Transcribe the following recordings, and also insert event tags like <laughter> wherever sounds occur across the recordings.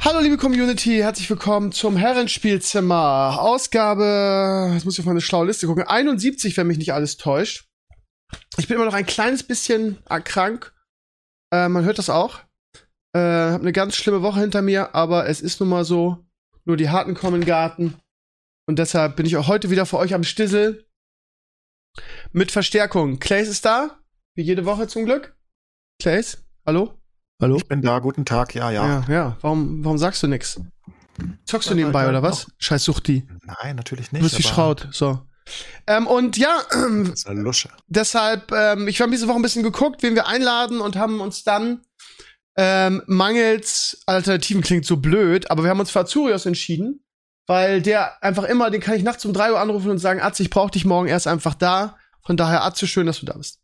Hallo liebe Community, herzlich willkommen zum Herrenspielzimmer. Ausgabe, jetzt muss ich auf meine schlaue Liste gucken, 71, wenn mich nicht alles täuscht. Ich bin immer noch ein kleines bisschen krank. Äh, man hört das auch. Äh, hab eine ganz schlimme Woche hinter mir, aber es ist nun mal so. Nur die Harten kommen in den Garten. Und deshalb bin ich auch heute wieder für euch am Stissel. Mit Verstärkung. Clays ist da. Wie jede Woche zum Glück. Clays, hallo? Hallo? Ich bin da, guten Tag, ja, ja. Ja, ja. Warum, warum sagst du nix? Zockst du nebenbei ja, oder was? Scheiß Suchti. Nein, natürlich nicht. Du bist wie Schraut, so. Ähm, und ja, äh, <clears throat> Lusche. deshalb, ähm, ich habe diese Woche ein bisschen geguckt, wen wir einladen und haben uns dann ähm, mangels Alternativen klingt so blöd, aber wir haben uns für Azurios entschieden, weil der einfach immer, den kann ich nachts um drei Uhr anrufen und sagen, Atze, ich brauche dich morgen erst einfach da. Von daher, Atze, schön, dass du da bist.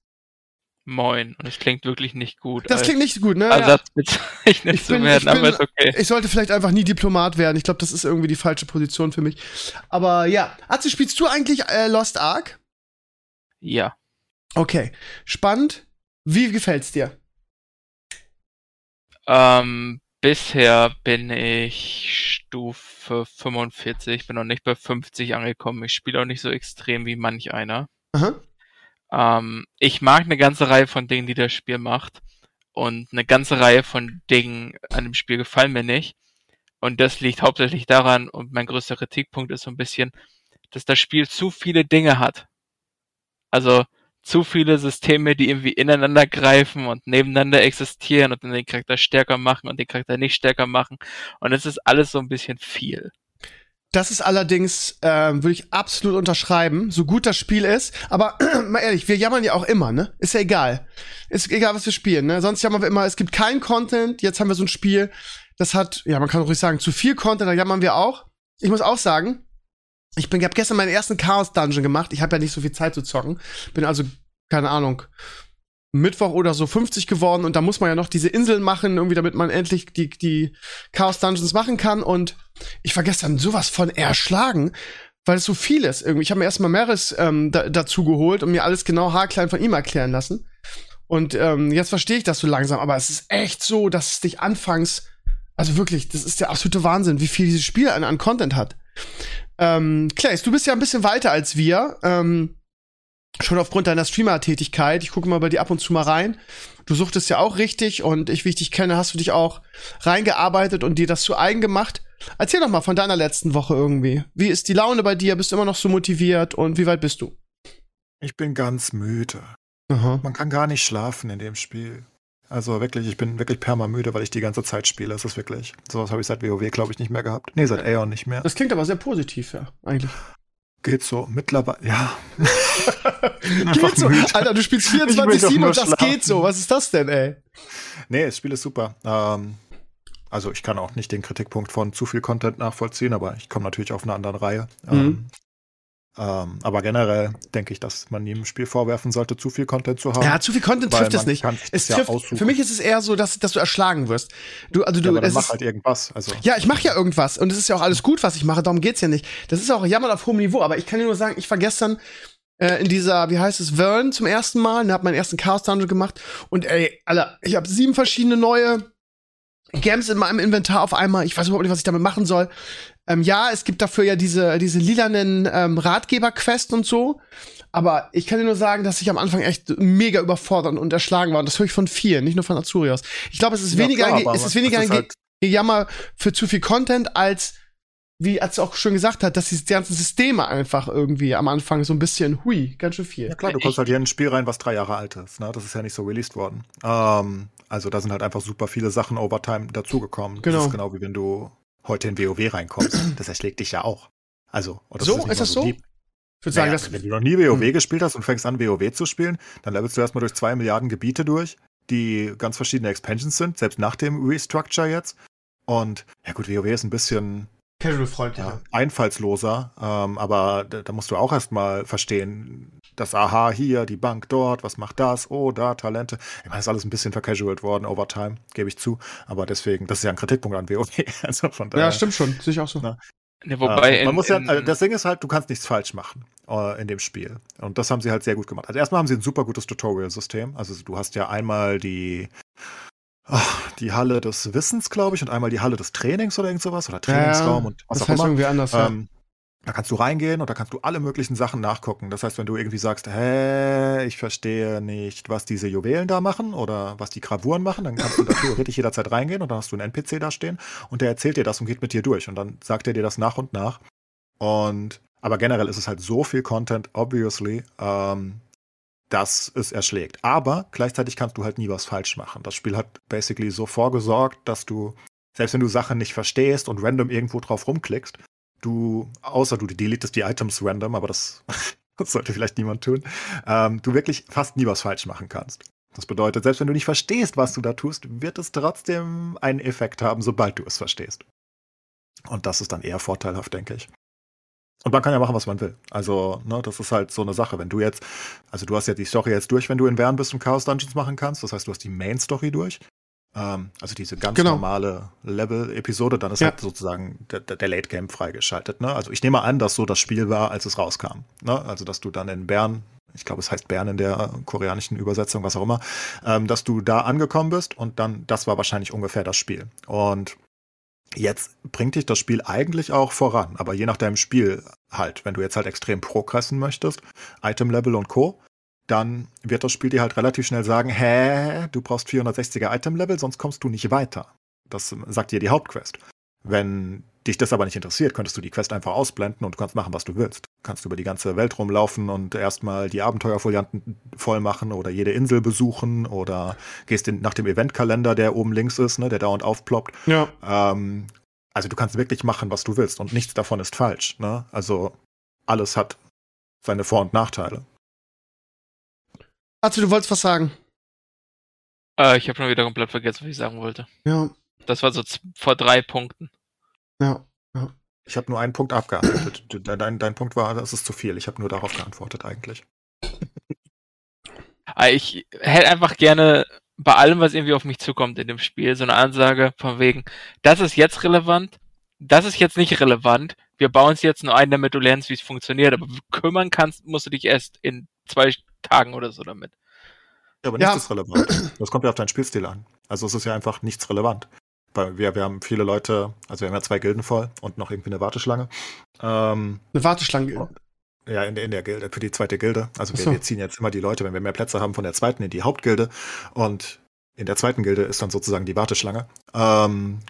Moin. Und es klingt wirklich nicht gut. Das klingt nicht gut, ne? Ersatz bezeichnet ich bin, zu werden, ich bin, aber ist okay. Ich sollte vielleicht einfach nie Diplomat werden. Ich glaube, das ist irgendwie die falsche Position für mich. Aber ja. Atze, spielst du eigentlich äh, Lost Ark? Ja. Okay. Spannend. Wie gefällt's dir? Ähm, bisher bin ich Stufe 45, bin noch nicht bei 50 angekommen. Ich spiele auch nicht so extrem wie manch einer. Aha. Ähm, ich mag eine ganze Reihe von Dingen, die das Spiel macht. Und eine ganze Reihe von Dingen an dem Spiel gefallen mir nicht. Und das liegt hauptsächlich daran, und mein größter Kritikpunkt ist so ein bisschen, dass das Spiel zu viele Dinge hat. Also zu viele Systeme, die irgendwie ineinander greifen und nebeneinander existieren und dann den Charakter stärker machen und den Charakter nicht stärker machen. Und es ist alles so ein bisschen viel. Das ist allerdings, ähm, würde ich absolut unterschreiben, so gut das Spiel ist. Aber <clears throat> mal ehrlich, wir jammern ja auch immer, ne? Ist ja egal. Ist egal, was wir spielen, ne? Sonst jammern wir immer, es gibt keinen Content. Jetzt haben wir so ein Spiel, das hat, ja, man kann ruhig sagen, zu viel Content, da jammern wir auch. Ich muss auch sagen, ich bin, ich habe gestern meinen ersten Chaos Dungeon gemacht. Ich habe ja nicht so viel Zeit zu zocken. Bin also, keine Ahnung, Mittwoch oder so 50 geworden und da muss man ja noch diese Inseln machen, irgendwie, damit man endlich die, die Chaos Dungeons machen kann. Und ich war gestern sowas von erschlagen, weil es so viel ist. Irgendwie, ich habe mir erstmal Meris ähm, da, dazu geholt und mir alles genau haarklein von ihm erklären lassen. Und ähm, jetzt verstehe ich das so langsam, aber es ist echt so, dass es dich anfangs, also wirklich, das ist der absolute Wahnsinn, wie viel dieses Spiel an, an Content hat. Ähm, Clays, du bist ja ein bisschen weiter als wir. Ähm, schon aufgrund deiner Streamer-Tätigkeit. Ich gucke mal bei dir ab und zu mal rein. Du suchtest ja auch richtig und ich, wie ich dich kenne, hast du dich auch reingearbeitet und dir das zu eigen gemacht. Erzähl doch mal von deiner letzten Woche irgendwie. Wie ist die Laune bei dir? Bist du immer noch so motiviert und wie weit bist du? Ich bin ganz müde. Aha. Man kann gar nicht schlafen in dem Spiel. Also wirklich, ich bin wirklich permamüde, weil ich die ganze Zeit spiele. Es ist wirklich. Sowas habe ich seit WoW, glaube ich, nicht mehr gehabt. Nee, seit Aeon nicht mehr. Das klingt aber sehr positiv, ja, eigentlich. Geht so. Mittlerweile, ja. <laughs> geht so. Müde. Alter, du spielst 24-7 und das schlafen. geht so. Was ist das denn, ey? Nee, das Spiel ist super. Ähm, also ich kann auch nicht den Kritikpunkt von zu viel Content nachvollziehen, aber ich komme natürlich auf eine andere Reihe. Mhm. Ähm, ähm, aber generell denke ich, dass man ihm im Spiel vorwerfen sollte, zu viel Content zu haben. Ja, zu viel Content trifft es nicht. Es trifft, ja für mich ist es eher so, dass, dass du erschlagen wirst. Du, also du, ja, aber mach halt irgendwas. Also. Ja, ich mache ja irgendwas und es ist ja auch alles gut, was ich mache. Darum geht's ja nicht. Das ist auch Jammern auf hohem Niveau. Aber ich kann dir nur sagen, ich war gestern äh, in dieser, wie heißt es, Vern zum ersten Mal und habe meinen ersten Chaos Dungeon gemacht und ey, Alter, ich habe sieben verschiedene neue Games in meinem Inventar auf einmal. Ich weiß überhaupt nicht, was ich damit machen soll. Ähm, ja, es gibt dafür ja diese, diese lilanen ähm, Ratgeber-Quest und so. Aber ich kann dir nur sagen, dass ich am Anfang echt mega überfordert und erschlagen war. Und das höre ich von vielen, nicht nur von Azurios. Ich glaube, es ist ja, weniger, klar, es ist weniger ein halt Gejammer für zu viel Content, als, wie als auch schon gesagt hat, dass diese ganzen Systeme einfach irgendwie am Anfang so ein bisschen, hui, ganz schön viel. Ja klar, du kommst halt hier in ein Spiel rein, was drei Jahre alt ist. Ne? Das ist ja nicht so released worden. Ähm, also da sind halt einfach super viele Sachen Overtime dazugekommen. Genau. Das ist genau wie wenn du heute in WoW reinkommst. <clears throat> Das erschlägt dich ja auch. Also, oder so, ist, ist das so? Deep. Ich würde sagen, naja, wenn du noch nie WoW hm. gespielt hast und fängst an, WoW zu spielen, dann levelst du erstmal durch zwei Milliarden Gebiete durch, die ganz verschiedene Expansions sind, selbst nach dem Restructure jetzt. Und ja gut, WoW ist ein bisschen Casual-freundlicher. ja, einfallsloser, ähm, aber da, da musst du auch erstmal verstehen, das Aha hier, die Bank dort, was macht das? Oh, da Talente. Ich meine, das ist alles ein bisschen vercasualt worden over time, gebe ich zu. Aber deswegen, das ist ja ein Kritikpunkt an WoW. <laughs> Also von daher. Ja, stimmt schon. Sehe ich auch so. Na, Ne, wobei äh, man in, muss ja, also das Ding ist halt, du kannst nichts falsch machen äh, in dem Spiel. Und das haben sie halt sehr gut gemacht. Also erstmal haben sie ein super gutes Tutorial-System. Also du hast ja einmal die ach, die Halle des Wissens, glaube ich, und einmal die Halle des Trainings oder irgend sowas oder Trainingsraum und was das auch heißt immer. irgendwie anders. ja. Ähm, da kannst du reingehen und da kannst du alle möglichen Sachen nachgucken. Das heißt, wenn du irgendwie sagst, hä, ich verstehe nicht, was diese Juwelen da machen oder was die Gravuren machen, dann kannst du da <laughs> theoretisch jederzeit reingehen und dann hast du einen NPC da stehen und der erzählt dir das und geht mit dir durch und dann sagt er dir das nach und nach. Und aber generell ist es halt so viel Content, obviously, ähm, dass es erschlägt. Aber gleichzeitig kannst du halt nie was falsch machen. Das Spiel hat basically so vorgesorgt, dass du, selbst wenn du Sachen nicht verstehst und random irgendwo drauf rumklickst, du, außer du deletest die Items random, aber das, <laughs> das sollte vielleicht niemand tun, ähm, du wirklich fast nie was falsch machen kannst. Das bedeutet, selbst wenn du nicht verstehst, was du da tust, wird es trotzdem einen Effekt haben, sobald du es verstehst. Und das ist dann eher vorteilhaft, denke ich. Und man kann ja machen, was man will. Also, ne, das ist halt so eine Sache. Wenn du jetzt, also du hast ja die Story jetzt durch, wenn du in Bern bist und Chaos Dungeons machen kannst. Das heißt, du hast die Main Story durch. Ähm, also diese ganz Genau. normale Level-Episode, dann ist Ja. halt sozusagen der, der Late Game freigeschaltet. Ne? Also ich nehme an, dass so das Spiel war, als es rauskam. Ne? Also dass du dann in Bern, ich glaube, es heißt Bern in der koreanischen Übersetzung, was auch immer, ähm, dass du da angekommen bist und dann, das war wahrscheinlich ungefähr das Spiel. Und jetzt bringt dich das Spiel eigentlich auch voran, aber je nach deinem Spiel halt. Wenn du jetzt halt extrem progressen möchtest, Item-Level und Co., dann wird das Spiel dir halt relativ schnell sagen, hä, du brauchst 460er Item-Level, sonst kommst du nicht weiter. Das sagt dir die Hauptquest. Wenn dich das aber nicht interessiert, könntest du die Quest einfach ausblenden und du kannst machen, was du willst. Du kannst über die ganze Welt rumlaufen und erstmal die Abenteuerfolianten voll machen oder jede Insel besuchen oder gehst in, nach dem Eventkalender, der oben links ist, ne, der dauernd aufploppt. Ja. Ähm, also du kannst wirklich machen, was du willst und nichts davon ist falsch. Ne? Also alles hat seine Vor- und Nachteile. Arzu, du wolltest was sagen. äh, ich habe schon wieder komplett vergessen, was ich sagen wollte. Ja, Das war so vor drei Punkten. ja. Ich habe nur einen Punkt abgearbeitet. Dein, dein Punkt war, das ist zu viel. Ich habe nur darauf geantwortet eigentlich. Aber <laughs> ich hätte einfach gerne bei allem, was irgendwie auf mich zukommt in dem Spiel, so eine Ansage von wegen, das ist jetzt relevant, das ist jetzt nicht relevant, wir bauen es jetzt nur ein, damit du lernst, wie es funktioniert, aber kümmern kannst, musst du dich erst in zwei Tagen oder so damit. Ja, aber nichts Ja. ist relevant. Das kommt ja auf deinen Spielstil an. Also es ist ja einfach nichts relevant. Weil wir, wir haben viele Leute, also wir haben ja zwei Gilden voll und noch irgendwie eine Warteschlange. Ähm, Eine Warteschlange. Ja, in, in der Gilde, für die zweite Gilde. Also wir, so. wir ziehen jetzt immer die Leute, wenn wir mehr Plätze haben, von der zweiten in die Hauptgilde. Und in der zweiten Gilde ist dann sozusagen die Warteschlange ähm,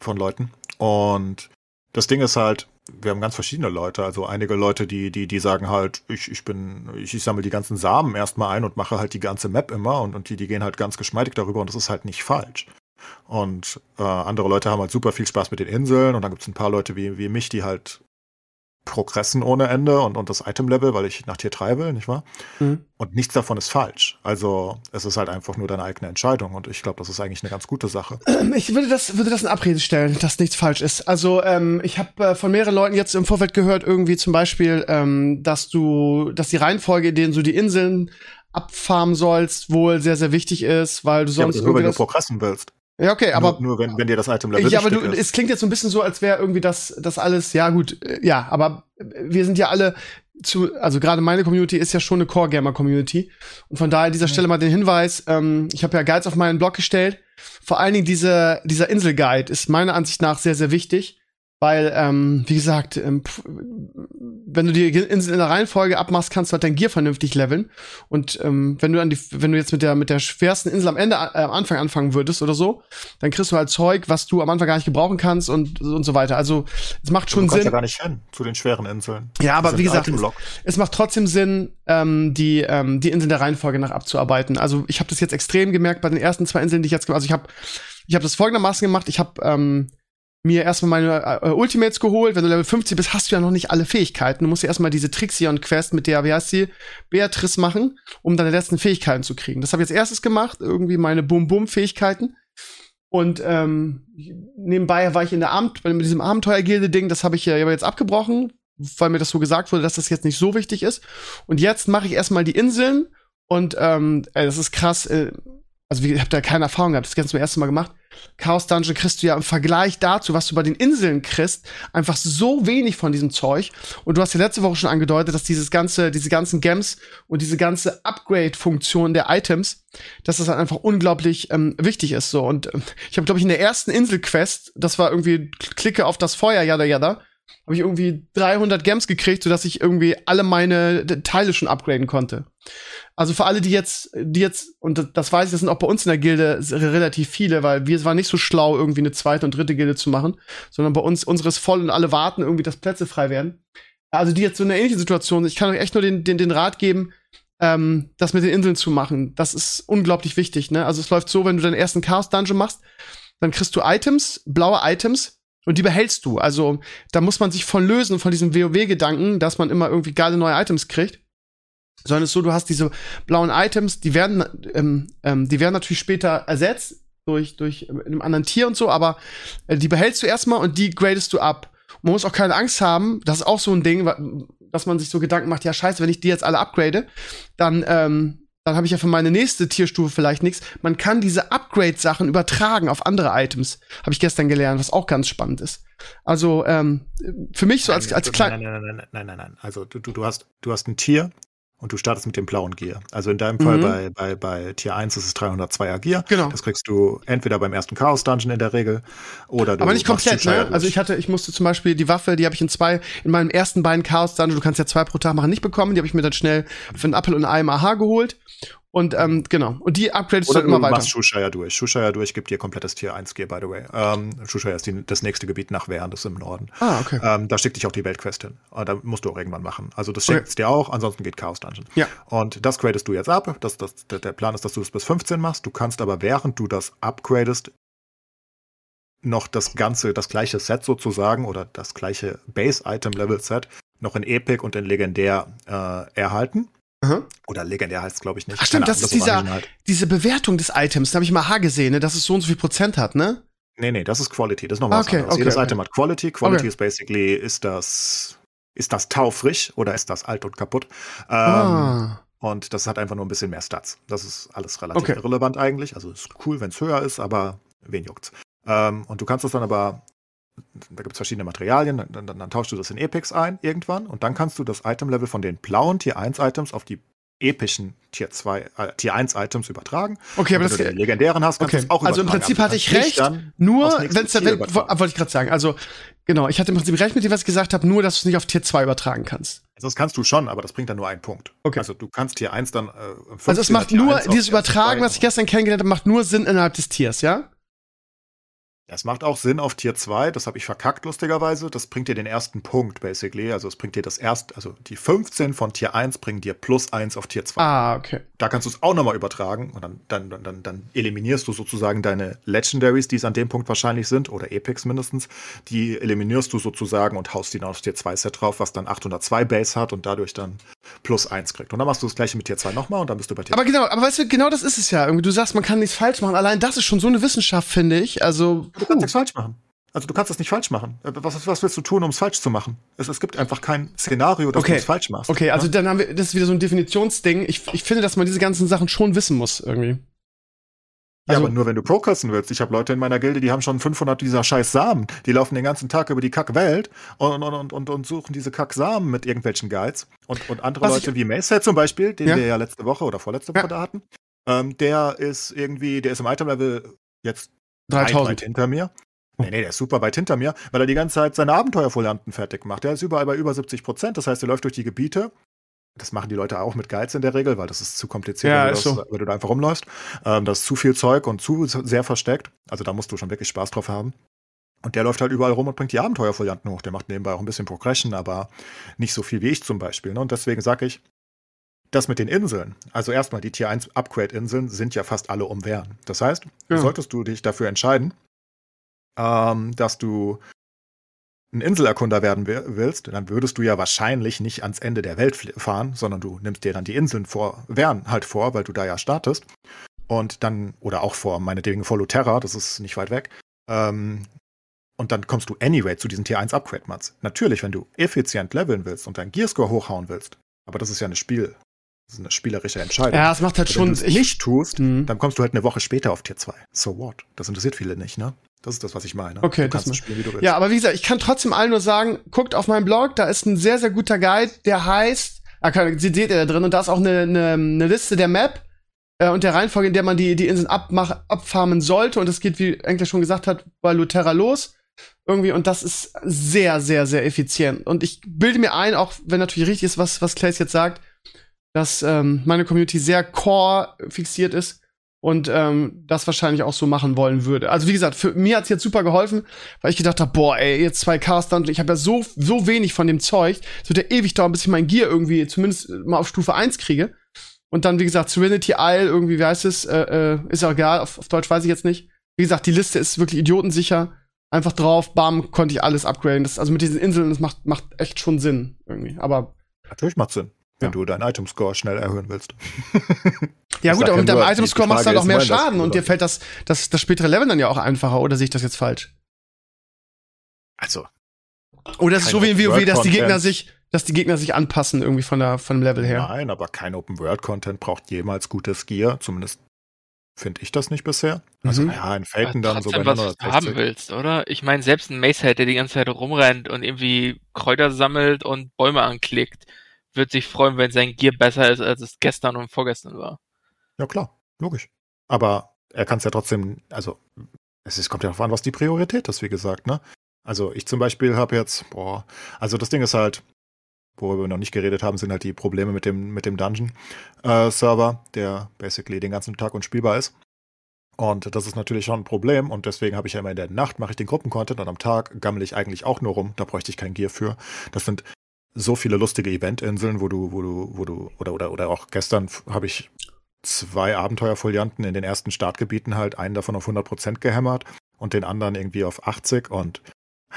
von Leuten. Und das Ding ist halt, wir haben ganz verschiedene Leute. Also einige Leute, die, die, die sagen halt, ich, ich bin, ich, ich sammle die ganzen Samen erstmal ein und mache halt die ganze Map immer und, und die, die gehen halt ganz geschmeidig darüber und das ist halt nicht falsch. Und äh, andere Leute haben halt super viel Spaß mit den Inseln und dann gibt es ein paar Leute wie, wie mich, die halt progressen ohne Ende und, und das Item-Level, weil ich nach Tier 3 will, nicht wahr? Mhm. Und nichts davon ist falsch. Also es ist halt einfach nur deine eigene Entscheidung und ich glaube, das ist eigentlich eine ganz gute Sache. <clears throat> Ich würde das, würde das in Abrede stellen, dass nichts falsch ist. Also ähm, ich habe äh, von mehreren Leuten jetzt im Vorfeld gehört, irgendwie zum Beispiel, ähm, dass du, dass die Reihenfolge, in denen du die Inseln abfarmen sollst, wohl sehr, sehr wichtig ist, weil du Ja, aber sonst nur wenn du das, progressen willst. Ja okay, aber nur, nur wenn, wenn dir das Item-Level ja, aber du, ist. es klingt jetzt so ein bisschen so, als wäre irgendwie das, das alles, ja gut, äh, ja, aber wir sind ja alle zu, also gerade meine Community ist ja schon eine Core-Gamer-Community. Und von daher an dieser Stelle mal den Hinweis, ähm, ich habe ja Guides auf meinen Blog gestellt. Vor allen Dingen diese, dieser Insel-Guide ist meiner Ansicht nach sehr, sehr wichtig. Weil, ähm, wie gesagt, ähm, wenn du die Insel in der Reihenfolge abmachst, kannst du halt dein Gear vernünftig leveln. Und ähm, wenn du an die, wenn du jetzt mit der mit der schwersten Insel am Ende äh, am Anfang anfangen würdest oder so, dann kriegst du halt Zeug, was du am Anfang gar nicht gebrauchen kannst und und so weiter. Also es macht du schon kannst Sinn. ja gar nicht hin zu den schweren Inseln. Ja, aber wie gesagt, Item-Lock. es macht trotzdem Sinn, ähm, die, ähm, die Inseln der Reihenfolge nach abzuarbeiten. Also ich habe das jetzt extrem gemerkt bei den ersten zwei Inseln, die ich jetzt gemacht Also ich habe ich hab das folgendermaßen gemacht. Ich habe ähm, mir erstmal meine äh, Ultimates geholt. Wenn du Level 50 bist, hast du ja noch nicht alle Fähigkeiten. Du musst ja erstmal diese Trixion-Quest mit der, wie heißt sie, Beatrice machen, um deine letzten Fähigkeiten zu kriegen. Das habe ich als erstes gemacht, irgendwie meine Bum-Bum-Fähigkeiten. Und ähm, nebenbei war ich in der Amt, mit diesem Abenteuergilde-Ding, das habe ich ja jetzt abgebrochen, weil mir das so gesagt wurde, dass das jetzt nicht so wichtig ist. Und jetzt mache ich erstmal die Inseln und ähm, ey, das ist krass. Äh, also ich habe da keine Erfahrung gehabt, das ganz zum ersten Mal gemacht. Chaos Dungeon kriegst du ja im Vergleich dazu, was du bei den Inseln kriegst, einfach so wenig von diesem Zeug. Und du hast ja letzte Woche schon angedeutet, dass dieses ganze, diese ganzen Gems und diese ganze Upgrade-Funktion der Items, dass das halt einfach unglaublich ähm, wichtig ist. So und äh, ich habe glaube ich in der ersten Insel-Quest, das war irgendwie klicke auf das Feuer, yada yada, habe ich irgendwie 300 Gems gekriegt, sodass ich irgendwie alle meine Teile schon upgraden konnte. Also für alle, die jetzt, die jetzt, und das weiß ich, das sind auch bei uns in der Gilde relativ viele, weil wir es war nicht so schlau, irgendwie eine zweite und dritte Gilde zu machen, sondern bei uns, unseres voll und alle warten irgendwie, dass Plätze frei werden. Also die jetzt so eine ähnliche Situation, ich kann euch echt nur den, den, den Rat geben, ähm, das mit den Inseln zu machen. Das ist unglaublich wichtig, ne? Also es läuft so, wenn du deinen ersten Chaos-Dungeon machst, dann kriegst du Items, blaue Items, und die behältst du. Also da muss man sich von lösen, von diesem WoW-Gedanken, dass man immer irgendwie geile neue Items kriegt sondern es ist so, du hast diese blauen Items, die werden, ähm, ähm, die werden natürlich später ersetzt durch, durch ähm, einem anderen Tier und so, aber äh, die behältst du erstmal und die gradest du ab. man muss auch keine Angst haben, das ist auch so ein Ding, dass man sich so Gedanken macht, ja scheiße, wenn ich die jetzt alle upgrade, dann, ähm, dann habe ich ja für meine nächste Tierstufe vielleicht nichts. Man kann diese Upgrade-Sachen übertragen auf andere Items. Habe ich gestern gelernt, was auch ganz spannend ist. Also ähm, für mich so als, als klein. Nein, nein, nein, nein, nein, nein, nein. Also du, du, hast, du hast ein Tier, und du startest mit dem blauen Gear. Also in deinem Fall mhm. bei, bei, bei Tier 1 ist es 302er Gear. Genau. Das kriegst du entweder beim ersten Chaos Dungeon in der Regel oder du Aber nicht komplett, ne? Also ich hatte, ich musste zum Beispiel die Waffe, die habe ich in zwei, in meinen ersten beiden Chaos Dungeon, du kannst ja zwei pro Tag machen, nicht bekommen. Die habe ich mir dann schnell für einen Apfel und ein AMH geholt. Und ähm, genau. Und die upgradest Oder du immer weiter. Du machst Shushaya durch. Shushaya durch gibt dir komplettes Tier 1 Gear, by the way. Ähm, Shushaya ist die, das nächste Gebiet nach Wern, das ist im Norden. Ah, okay. Ähm, da schickt dich auch die Weltquest hin. Ah, da musst du auch irgendwann machen. Also das schickt okay. dir auch, ansonsten geht Chaos Dungeon. Ja. Und das gradest du jetzt ab. Das, das, der Plan ist, dass du es bis 15 machst. Du kannst aber, während du das upgradest, noch das ganze, das gleiche Set sozusagen oder das gleiche Base-Item-Level-Set noch in Epic und in Legendär äh, erhalten. Mhm. Oder legendär heißt es, glaube ich, nicht. Ach stimmt, Keine das Ahnung, ist dieser, halt. diese Bewertung des Items. Da habe ich mal H gesehen, ne, dass es so und so viel Prozent hat, ne? Nee, nee, das ist Quality. Das ist nochmal okay, was anderes. Okay, Jedes okay. Item hat Quality. Quality ist basically, ist das, ist das taufrisch oder ist das alt und kaputt? Ähm, ah. Und das hat einfach nur ein bisschen mehr Stats. Das ist alles relativ okay. irrelevant eigentlich. Also ist cool, wenn es höher ist, aber wen juckt's? Ähm, und du kannst das dann aber da gibt es verschiedene Materialien, dann, dann, dann, tauschst du das in Epics ein irgendwann und dann kannst du das Item-Level von den blauen Tier 1 Items auf die epischen Tier 2, äh, Tier 1 Items übertragen. Okay, aber wenn das du die legendären hast, kannst okay. auch Also im Prinzip hatte ich recht, nur wenn es wollte ich gerade sagen, also genau, ich hatte im Prinzip recht mit dem, was ich gesagt habe, nur dass du es nicht auf Tier 2 übertragen kannst. Also das kannst du schon, aber das bringt dann nur einen Punkt. Okay. Also du kannst Tier 1 dann äh, Also es macht nur dieses Übertragen, was ich gestern kennengelernt habe, macht nur Sinn innerhalb des Tiers, ja? Es macht auch Sinn auf Tier 2, das habe ich verkackt lustigerweise. Das bringt dir den ersten Punkt, basically. Also es bringt dir das erste, also die 15 von Tier 1 bringen dir plus 1 auf Tier 2. Ah, okay. Da kannst du es auch nochmal übertragen und dann, dann, dann, dann, dann eliminierst du sozusagen deine Legendaries, die es an dem Punkt wahrscheinlich sind, oder Epics mindestens. Die eliminierst du sozusagen und haust die dann aufs Tier 2 Set drauf, was dann 802 Base hat und dadurch dann plus 1 kriegt. Und dann machst du das gleiche mit Tier 2 nochmal und dann bist du bei Tier Aber genau, aber weißt du, genau das ist es ja. Irgendwie, du sagst, man kann nichts falsch machen. Allein das ist schon so eine Wissenschaft, finde ich. Also Du kannst nichts falsch machen. Also du kannst das nicht falsch machen. Äh, Was, was willst du tun, um es falsch zu machen? Es, es gibt einfach kein Szenario, dass Okay. du es falsch machst. Okay, also Ja? dann haben wir, das ist wieder so ein Definitionsding. Ich, ich finde, dass man diese ganzen Sachen schon wissen muss, irgendwie. Ja, Also- aber nur wenn du progressen willst. Ich habe Leute in meiner Gilde, die haben schon 500 dieser scheiß Samen. Die laufen den ganzen Tag über die Kackwelt und, und, und, und, und suchen diese Kacksamen mit irgendwelchen Guides. Und, und andere Was Leute ich- wie Mayset zum Beispiel, den Ja. wir ja letzte Woche oder vorletzte Ja. Woche da hatten, ähm, der ist irgendwie, der ist im Item-Level jetzt weit, 3000. weit hinter mir. Nee, nee, der ist super weit hinter mir, weil er die ganze Zeit seine Abenteuerfolianten fertig macht. Der ist überall bei über 70 Prozent. Das heißt, er läuft durch die Gebiete. Das machen die Leute auch mit Guides in der Regel, weil das ist zu kompliziert, Ja, wenn, du ist das, so. wenn du da einfach rumläufst. Ähm, das ist zu viel Zeug und zu sehr versteckt. Also da musst du schon wirklich Spaß drauf haben. Und der läuft halt überall rum und bringt die Abenteuerfolianten hoch. Der macht nebenbei auch ein bisschen Progression, aber nicht so viel wie ich zum Beispiel. Ne? Und deswegen sage ich, das mit den Inseln, also erstmal die Tier 1 Upgrade-Inseln sind ja fast alle um Wehren. Das heißt, Ja. solltest du dich dafür entscheiden, ähm, dass du ein Inselerkunder werden wi- willst, dann würdest du ja wahrscheinlich nicht ans Ende der Welt fahren, sondern du nimmst dir dann die Inseln vor, Wehren halt vor, weil du da ja startest. und dann, oder auch vor, meinetwegen vor Luterra, das ist nicht weit weg, ähm, und dann kommst du anyway zu diesen Tier 1 Upgrade Mats. Natürlich, wenn du effizient leveln willst und deinen Gearscore hochhauen willst, aber das ist ja eine Spiel, das ist eine spielerische Entscheidung. Ja, es macht halt wenn schon. du es nicht tust, Mhm. dann kommst du halt eine Woche später auf Tier 2. So what? Das interessiert viele nicht, ne? Das ist das, was ich meine. Okay, das spielen, wie du willst. Ja, aber wie gesagt, ich kann trotzdem allen nur sagen, guckt auf meinen Blog, da ist ein sehr, sehr guter Guide, der heißt, ah, kann, sie seht ihr da drin, und da ist auch eine, eine, eine Liste der Map äh, und der Reihenfolge, in der man die, die Inseln abmach, abfarmen sollte. Und das geht, wie Enkler schon gesagt hat, bei Luterra los. Irgendwie, und das ist sehr, sehr, sehr effizient. Und ich bilde mir ein, auch wenn natürlich richtig ist, was, was Clays jetzt sagt, dass ähm, meine Community sehr core fixiert ist und ähm, das wahrscheinlich auch so machen wollen würde. Also wie gesagt, für mir hat's jetzt super geholfen, weil ich gedacht habe, boah, ey, jetzt zwei Caster und ich habe ja so so wenig von dem Zeug, es wird ja ewig dauern, bis ich mein Gear irgendwie zumindest mal auf Stufe 1 kriege. Und dann, wie gesagt, Serenity Isle, irgendwie, wie heißt es, äh, äh, ist ja egal, auf, auf Deutsch weiß ich jetzt nicht. Wie gesagt, die Liste ist wirklich idiotensicher. Einfach drauf, bam, konnte ich alles upgraden. Das, also mit diesen Inseln, das macht, macht echt schon Sinn, irgendwie. Aber Natürlich macht Sinn, wenn Ja. du deinen Item-Score schnell erhöhen willst. <laughs> Ja, Ich gut, aber mit deinem Item-Score machst du halt auch mehr Schaden und dir fällt das, das, das spätere Leveln dann ja auch einfacher, oder sehe ich das jetzt falsch? Also, Oder ist es so wie in WoW, dass die. Gegner sich, dass die Gegner sich anpassen irgendwie von der, von dem Level her? nein, aber kein Open-World-Content braucht jemals gutes Gear. Zumindest finde ich das nicht bisher. Also, Mhm. ja, in Felten dann so bei was du haben 160. willst, oder? Ich meine, selbst ein Macehead, der die ganze Zeit rumrennt und irgendwie Kräuter sammelt und Bäume anklickt, wird sich freuen, wenn sein Gear besser ist, als es gestern und vorgestern war. Ja, klar, logisch. Aber er kann es ja trotzdem, also, es ist, kommt ja darauf an, was die Priorität ist, wie gesagt, ne? Also, ich zum Beispiel habe jetzt, boah, also das Ding ist halt, worüber wir noch nicht geredet haben, sind halt die Probleme mit dem, mit dem Dungeon-Server, der basically den ganzen Tag unspielbar ist. Und das ist natürlich schon ein Problem und deswegen habe ich ja immer in der Nacht mache ich den Gruppencontent und am Tag gammel ich eigentlich auch nur rum, da bräuchte ich kein Gear für. Das sind so viele lustige Eventinseln, wo du, wo du, wo du, oder, oder, oder auch gestern habe ich zwei Abenteuerfolianten in den ersten Startgebieten halt, einen davon auf 100% gehämmert und den anderen irgendwie auf 80% und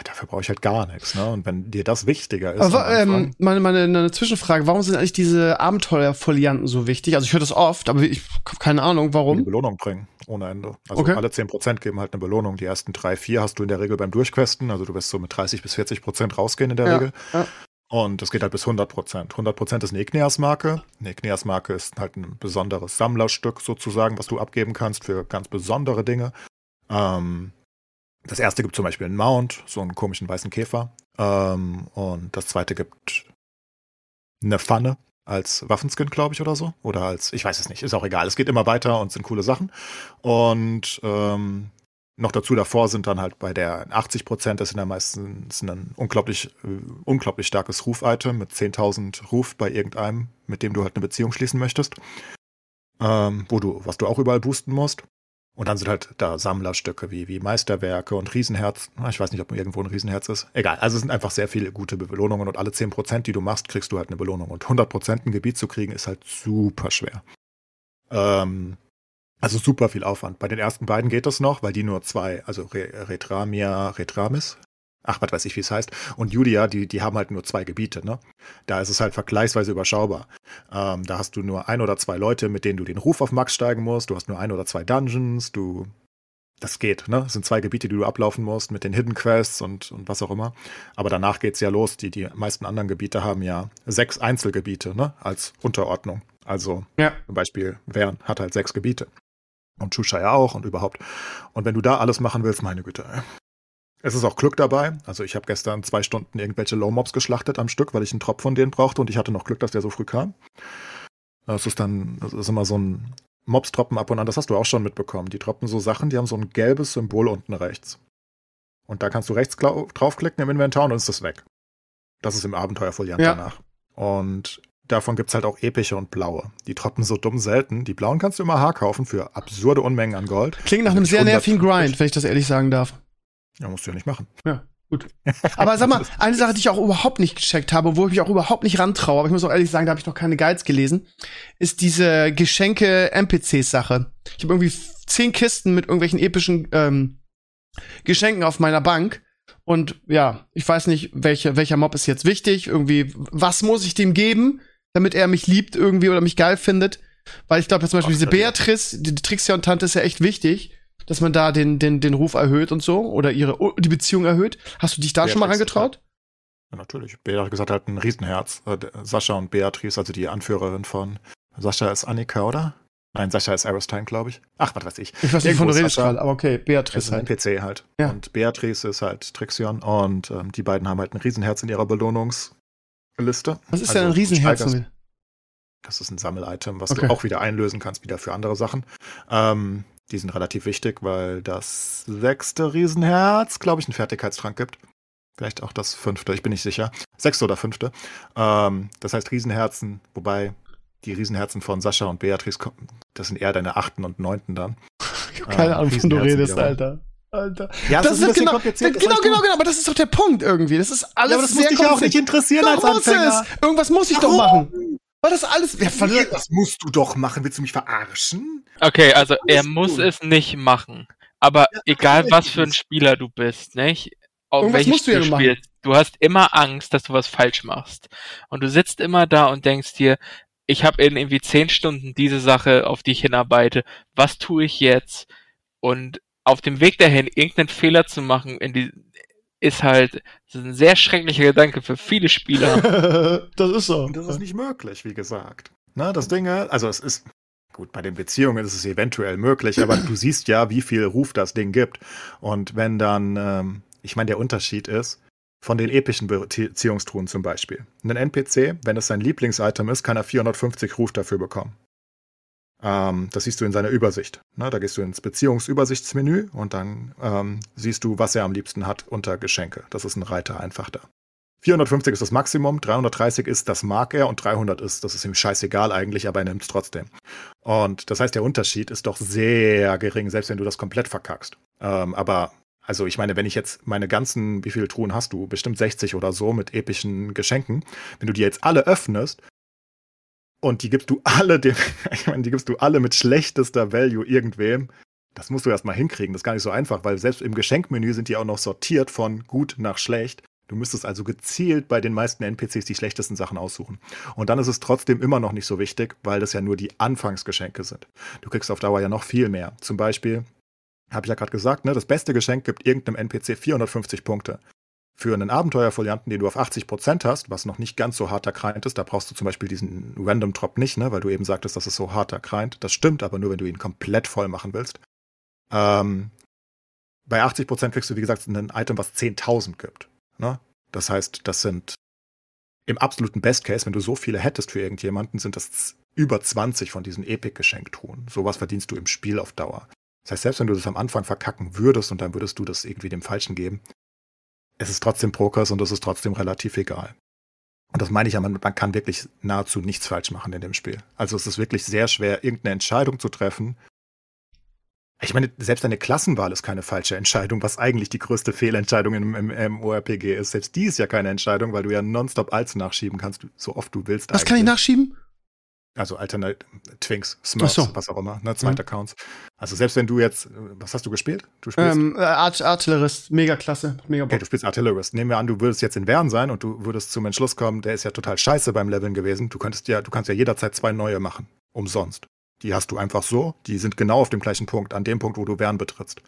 dafür brauche ich halt gar nichts, ne? Und wenn dir das wichtiger ist, Aber ähm, meine, meine eine Zwischenfrage, warum sind eigentlich diese Abenteuerfolianten so wichtig? Also ich höre das oft, aber ich habe keine Ahnung, die warum. Belohnung bringen, ohne Ende. Also Okay. alle 10% geben halt eine Belohnung. Die ersten drei, vier hast du in der Regel beim Durchquesten, also du wirst so mit 30 bis 40% rausgehen in der Ja, Regel. ja. Und es geht halt bis 100%. 100% ist eine Igneas-Marke. Eine Igneas-Marke ist halt ein besonderes Sammlerstück sozusagen, was du abgeben kannst für ganz besondere Dinge. Ähm, das erste gibt zum Beispiel einen Mount, so einen komischen weißen Käfer. Ähm, und das zweite gibt eine Pfanne als Waffenskin, glaube ich, oder so. Oder als, ich weiß es nicht, ist auch egal. Es geht immer weiter und sind coole Sachen. Und ähm, noch dazu davor sind dann halt bei der 80 Prozent, das sind dann meistens ein unglaublich, äh, unglaublich starkes Ruf-Item mit 10.000 Ruf bei irgendeinem, mit dem du halt eine Beziehung schließen möchtest. Ähm, wo du, was du auch überall boosten musst. Und dann sind halt da Sammlerstücke wie, wie Meisterwerke und Riesenherz. Ah, Ich weiß nicht, ob irgendwo ein Riesenherz ist. Egal. Also es sind einfach sehr viele gute Belohnungen und alle 10%, die du machst, kriegst du halt eine Belohnung. Und 100% ein Gebiet zu kriegen, ist halt super schwer. Ähm, also super viel Aufwand. Bei den ersten beiden geht das noch, weil die nur zwei, also Re Retramia, Retramis, ach, was weiß ich, wie es heißt, und Julia, die, die haben halt nur zwei Gebiete, ne? Da ist es halt vergleichsweise überschaubar. Ähm, da hast du nur ein oder zwei Leute, mit denen du den Ruf auf Max steigen musst, du hast nur ein oder zwei Dungeons, du. Das geht, ne? Es sind zwei Gebiete, die du ablaufen musst mit den Hidden Quests und, und was auch immer. Aber danach geht's ja los. Die, die meisten anderen Gebiete haben ja sechs Einzelgebiete, ne? Als Unterordnung. Also Ja. zum Beispiel Wern hat halt sechs Gebiete. Und Chushaya auch und überhaupt. Und wenn du da alles machen willst, meine Güte. Es ist auch Glück dabei. Also ich habe gestern zwei Stunden irgendwelche Low-Mobs geschlachtet am Stück, weil ich einen Tropf von denen brauchte und ich hatte noch Glück, dass der so früh kam. Das ist dann, das ist immer so ein Mobs droppen ab und an, das hast du auch schon mitbekommen. Die droppen so Sachen, die haben so ein gelbes Symbol unten rechts. Und da kannst du rechts draufklicken im Inventar und dann ist das weg. Das ist im Abenteuerfoliant Ja. danach. Und davon gibt's halt auch epische und blaue. Die droppen so dumm selten. Die blauen kannst du immer Haar kaufen für absurde Unmengen an Gold. Klingt nach einem sehr nervigen Grind, wenn ich das ehrlich sagen darf. Ja, musst du ja nicht machen. <laughs> Aber sag mal, eine Sache, die ich auch überhaupt nicht gecheckt habe, wo ich mich auch überhaupt nicht rantraue, aber ich muss auch ehrlich sagen, da habe ich noch keine Guides gelesen, ist diese Geschenke-NPCs-Sache. Ich habe irgendwie zehn Kisten mit irgendwelchen epischen ähm, Geschenken auf meiner Bank. Und ja, ich weiß nicht, welche, welcher Mob ist jetzt wichtig. Irgendwie, was muss ich dem geben, damit er mich liebt irgendwie oder mich geil findet. Weil ich glaube, zum Beispiel diese Beatrice, die, die Trixion-Tante ist ja echt wichtig, dass man da den, den, den Ruf erhöht und so oder ihre oh, die Beziehung erhöht. Hast du dich da schon mal Beatrice, reingetraut? Ja, natürlich. Beatrice hat halt ein Riesenherz. Äh, Sascha und Beatrice, also die Anführerin von Sascha ist Annika, oder? Nein, Sascha ist Aristine, glaube ich. Ach, was weiß ich. Ich weiß nicht, wovon du ist redest gerade, aber okay, Beatrice ist ein halt. PC halt. Ja. Und Beatrice ist halt Trixion und ähm, die beiden haben halt ein Riesenherz in ihrer Belohnungsliste. Was ist Also, denn ein Riesenherz? Das ist ein Sammelitem, was Okay. du auch wieder einlösen kannst, wieder für andere Sachen. Ähm, die sind relativ wichtig, weil das sechste Riesenherz, glaube ich, einen Fertigkeitstrank gibt. Vielleicht auch das fünfte, ich bin nicht sicher. Sechste oder fünfte. Ähm, das heißt Riesenherzen, wobei die Riesenherzen von Sascha und Beatrice, das sind eher deine achten und neunten dann. Ich <laughs> hab keine Ah, Ahnung, wovon du redest. Alter. Alter. Ja, Das, ist genau, kompliziert, ist genau, genau, gut. genau, aber das ist doch der Punkt irgendwie. Das ist alles Ja, aber das sehr muss dich ja auch nicht interessieren Doch, als muss Anfänger. es. Irgendwas muss ich doch machen. Weil das alles. Ja, Wie, ver- Das musst du doch machen. Willst du mich verarschen? Okay, also er muss du. es nicht machen. Aber egal natürlich was für ein. Spieler du bist, nicht? Auf Irgendwas welches musst du ja Spiel machen. spielst, du hast immer Angst, dass du was falsch machst. Und du sitzt immer da und denkst dir, ich habe in irgendwie zehn Stunden diese Sache, auf die ich hinarbeite. Was tue ich jetzt? Und auf dem Weg dahin irgendeinen Fehler zu machen, in die, ist halt ein sehr schrecklicher Gedanke für viele Spieler. <laughs> das ist so. Und das ist nicht möglich, wie gesagt. Na, das Ding, also es ist, gut, bei den Beziehungen ist es eventuell möglich, aber du siehst ja, wie viel Ruf das Ding gibt. Und wenn dann, ähm, ich meine, der Unterschied ist, von den epischen Beziehungstruhen zum Beispiel. Ein NPC, wenn es sein Lieblingsitem ist, kann er 450 Ruf dafür bekommen. Ähm, das siehst du in seiner Übersicht. Ne, da gehst du ins Beziehungsübersichtsmenü und dann ähm, siehst du, was er am liebsten hat unter Geschenke. Das ist ein Reiter einfach da. 450 ist das Maximum, 330 ist, das mag er und 300 ist, das ist ihm scheißegal eigentlich, aber er nimmt es trotzdem. Und das heißt, der Unterschied ist doch sehr gering, selbst wenn du das komplett verkackst. Ähm, aber, also ich meine, wenn ich jetzt meine ganzen, wie viele Truhen hast du? Bestimmt 60 oder so mit epischen Geschenken. Wenn du die jetzt alle öffnest und die gibst du alle dem, <laughs> ich meine, die gibst du alle mit schlechtester Value irgendwem, das musst du erstmal hinkriegen. Das ist gar nicht so einfach, weil selbst im Geschenkmenü sind die auch noch sortiert von gut nach schlecht. Du müsstest also gezielt bei den meisten NPCs die schlechtesten Sachen aussuchen. Und dann ist es trotzdem immer noch nicht so wichtig, weil das ja nur die Anfangsgeschenke sind. Du kriegst auf Dauer ja noch viel mehr. Zum Beispiel, habe ich ja gerade gesagt, ne, das beste Geschenk gibt irgendeinem NPC 450 Punkte. Für einen Abenteuerfolianten, den du auf 80% hast, was noch nicht ganz so harter Grind ist, da brauchst du zum Beispiel diesen Random Drop nicht, ne, weil du eben sagtest, das ist so harter Grind. Das stimmt, aber nur, wenn du ihn komplett voll machen willst. Ähm, bei 80% kriegst du, wie gesagt, ein Item, was 10.000 gibt. Ne? Das heißt, das sind im absoluten Best Case, wenn du so viele hättest für irgendjemanden, sind das über 20 von diesen Epic-Geschenktruhen. Sowas verdienst du im Spiel auf Dauer. Das heißt, selbst wenn du das am Anfang verkacken würdest und dann würdest du das irgendwie dem Falschen geben, es ist trotzdem Progress und es ist trotzdem relativ egal. Und das meine ich ja, man, man kann wirklich nahezu nichts falsch machen in dem Spiel. Also es ist wirklich sehr schwer, irgendeine Entscheidung zu treffen, ich meine, selbst eine Klassenwahl ist keine falsche Entscheidung, was eigentlich die größte Fehlentscheidung im, im, im ORPG ist. Selbst die ist ja keine Entscheidung, weil du ja nonstop Alts nachschieben kannst, so oft du willst. Was kann ich eigentlich. nachschieben? Also Alternate Twinks, Smurfs, so. was auch immer, ne, zweite Accounts. Also selbst wenn du jetzt, was hast du gespielt? Du spielst, Ähm, äh, Art Artillerist, mega klasse, mega okay, Bock. du spielst Artillerist. Nehmen wir an, du würdest jetzt in Vern sein und du würdest zum Entschluss kommen, der ist ja total scheiße beim Leveln gewesen. Du könntest ja, du kannst ja jederzeit zwei neue machen. Umsonst. Die hast du einfach so. Die sind genau auf dem gleichen Punkt, an dem Punkt, wo du Vern betrittst.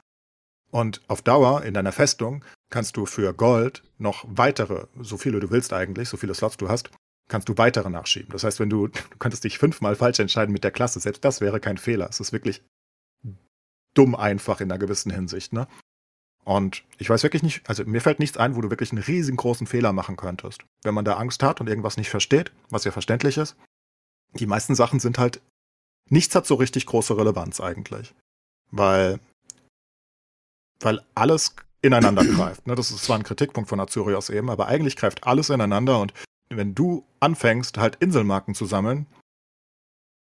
Und auf Dauer in deiner Festung kannst du für Gold noch weitere, so viele du willst eigentlich, so viele Slots du hast, kannst du weitere nachschieben. Das heißt, wenn du, <laughs> du könntest dich fünfmal falsch entscheiden mit der Klasse, selbst das wäre kein Fehler. Es ist wirklich dumm einfach in einer gewissen Hinsicht, ne? Und ich weiß wirklich nicht, also mir fällt nichts ein, wo du wirklich einen riesengroßen Fehler machen könntest. Wenn man da Angst hat und irgendwas nicht versteht, was ja verständlich ist. Die meisten Sachen sind halt, nichts hat so richtig große Relevanz eigentlich. Weil, weil alles ineinander <clears throat> greift. Ne? Das ist zwar ein Kritikpunkt von Azurios eben, aber eigentlich greift alles ineinander und wenn du anfängst, halt Inselmarken zu sammeln,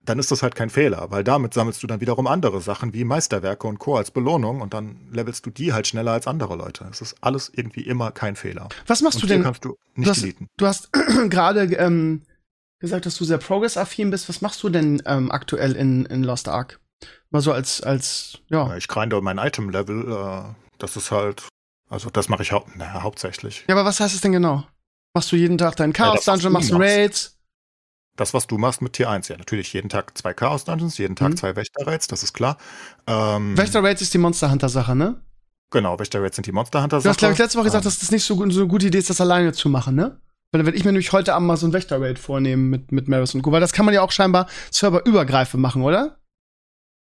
dann ist das halt kein Fehler, weil damit sammelst du dann wiederum andere Sachen wie Meisterwerke und Co. als Belohnung und dann levelst du die halt schneller als andere Leute. Es ist alles irgendwie immer kein Fehler. Was machst und du denn? kannst du Du nicht hast, deleten. du hast <clears throat> gerade ähm, gesagt, dass du sehr progress-affin bist. Was machst du denn ähm, aktuell in, in Lost Ark? Mal so als, als, ja. Ich grinde mein Item-Level, äh, das ist halt, also das mache ich hau naja, hauptsächlich. Ja, aber was heißt es denn genau? Machst du jeden Tag deinen das, was Chaos-Dungeon, du machst du. Raids? Das, was du machst mit Tier 1, ja, natürlich jeden Tag zwei Chaos-Dungeons, jeden Tag Mhm. zwei Wächter-Raids, das ist klar. Ähm, Wächter Raids ist die Monster Hunter Sache, ne? Genau, Wächter-Raids sind die Monster hunter Du hast, glaube ich, letzte Woche gesagt, Ähm, dass das nicht so, so eine gute Idee ist, das alleine zu machen, ne? Weil dann werde ich mir nämlich heute Abend mal so ein Wächter-Raid vornehmen mit, mit Maris und Co. Weil das kann man ja auch scheinbar serverübergreifend machen, oder?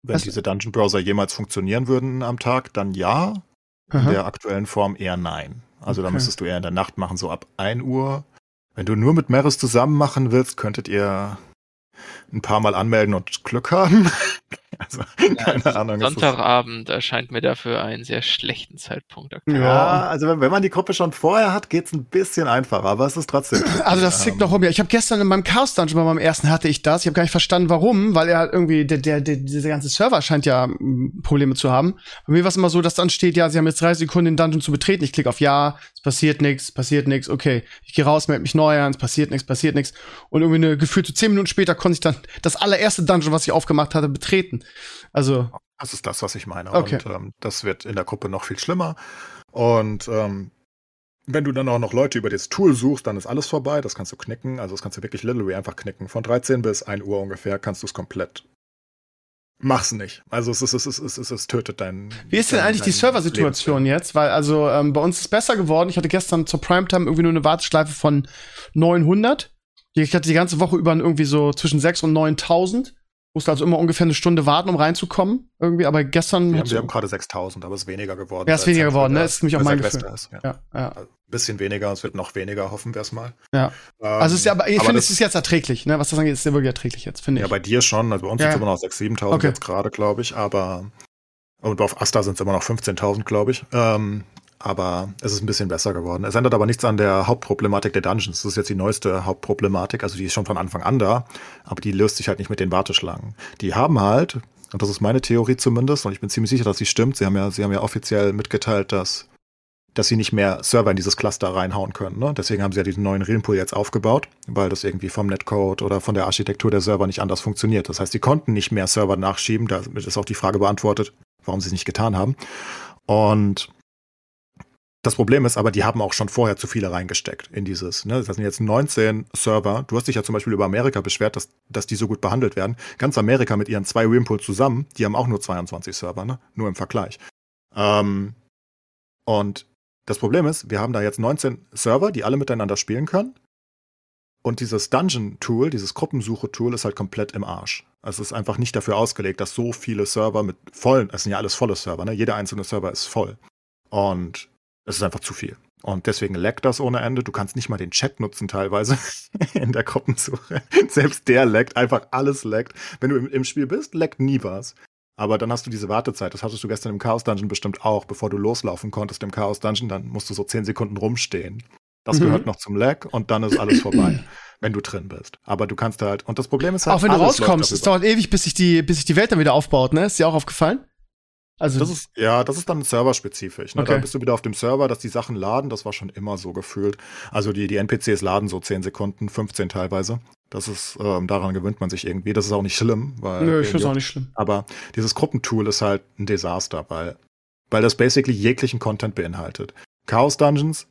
Wenn was- diese Dungeon-Browser jemals funktionieren würden am Tag, dann ja. In Aha. der aktuellen Form eher nein. Also da Okay. müsstest du eher in der Nacht machen, so ab 1 Uhr. Wenn du nur mit Maris zusammen machen willst, könntet ihr ein paar Mal anmelden und Glück haben. <laughs> also, keine Ahnung. es ist- Sonntagabend erscheint mir dafür einen sehr schlechten Zeitpunkt aktuell. Ja, also wenn, wenn man die Gruppe schon vorher hat, geht's ein bisschen einfacher, aber es ist trotzdem. <clears throat> Also das tickt ähm, noch rum. Ja, ich habe gestern in meinem Chaos Dungeon bei meinem ersten hatte ich das. Ich habe gar nicht verstanden, warum, weil er halt irgendwie der der, der dieser ganze Server scheint ja mm, Probleme zu haben. Bei mir war es immer so, dass dann steht, ja, sie haben jetzt 30 Sekunden den Dungeon zu betreten. Ich klicke auf ja, es passiert nichts, passiert nichts. Okay, ich gehe raus, melde mich neu an, es passiert nichts, passiert nichts. Und irgendwie eine gefühlte 10 Minuten später konnte ich dann das allererste Dungeon, was ich aufgemacht hatte, betreten. Also Das ist das, was ich meine. Okay. Und ähm, das wird in der Gruppe noch viel schlimmer. Und ähm, wenn du dann auch noch Leute über das Tool suchst, dann ist alles vorbei. Das kannst du knicken. Also das kannst du wirklich literally einfach knicken. Von 13 bis 1 Uhr ungefähr kannst du es komplett. Mach's nicht. Also es, ist, es, ist, es, ist, es tötet dein. Wie ist denn dein- eigentlich die Serversituation jetzt? Weil also ähm, bei uns ist es besser geworden. Ich hatte gestern zur Primetime irgendwie nur eine Warteschleife von 900. Ich hatte die ganze Woche über irgendwie so zwischen 6 und 9000. Musste also immer ungefähr eine Stunde warten, um reinzukommen. Irgendwie, aber gestern. Wir haben, wir haben gerade 6000, aber es ist weniger geworden. Ja, ist seit weniger geworden, ne? Ist nämlich auch mein Gefühl. Ist, ja. ja, ja. Also, bisschen weniger, es wird noch weniger, hoffen wir es mal. Ja. Ähm, Also es ist ja, aber ich finde, es ist jetzt erträglich, ne? Was das angeht, ist ja wirklich erträglich jetzt, finde Ja, ich. bei dir schon. Also bei uns Ja. sind es immer noch 6.000, 7.000 Okay. jetzt gerade, glaube ich. Aber und auf Asta sind es immer noch 15.000, glaube ich. Ähm, aber es ist ein bisschen besser geworden. Es ändert aber nichts an der Hauptproblematik der Dungeons. Das ist jetzt die neueste Hauptproblematik. Also die ist schon von Anfang an da. Aber die löst sich halt nicht mit den Warteschlangen. Die haben halt, und das ist meine Theorie zumindest, und ich bin ziemlich sicher, dass sie stimmt. Sie haben ja, sie haben ja offiziell mitgeteilt, dass dass sie nicht mehr Server in dieses Cluster reinhauen können. Ne? Deswegen haben sie ja diesen neuen Realpool jetzt aufgebaut, weil das irgendwie vom Netcode oder von der Architektur der Server nicht anders funktioniert. Das heißt, sie konnten nicht mehr Server nachschieben. Damit ist auch die Frage beantwortet, warum sie es nicht getan haben. Und das Problem ist aber, die haben auch schon vorher zu viele reingesteckt in dieses. Ne? Das sind jetzt 19 Server. Du hast dich ja zum Beispiel über Amerika beschwert, dass, dass die so gut behandelt werden. Ganz Amerika mit ihren zwei Realpools zusammen, die haben auch nur 22 Server, ne? nur im Vergleich. Ähm, und das Problem ist, wir haben da jetzt 19 Server, die alle miteinander spielen können. Und dieses Dungeon-Tool, dieses Gruppensuche-Tool ist halt komplett im Arsch. Es ist einfach nicht dafür ausgelegt, dass so viele Server mit vollen, es sind ja alles volle Server, ne? Jeder einzelne Server ist voll. Und es ist einfach zu viel. Und deswegen laggt das ohne Ende. Du kannst nicht mal den Chat nutzen teilweise <laughs> in der Gruppensuche. <laughs> Selbst der laggt, einfach alles laggt. Wenn du im, im Spiel bist, laggt nie was. Aber dann hast du diese Wartezeit. Das hattest du gestern im Chaos Dungeon bestimmt auch. Bevor du loslaufen konntest im Chaos Dungeon, dann musst du so 10 Sekunden rumstehen. Das Mhm. gehört noch zum Lag und dann ist alles vorbei, <clears throat> wenn du drin bist. Aber du kannst halt, und das Problem ist halt, auch wenn du rauskommst, es dauert ewig, bis sich die, bis sich die Welt dann wieder aufbaut, ne? Ist dir auch aufgefallen? Also, Das ist, ja, das ist dann serverspezifisch. Ne? Okay. Da bist du wieder auf dem Server, dass die Sachen laden. Das war schon immer so gefühlt. Also die, die NPCs laden so 10 Sekunden, 15 teilweise. Das ist, ähm, daran gewöhnt man sich irgendwie. Das ist auch nicht schlimm. Weil nö, ich finde auch nicht schlimm. Aber dieses Gruppentool ist halt ein Desaster, weil, weil das basically jeglichen Content beinhaltet. Chaos Dungeons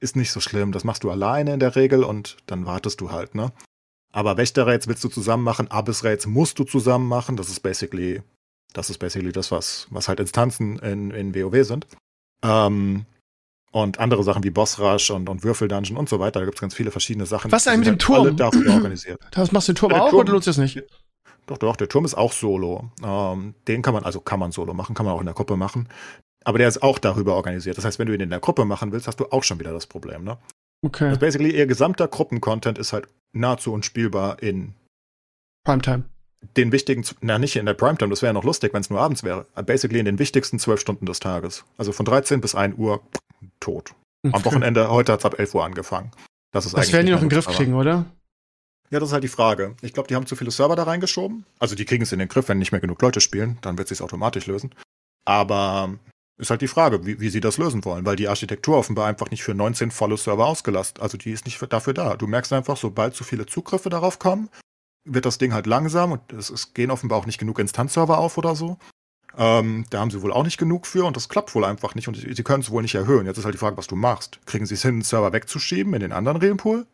ist nicht so schlimm. Das machst du alleine in der Regel und dann wartest du halt, ne? Aber Wächter-Raids willst du zusammen machen, Abyss-Raids musst du zusammen machen. Das ist basically, das ist basically das, was, was halt Instanzen in, in WoW sind. Ähm, und andere Sachen wie Boss Rush und, und Würfel-Dungeon und so weiter. Da gibt es ganz viele verschiedene Sachen. Was Die eigentlich mit dem halt Turm? Alle organisiert. <clears throat> Das machst du den Turm Ja, auch Turm- oder nutzt das nicht? Doch, doch, der Turm ist auch solo. Ähm, den kann man, also kann man solo machen, kann man auch in der Gruppe machen. Aber der ist auch darüber organisiert. Das heißt, wenn du ihn in der Gruppe machen willst, hast du auch schon wieder das Problem. Ne? Okay. Also basically, ihr gesamter Gruppencontent ist halt nahezu unspielbar in Primetime. Den wichtigen, na nicht in der Primetime, das wäre ja noch lustig, wenn es nur abends wäre. Basically in den wichtigsten zwölf Stunden des Tages. Also von 13 bis 1 Uhr tot. Am. Wochenende, heute hat es ab 11 Uhr angefangen. Das ist Das werden die noch in den Griff kriegen, oder? Ja, das ist halt die Frage. Ich glaube, die haben zu viele Server da reingeschoben. Also die kriegen es in den Griff, wenn nicht mehr genug Leute spielen, dann wird es sich automatisch lösen. Aber ist halt die Frage, wie, wie sie das lösen wollen, weil die Architektur offenbar einfach nicht für 19 volle Server ausgelastet. Also die ist nicht für, dafür da. Du merkst einfach, sobald zu viele Zugriffe darauf kommen, wird das Ding halt langsam und es, es gehen offenbar auch nicht genug Instanzserver auf oder so. Ähm, da haben sie wohl auch nicht genug für und das klappt wohl einfach nicht und sie können es wohl nicht erhöhen. Jetzt ist halt die Frage, was du machst. Kriegen sie es hin, einen Server wegzuschieben in den anderen Realpool?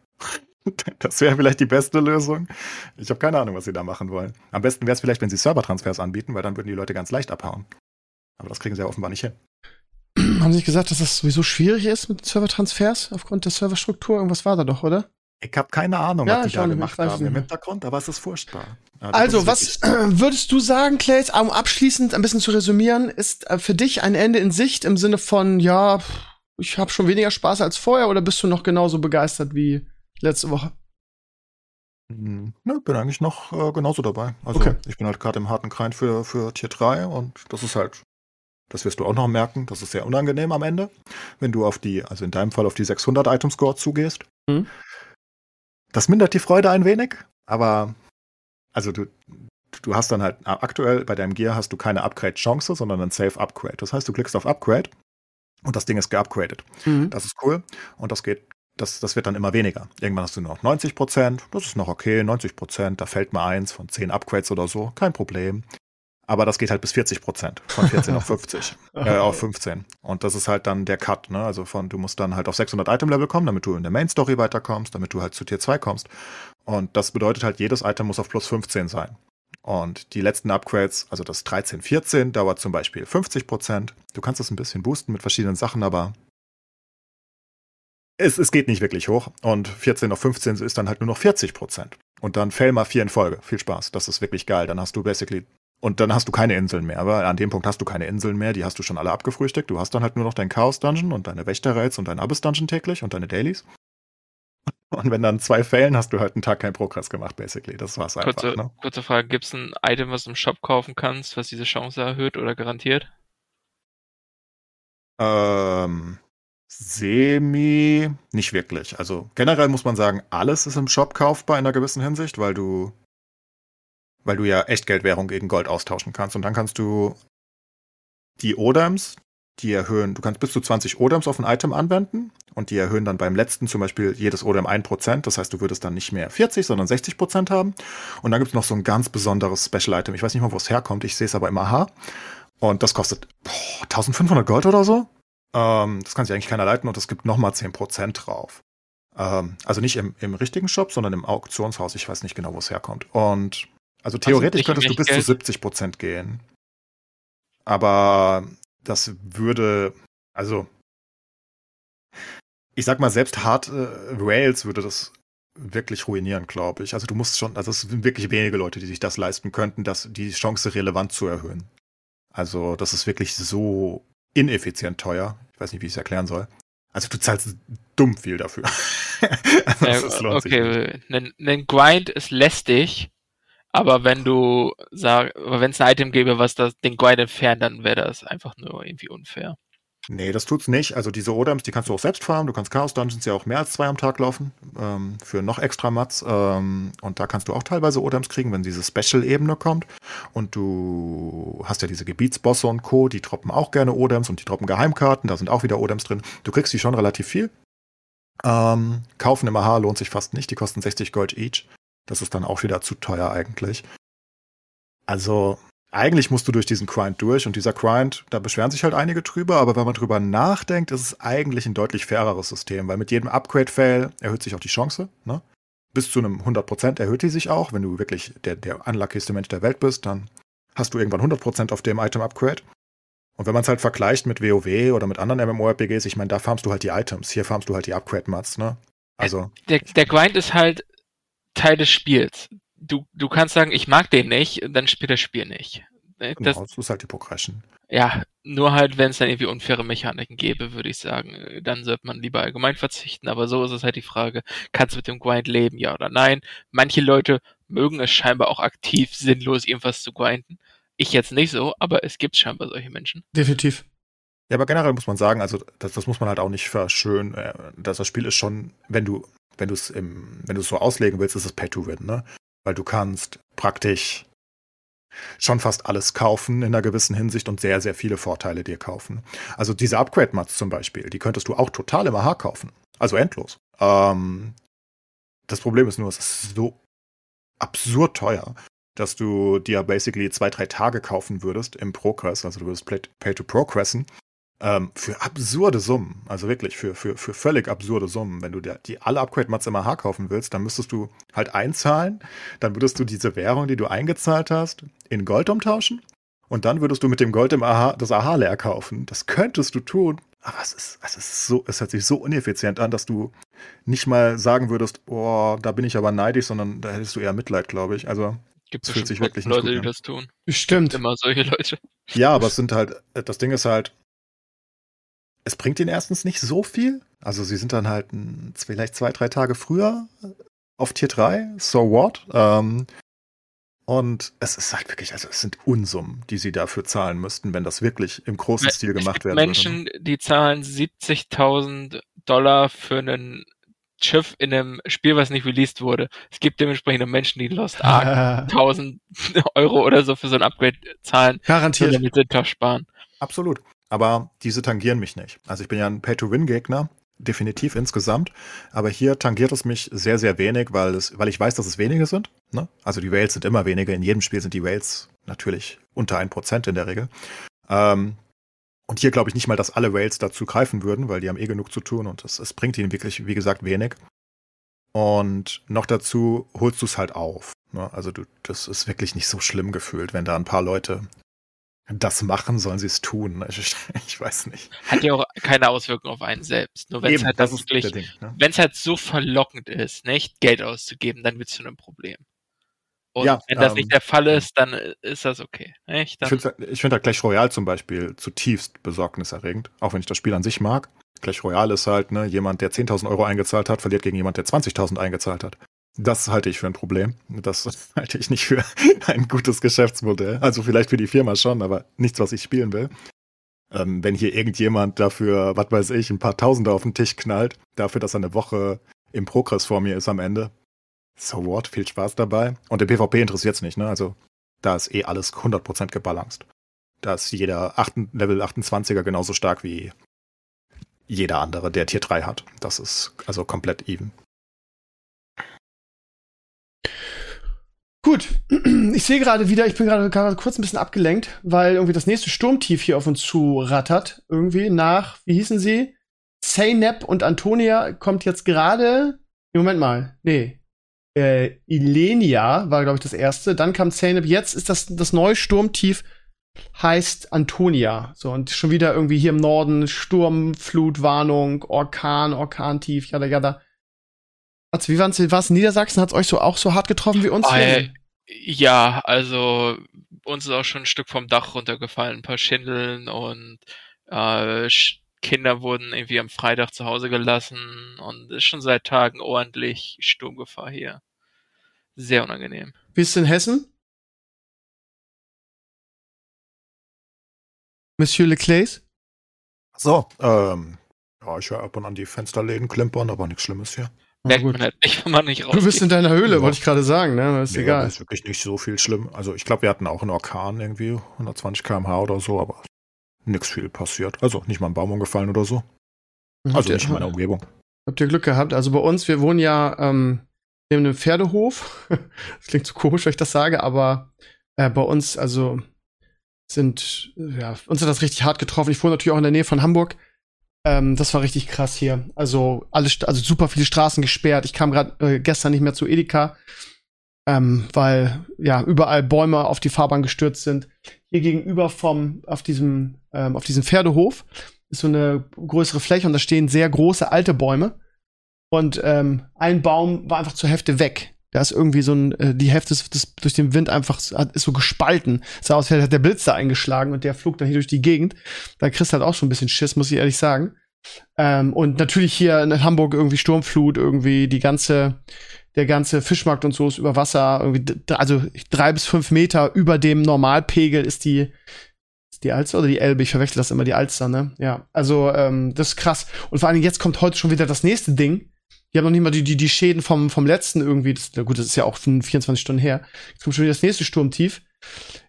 <laughs> Das wäre vielleicht die beste Lösung. Ich habe keine Ahnung, was sie da machen wollen. Am besten wäre es vielleicht, wenn sie Servertransfers anbieten, weil dann würden die Leute ganz leicht abhauen. Aber das kriegen sie ja offenbar nicht hin. <clears throat> Haben Sie nicht gesagt, dass das sowieso schwierig ist mit Servertransfers aufgrund der Serverstruktur? Irgendwas war da doch, oder? Ich habe keine Ahnung, Ja, was die ich da gemacht ich haben im. Hintergrund, aber es ist furchtbar. Also, das was <clears throat> würdest du sagen, Clays, um abschließend ein bisschen zu resümieren, ist äh, für dich ein Ende in Sicht im Sinne von, ja, ich habe schon weniger Spaß als vorher oder bist du noch genauso begeistert wie letzte Woche? Hm, Ne, bin eigentlich noch äh, genauso dabei. Also Okay. ich bin halt gerade im harten Grind für, für Tier 3 und das ist halt, das wirst du auch noch merken, das ist sehr unangenehm am Ende, wenn du auf die, also in deinem Fall auf die 600 Item Score zugehst. Mhm. Das mindert die Freude ein wenig, aber also du, du hast dann halt aktuell bei deinem Gear hast du keine Upgrade-Chance, sondern ein Safe Upgrade. Das heißt, du klickst auf Upgrade und das Ding ist geupgradet. Mhm. Das ist cool. Und das geht, das, das wird dann immer weniger. Irgendwann hast du nur noch 90 Prozent. Das ist noch okay. 90 Prozent, da fällt mal eins von 10 Upgrades oder so. Kein Problem. Aber das geht halt bis 40 Prozent. Von 14 auf <laughs> 50. Äh, auf 15. Und das ist halt dann der Cut, ne? Also von, du musst dann halt auf 600 Item-Level kommen, damit du in der Main-Story weiterkommst, damit du halt zu Tier 2 kommst. Und das bedeutet halt, jedes Item muss auf plus 15 sein. Und die letzten Upgrades, also das 13, 14, dauert zum Beispiel 50 Prozent. Du kannst das ein bisschen boosten mit verschiedenen Sachen, aber es, es geht nicht wirklich hoch. Und 14 auf 15 ist dann halt nur noch 40 Prozent. Und dann fail mal vier in Folge. Viel Spaß. Das ist wirklich geil. Dann hast du basically. Und dann hast du keine Inseln mehr. Aber an dem Punkt hast du keine Inseln mehr. Die hast du schon alle abgefrühstückt. Du hast dann halt nur noch dein Chaos-Dungeon und deine Wächter-Raids und dein Abyss-Dungeon täglich und deine Dailies. Und wenn dann zwei failen, hast du halt einen Tag keinen Progress gemacht, basically. Das war's einfach. Kurze, Ne? kurze Frage, gibt es ein Item, was du im Shop kaufen kannst, was diese Chance erhöht oder garantiert? Ähm, semi, nicht wirklich. Also generell muss man sagen, alles ist im Shop kaufbar in einer gewissen Hinsicht, weil du, weil du ja Echtgeldwährung gegen Gold austauschen kannst. Und dann kannst du die Odems, die erhöhen, du kannst bis zu 20 Odems auf ein Item anwenden und die erhöhen dann beim letzten zum Beispiel jedes Odem 1%. Das heißt, du würdest dann nicht mehr 40, sondern 60% haben. Und dann gibt es noch so ein ganz besonderes Special Item. Ich weiß nicht mal, wo es herkommt. Ich sehe es aber im AHA. Und das kostet boah, 1500 Gold oder so. Ähm, das kann sich eigentlich keiner leiten und es gibt nochmal 10% drauf. Ähm, also nicht im, im richtigen Shop, sondern im Auktionshaus. Ich weiß nicht genau, wo es herkommt. Und also theoretisch nicht im könntest du bis zu Echtgeld? 70% gehen. Aber das würde, also ich sag mal, selbst hart äh, Rails würde das wirklich ruinieren, glaube ich. Also du musst schon, also es sind wirklich wenige Leute, die sich das leisten könnten, das, die Chance relevant zu erhöhen. Also das ist wirklich so ineffizient teuer. Ich weiß nicht, wie ich es erklären soll. Also du zahlst dumm viel dafür. <laughs> also, Äh, okay, ein, ein Grind ist lästig, aber wenn du sag, wenn es ein Item gäbe, was das, den Grind entfernt, dann wäre das einfach nur irgendwie unfair. Nee, das tut's nicht. Also diese Odems, die kannst du auch selbst farmen. Du kannst Chaos Dungeons ja auch mehr als zwei am Tag laufen. Ähm, für noch extra Mats. Ähm, und da kannst du auch teilweise Odems kriegen, wenn diese Special-Ebene kommt. Und du hast ja diese Gebietsbosse und Co., die droppen auch gerne Odems und die droppen Geheimkarten. Da sind auch wieder Odems drin. Du kriegst die schon relativ viel. Ähm, kaufen im AH lohnt sich fast nicht. Die kosten 60 Gold each. Das ist dann auch wieder zu teuer eigentlich. Also, eigentlich musst du durch diesen Grind durch und dieser Grind, da beschweren sich halt einige drüber, aber wenn man drüber nachdenkt, ist es eigentlich ein deutlich faireres System, weil mit jedem Upgrade-Fail erhöht sich auch die Chance. Ne? Bis zu einem 100% erhöht die sich auch. Wenn du wirklich der, der unluckigste Mensch der Welt bist, dann hast du irgendwann 100% auf dem Item-Upgrade. Und wenn man es halt vergleicht mit WoW oder mit anderen MMORPGs, ich meine, da farmst du halt die Items, hier farmst du halt die Upgrade-Mats, ne? Also, Der, der Grind ist halt Teil des Spiels. Du, du kannst sagen, ich mag den nicht, dann spielt das Spiel nicht. Das, genau, das ist halt die Progression. Ja, nur halt, wenn es dann irgendwie unfaire Mechaniken gäbe, würde ich sagen, äh, dann sollte man lieber allgemein verzichten. Aber so ist es halt die Frage, kannst du mit dem Grind leben, ja oder nein? Manche Leute mögen es scheinbar auch aktiv sinnlos irgendwas zu grinden. Ich jetzt nicht so, aber es gibt scheinbar solche Menschen. Definitiv. Ja, aber generell muss man sagen, also das, das muss man halt auch nicht verschönen. äh, dass Das Spiel ist schon, wenn du, wenn du es wenn du so auslegen willst, ist es Pay to Win, ne? Weil du kannst praktisch schon fast alles kaufen in einer gewissen Hinsicht und sehr, sehr viele Vorteile dir kaufen. Also diese Upgrade-Mats zum Beispiel, die könntest du auch total im AH kaufen. Also endlos. Ähm, das Problem ist nur, es ist so absurd teuer, dass du dir basically zwei, drei Tage kaufen würdest im Progress. Also du würdest Play- Pay to Progressen Ähm, für absurde Summen, also wirklich für, für, für völlig absurde Summen. Wenn du dir die alle Upgrade-Mats im AH kaufen willst, dann müsstest du halt einzahlen, dann würdest du diese Währung, die du eingezahlt hast, in Gold umtauschen und dann würdest du mit dem Gold im AH das AH leer kaufen. Das könntest du tun, aber es ist, es ist so, es hört sich so ineffizient an, dass du nicht mal sagen würdest, boah, da bin ich aber neidisch, sondern da hättest du eher Mitleid, glaube ich. Also Gibt es fühlt sich bestimmt wirklich nicht Leute, gut die an. das tun. Bestimmt. Immer solche Leute. Ja, aber es sind halt, das Ding ist halt, es bringt ihnen erstens nicht so viel. Also sie sind dann halt vielleicht zwei, drei Tage früher auf Tier 3, so what? Ähm, und es ist halt wirklich, also es sind Unsummen, die sie dafür zahlen müssten, wenn das wirklich im großen Stil gemacht werden würde. ne? Menschen, die zahlen 70.000 Dollar für ein Schiff in einem Spiel, was nicht released wurde. Es gibt dementsprechend Menschen, die Lost Ark Äh, 1000 Euro oder so für so ein Upgrade zahlen, garantiert. damit sie Tag sparen. Absolut. Aber diese tangieren mich nicht. Also ich bin ja ein Pay-to-Win-Gegner, definitiv insgesamt. Aber hier tangiert es mich sehr, sehr wenig, weil, es, weil ich weiß, dass es wenige sind. Ne? Also die Whales sind immer wenige. In jedem Spiel sind die Whales natürlich unter 1% in der Regel. Ähm, und hier glaube ich nicht mal, dass alle Whales dazu greifen würden, weil die haben eh genug zu tun und es, es bringt ihnen wirklich, wie gesagt, wenig. Und noch dazu holst du es halt auf. Ne? Also du, das ist wirklich nicht so schlimm gefühlt, wenn da ein paar Leute das machen, sollen sie es tun. <laughs> Ich, ich weiß nicht. Hat ja auch keine Auswirkung auf einen selbst. Nur wenn es halt das wirklich. Ne? wenn es halt so verlockend ist, nicht Geld auszugeben, dann wird es zu einem Problem. Und Ja, wenn das ähm, nicht der Fall ist, dann ist das okay. Nicht? Ich Dann, finde ich find halt Clash Royale zum Beispiel zutiefst besorgniserregend, auch wenn ich das Spiel an sich mag. Clash Royale ist halt, ne, jemand, der 10.000 Euro eingezahlt hat, verliert gegen jemand, der 20.000 eingezahlt hat. Das halte ich für ein Problem. Das <laughs> halte ich nicht für <laughs> ein gutes Geschäftsmodell. Also vielleicht für die Firma schon, aber nichts, was ich spielen will. Ähm, wenn hier irgendjemand dafür, was weiß ich, ein paar Tausende auf den Tisch knallt, dafür, dass er eine Woche im Progress vor mir ist am Ende. So what? Viel Spaß dabei. Und im PvP interessiert es nicht, ne? Also da ist eh alles 100% gebalanced. Da ist jeder 8, Level 28er genauso stark wie jeder andere, der Tier 3 hat. Das ist also komplett even. Gut, <clears throat> ich sehe gerade wieder, ich bin gerade gerade kurz ein bisschen abgelenkt, weil irgendwie das nächste Sturmtief hier auf uns zu rattert. Irgendwie nach, wie hießen sie? Zeynep und Antonia kommt jetzt gerade. Moment mal, nee. Äh, Ilenia war, glaube ich, das erste. Dann kam Zeynep. Jetzt ist das, das neue Sturmtief heißt Antonia. So, und schon wieder irgendwie hier im Norden Sturm, Flutwarnung, Orkan, Orkantief, jada, jada. Hat's, wie war's, war's in Niedersachsen? Hat's euch so auch so hart getroffen wie uns? Hier? äh, ja, also uns ist auch schon ein Stück vom Dach runtergefallen, ein paar Schindeln und äh, Kinder wurden irgendwie am Freitag zu Hause gelassen und es ist schon seit Tagen ordentlich Sturmgefahr hier. Sehr unangenehm. Wie ist es in Hessen? Monsieur Leclays? So, ähm, ja, ich höre ab und an die Fensterläden klimpern, aber nichts Schlimmes hier. Merkt gut. man halt nicht, wenn man nicht Du bist rausgeht. in deiner Höhle, Ja. wollte ich gerade sagen, ne? Ist Nee, egal. Ist wirklich nicht so viel schlimm. Also ich glaube, wir hatten auch einen Orkan irgendwie, 120 km/h oder so, aber nichts viel passiert. Also nicht mal ein Baum umgefallen oder so. Habt Also ihr- nicht in meiner Umgebung. Habt ihr Glück gehabt? Also bei uns, wir wohnen ja ähm, neben einem Pferdehof. <laughs> das klingt so komisch, wenn ich das sage, aber äh, bei uns, also sind, ja, uns hat das richtig hart getroffen. Ich wohne natürlich auch in der Nähe von Hamburg. Ähm, das war richtig krass hier. Also alles, also super viele Straßen gesperrt. Ich kam gerade äh, gestern nicht mehr zu Edeka, ähm, weil ja überall Bäume auf die Fahrbahn gestürzt sind. Hier gegenüber vom auf diesem ähm, auf diesem Pferdehof ist so eine größere Fläche und da stehen sehr große alte Bäume. Und ähm, ein Baum war einfach zur Hälfte weg. Da ist irgendwie so ein, äh, die Hälfte ist, das, durch den Wind einfach hat- ist so gespalten. Sah aus, als hätte der Blitz da eingeschlagen und der flog dann hier durch die Gegend. Da kriegst du halt auch schon ein bisschen Schiss, muss ich ehrlich sagen. Ähm, und natürlich hier in Hamburg irgendwie Sturmflut, irgendwie die ganze, der ganze Fischmarkt und so ist über Wasser, irgendwie, also drei bis fünf Meter über dem Normalpegel ist die, ist die Alster oder die Elbe? Ich verwechsel das immer, die Alster, ne? Ja, also ähm, das ist krass. Und vor allen Dingen jetzt kommt heute schon wieder das nächste Ding. Die haben noch nicht mal die, die, die Schäden vom, vom letzten irgendwie. Das, na gut, das ist ja auch schon 24 Stunden her. Jetzt kommt schon wieder das nächste Sturmtief.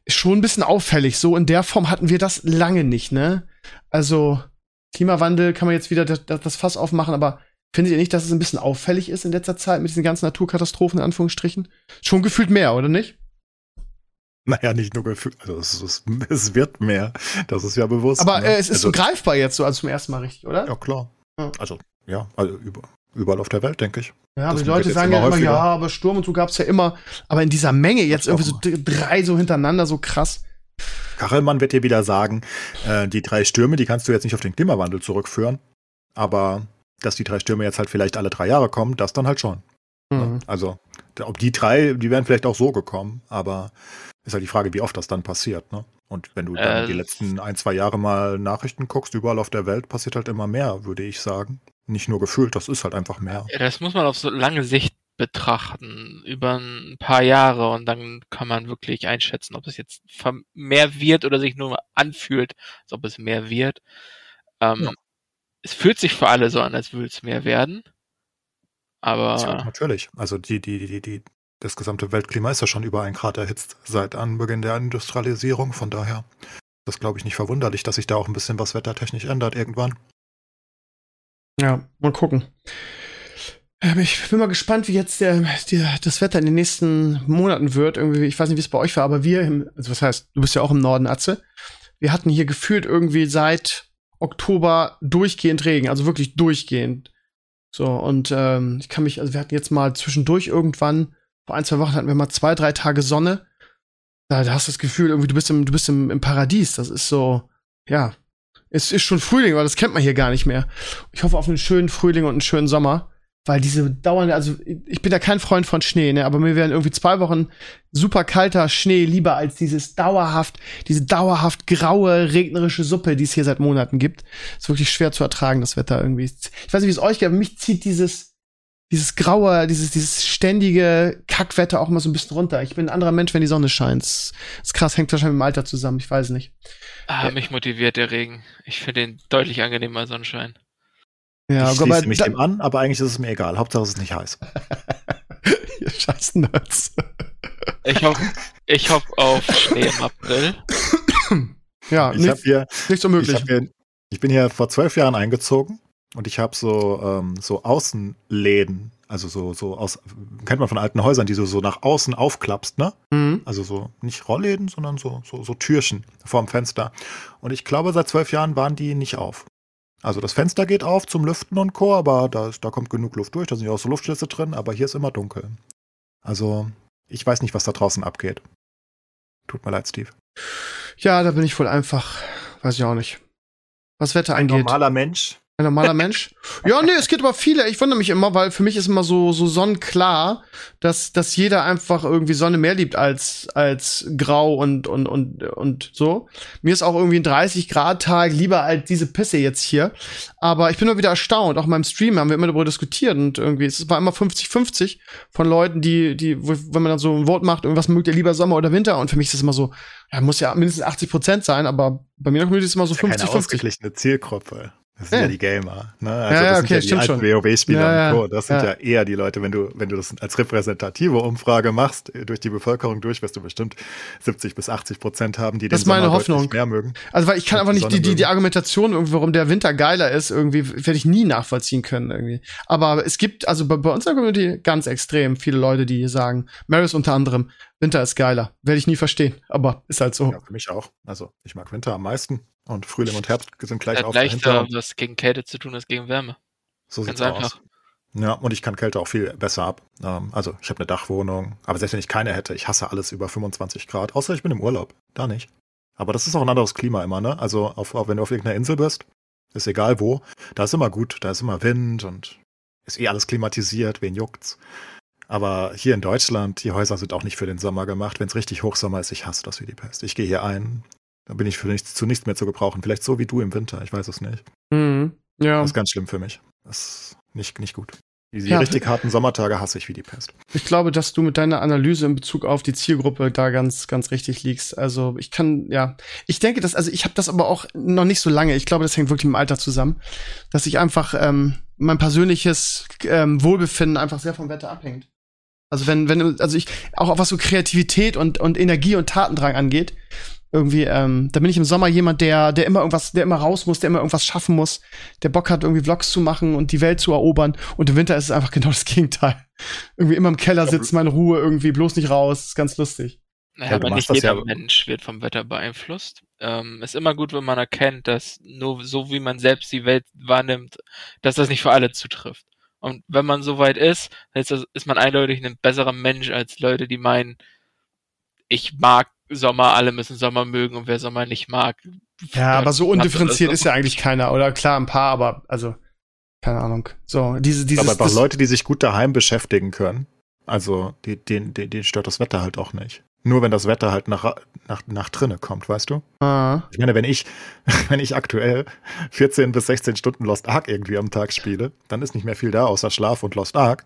Ist schon ein bisschen auffällig. So in der Form hatten wir das lange nicht, ne? Also, Klimawandel kann man jetzt wieder das, das Fass aufmachen, aber findet ihr nicht, dass es ein bisschen auffällig ist in letzter Zeit mit diesen ganzen Naturkatastrophen, in Anführungsstrichen? Schon gefühlt mehr, oder nicht? Naja, nicht nur gefühlt, also es, es, es, wird mehr. Das ist ja bewusst. Aber ne? äh, es ist also, so greifbar jetzt so als zum ersten Mal richtig, oder? Ja, klar. Ja. Also, ja, also über, überall auf der Welt, denke ich. Ja, aber Das die Leute sagen immer ja immer, ja, aber Sturm und so gab's ja immer. Aber in dieser Menge jetzt irgendwie so drei so hintereinander, so krass. Kachelmann wird dir wieder sagen, äh, die drei Stürme, die kannst du jetzt nicht auf den Klimawandel zurückführen. Aber dass die drei Stürme jetzt halt vielleicht alle drei Jahre kommen, das dann halt schon. Mhm. Also, ob die drei, die wären vielleicht auch so gekommen, aber ist halt die Frage, wie oft das dann passiert, ne? Und wenn du dann Äh, die letzten ein, zwei Jahre mal Nachrichten guckst, überall auf der Welt passiert halt immer mehr, würde ich sagen. Nicht nur gefühlt, das ist halt einfach mehr. Ja, das muss man auf so lange Sicht betrachten, über ein paar Jahre und dann kann man wirklich einschätzen, ob es jetzt mehr wird oder sich nur anfühlt, als ob es mehr wird. Ähm, Ja. Es fühlt sich für alle so an, als würde es mehr werden. Ja, Aber natürlich. Also die, die, die, die, das gesamte Weltklima ist ja schon über ein Grad erhitzt seit Anbeginn der Industrialisierung. Von daher ist das, glaube ich, nicht verwunderlich, dass sich da auch ein bisschen was wettertechnisch ändert irgendwann. Ja, mal gucken. Ähm, Ich bin mal gespannt, wie jetzt der, der, das Wetter in den nächsten Monaten wird. Irgendwie, ich weiß nicht, wie es bei euch war, aber wir, im, also was heißt, du bist ja auch im Norden, Atze. Wir hatten hier gefühlt irgendwie seit Oktober durchgehend Regen, also wirklich durchgehend. So, und ähm, ich kann mich, also wir hatten jetzt mal zwischendurch irgendwann, vor ein, zwei Wochen hatten wir mal zwei, drei Tage Sonne. Da, da hast du das Gefühl, irgendwie, du bist im, du bist im, im Paradies. Das ist so, ja. Es ist schon Frühling, aber das kennt man hier gar nicht mehr. Ich hoffe auf einen schönen Frühling und einen schönen Sommer, weil diese dauernde, also ich bin ja kein Freund von Schnee, ne, aber mir wären irgendwie zwei Wochen super kalter Schnee lieber als dieses dauerhaft, diese dauerhaft graue, regnerische Suppe, die es hier seit Monaten gibt. Ist wirklich schwer zu ertragen, das Wetter irgendwie. Ich weiß nicht, wie es euch geht, aber mich zieht dieses, dieses graue, dieses, dieses ständige Kackwetter auch mal so ein bisschen runter. Ich bin ein anderer Mensch, wenn die Sonne scheint. Das ist krass, hängt wahrscheinlich mit dem Alter zusammen, ich weiß nicht. ah, mich motiviert der Regen. Ich finde ihn deutlich angenehmer als Sonnenschein. Ja, ich aber schließe mich dem an, aber eigentlich ist es mir egal. Hauptsache es ist nicht heiß. <laughs> Ihr scheiß Nerds. Ich hoffe ich hoff auf Schnee im April. Ja, Ich, hab nichts, hier, nichts ich, unmöglich. hab hier, ich bin hier vor zwölf Jahren eingezogen und ich habe so, ähm, so Außenläden, also so, so aus, kennt man von alten Häusern, die du so nach außen aufklappst, ne? Mhm. Also so nicht Rollläden, sondern so, so, so Türchen vorm Fenster. Und ich glaube, seit zwölf Jahren waren die nicht auf. Also das Fenster geht auf zum Lüften und Co., aber da, da kommt genug Luft durch, da sind ja auch so Luftschlitze drin, aber hier ist immer dunkel. Also ich weiß nicht, was da draußen abgeht. Tut mir leid, Steve. Ja, da bin ich wohl einfach, weiß ich auch nicht. Was Wetter angeht. Normaler Mensch. Ein normaler <laughs> Mensch. Ja, nee, es geht aber viele. Ich wundere mich immer, weil für mich ist immer so, so sonnenklar, dass, dass jeder einfach irgendwie Sonne mehr liebt als, als grau und, und, und, und so. Mir ist auch irgendwie ein 30-Grad-Tag lieber als diese Pisse jetzt hier. Aber ich bin immer wieder erstaunt. Auch in meinem Stream haben wir immer darüber diskutiert und irgendwie, es war immer 50-50 von Leuten, die, die, wo- wenn man dann so ein Wort macht, irgendwas mögt ihr lieber Sommer oder Winter. Und für mich ist es immer so, ja, muss ja mindestens 80 Prozent sein, aber bei mir in der Community ist es immer so Keine 50-50. ausgeglichene Zielgruppe. Das sind Ja. ja, die Gamer. Ne? Also Ja, das sind okay, ja die alten. WoW-Spieler Ja, und Co. Das sind ja. eher die Leute, wenn du, wenn du das als repräsentative Umfrage machst, äh, durch die Bevölkerung durch, wirst du bestimmt 70 bis 80 Prozent haben, die Das den ist meine Sommer Hoffnung. mehr mögen. Also weil ich kann einfach nicht die, die, die. Argumentation, irgendwie, warum der Winter geiler ist, irgendwie werde ich nie nachvollziehen können irgendwie. Aber es gibt also bei, bei uns in der Community ganz extrem viele Leute, die sagen, Maris unter anderem, Winter ist geiler. Werde ich nie verstehen, aber ist halt so. Ja, für mich auch. Also ich mag Winter am meisten und Frühling und Herbst sind gleich auf leichter, dahinter. was gegen Kälte zu tun als gegen Wärme. So Ganz sieht's einfach. aus. Ja, und ich kann Kälte auch viel besser ab. Ähm, also ich habe eine Dachwohnung, aber selbst wenn ich keine hätte, ich hasse alles über 25 Grad, außer ich bin im Urlaub. Da nicht. Aber das ist auch ein anderes Klima immer, ne? Also auf, auf, wenn du auf irgendeiner Insel bist, ist egal wo, da ist immer gut, da ist immer Wind und ist eh alles klimatisiert, wen juckt's. Aber hier in Deutschland, die Häuser sind auch nicht für den Sommer gemacht. Wenn es richtig Hochsommer ist, ich hasse das wie die Pest. Ich gehe hier ein, dann bin ich für nichts, zu nichts mehr zu gebrauchen. Vielleicht so wie du im Winter, ich weiß es nicht. Mhm. Ja, Das ist ganz schlimm für mich. Das ist nicht, nicht gut. Die, die Ja. richtig harten Sommertage hasse ich wie die Pest. ich glaube, dass du mit deiner Analyse in Bezug auf die Zielgruppe da ganz, ganz richtig liegst. Also ich kann, ja, ich denke, dass, also ich habe das aber auch noch nicht so lange. Ich glaube, das hängt wirklich mit dem Alter zusammen, dass ich einfach ähm, mein persönliches ähm, Wohlbefinden einfach sehr vom Wetter abhängt. Also wenn, wenn, also ich, auch was so Kreativität und, und Energie und Tatendrang angeht, irgendwie, ähm, da bin ich im Sommer jemand, der, der immer irgendwas, der immer raus muss, der immer irgendwas schaffen muss, der Bock hat, irgendwie Vlogs zu machen und die Welt zu erobern. Und im Winter ist es einfach genau das Gegenteil. Irgendwie immer im Keller sitzen, meine Ruhe, irgendwie bloß nicht raus, ist ganz lustig. Naja, Ja, aber nicht das jeder ja- Mensch wird vom Wetter beeinflusst. Ähm, ist immer gut, wenn man erkennt, dass nur so wie man selbst die Welt wahrnimmt, dass das nicht für alle zutrifft. Und wenn man so weit ist, dann ist, das, ist man eindeutig ein besserer Mensch als Leute, die meinen, ich mag Sommer, alle müssen Sommer mögen und wer Sommer nicht mag. Ja, aber so undifferenziert ist ja eigentlich keiner. Oder klar, ein paar, aber also, keine Ahnung. So, diese, dieses. aber einfach Leute, die sich gut daheim beschäftigen können. Also, die, den, den, denen stört das Wetter halt auch nicht. Nur wenn das Wetter halt nach, nach, nach drinne kommt, weißt du? Ah. Ich meine, wenn ich, <laughs> wenn ich aktuell 14 bis 16 Stunden Lost Ark irgendwie am Tag spiele, dann ist nicht mehr viel da außer Schlaf und Lost Ark.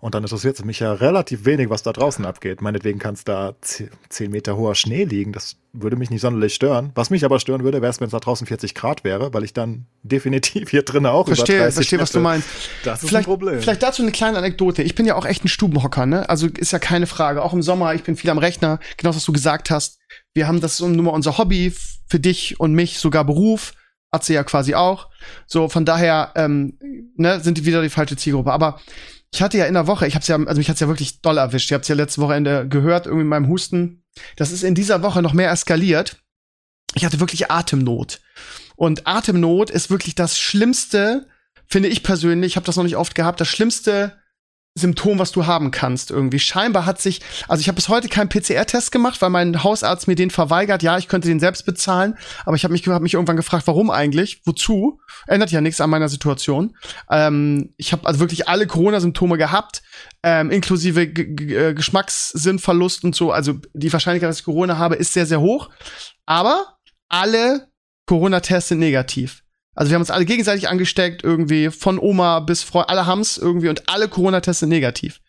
Und dann interessiert es mich ja relativ wenig, was da draußen abgeht. Meinetwegen kann es da 10 Meter hoher Schnee liegen. Das würde mich nicht sonderlich stören. Was mich aber stören würde, wäre es, wenn es da draußen 40 Grad wäre, weil ich dann <laughs> definitiv hier drinnen auch Verstehe, über 30 verstehe, was du meinst. Das ist vielleicht, ein Problem. vielleicht dazu eine kleine Anekdote. Ich bin ja auch echt ein Stubenhocker, ne? Also ist ja keine Frage. Auch im Sommer, ich bin viel am Rechner, genau was du gesagt hast. Wir haben das nur mal unser Hobby, für dich und mich sogar Beruf. Atze ja quasi auch. So, von daher, ähm, ne, sind die wieder die falsche Zielgruppe. Aber ich hatte ja in der Woche, ich hab's ja, also mich hat's ja wirklich doll erwischt. Ihr habt's ja letzte Wochenende gehört, irgendwie in meinem Husten. Das ist in dieser Woche noch mehr eskaliert. Ich hatte wirklich Atemnot. Und Atemnot ist wirklich das Schlimmste, finde ich persönlich, ich habe das noch nicht oft gehabt, das schlimmste Symptom, was du haben kannst irgendwie. Scheinbar hat sich, also ich habe bis heute keinen PCR-Test gemacht, weil mein Hausarzt mir den verweigert. Ja, ich könnte den selbst bezahlen, aber ich habe mich, hab mich irgendwann gefragt, warum eigentlich? Wozu? Ändert ja nichts an meiner Situation. Ähm, ich habe also wirklich alle Corona-Symptome gehabt, ähm, inklusive G G äh, Geschmackssinnverlust und so. Also die Wahrscheinlichkeit, dass ich Corona habe, ist sehr, sehr hoch. Aber alle Corona-Tests sind negativ. Also wir haben uns alle gegenseitig angesteckt, irgendwie von Oma bis Freund, alle haben's irgendwie und alle Corona-Tests sind negativ.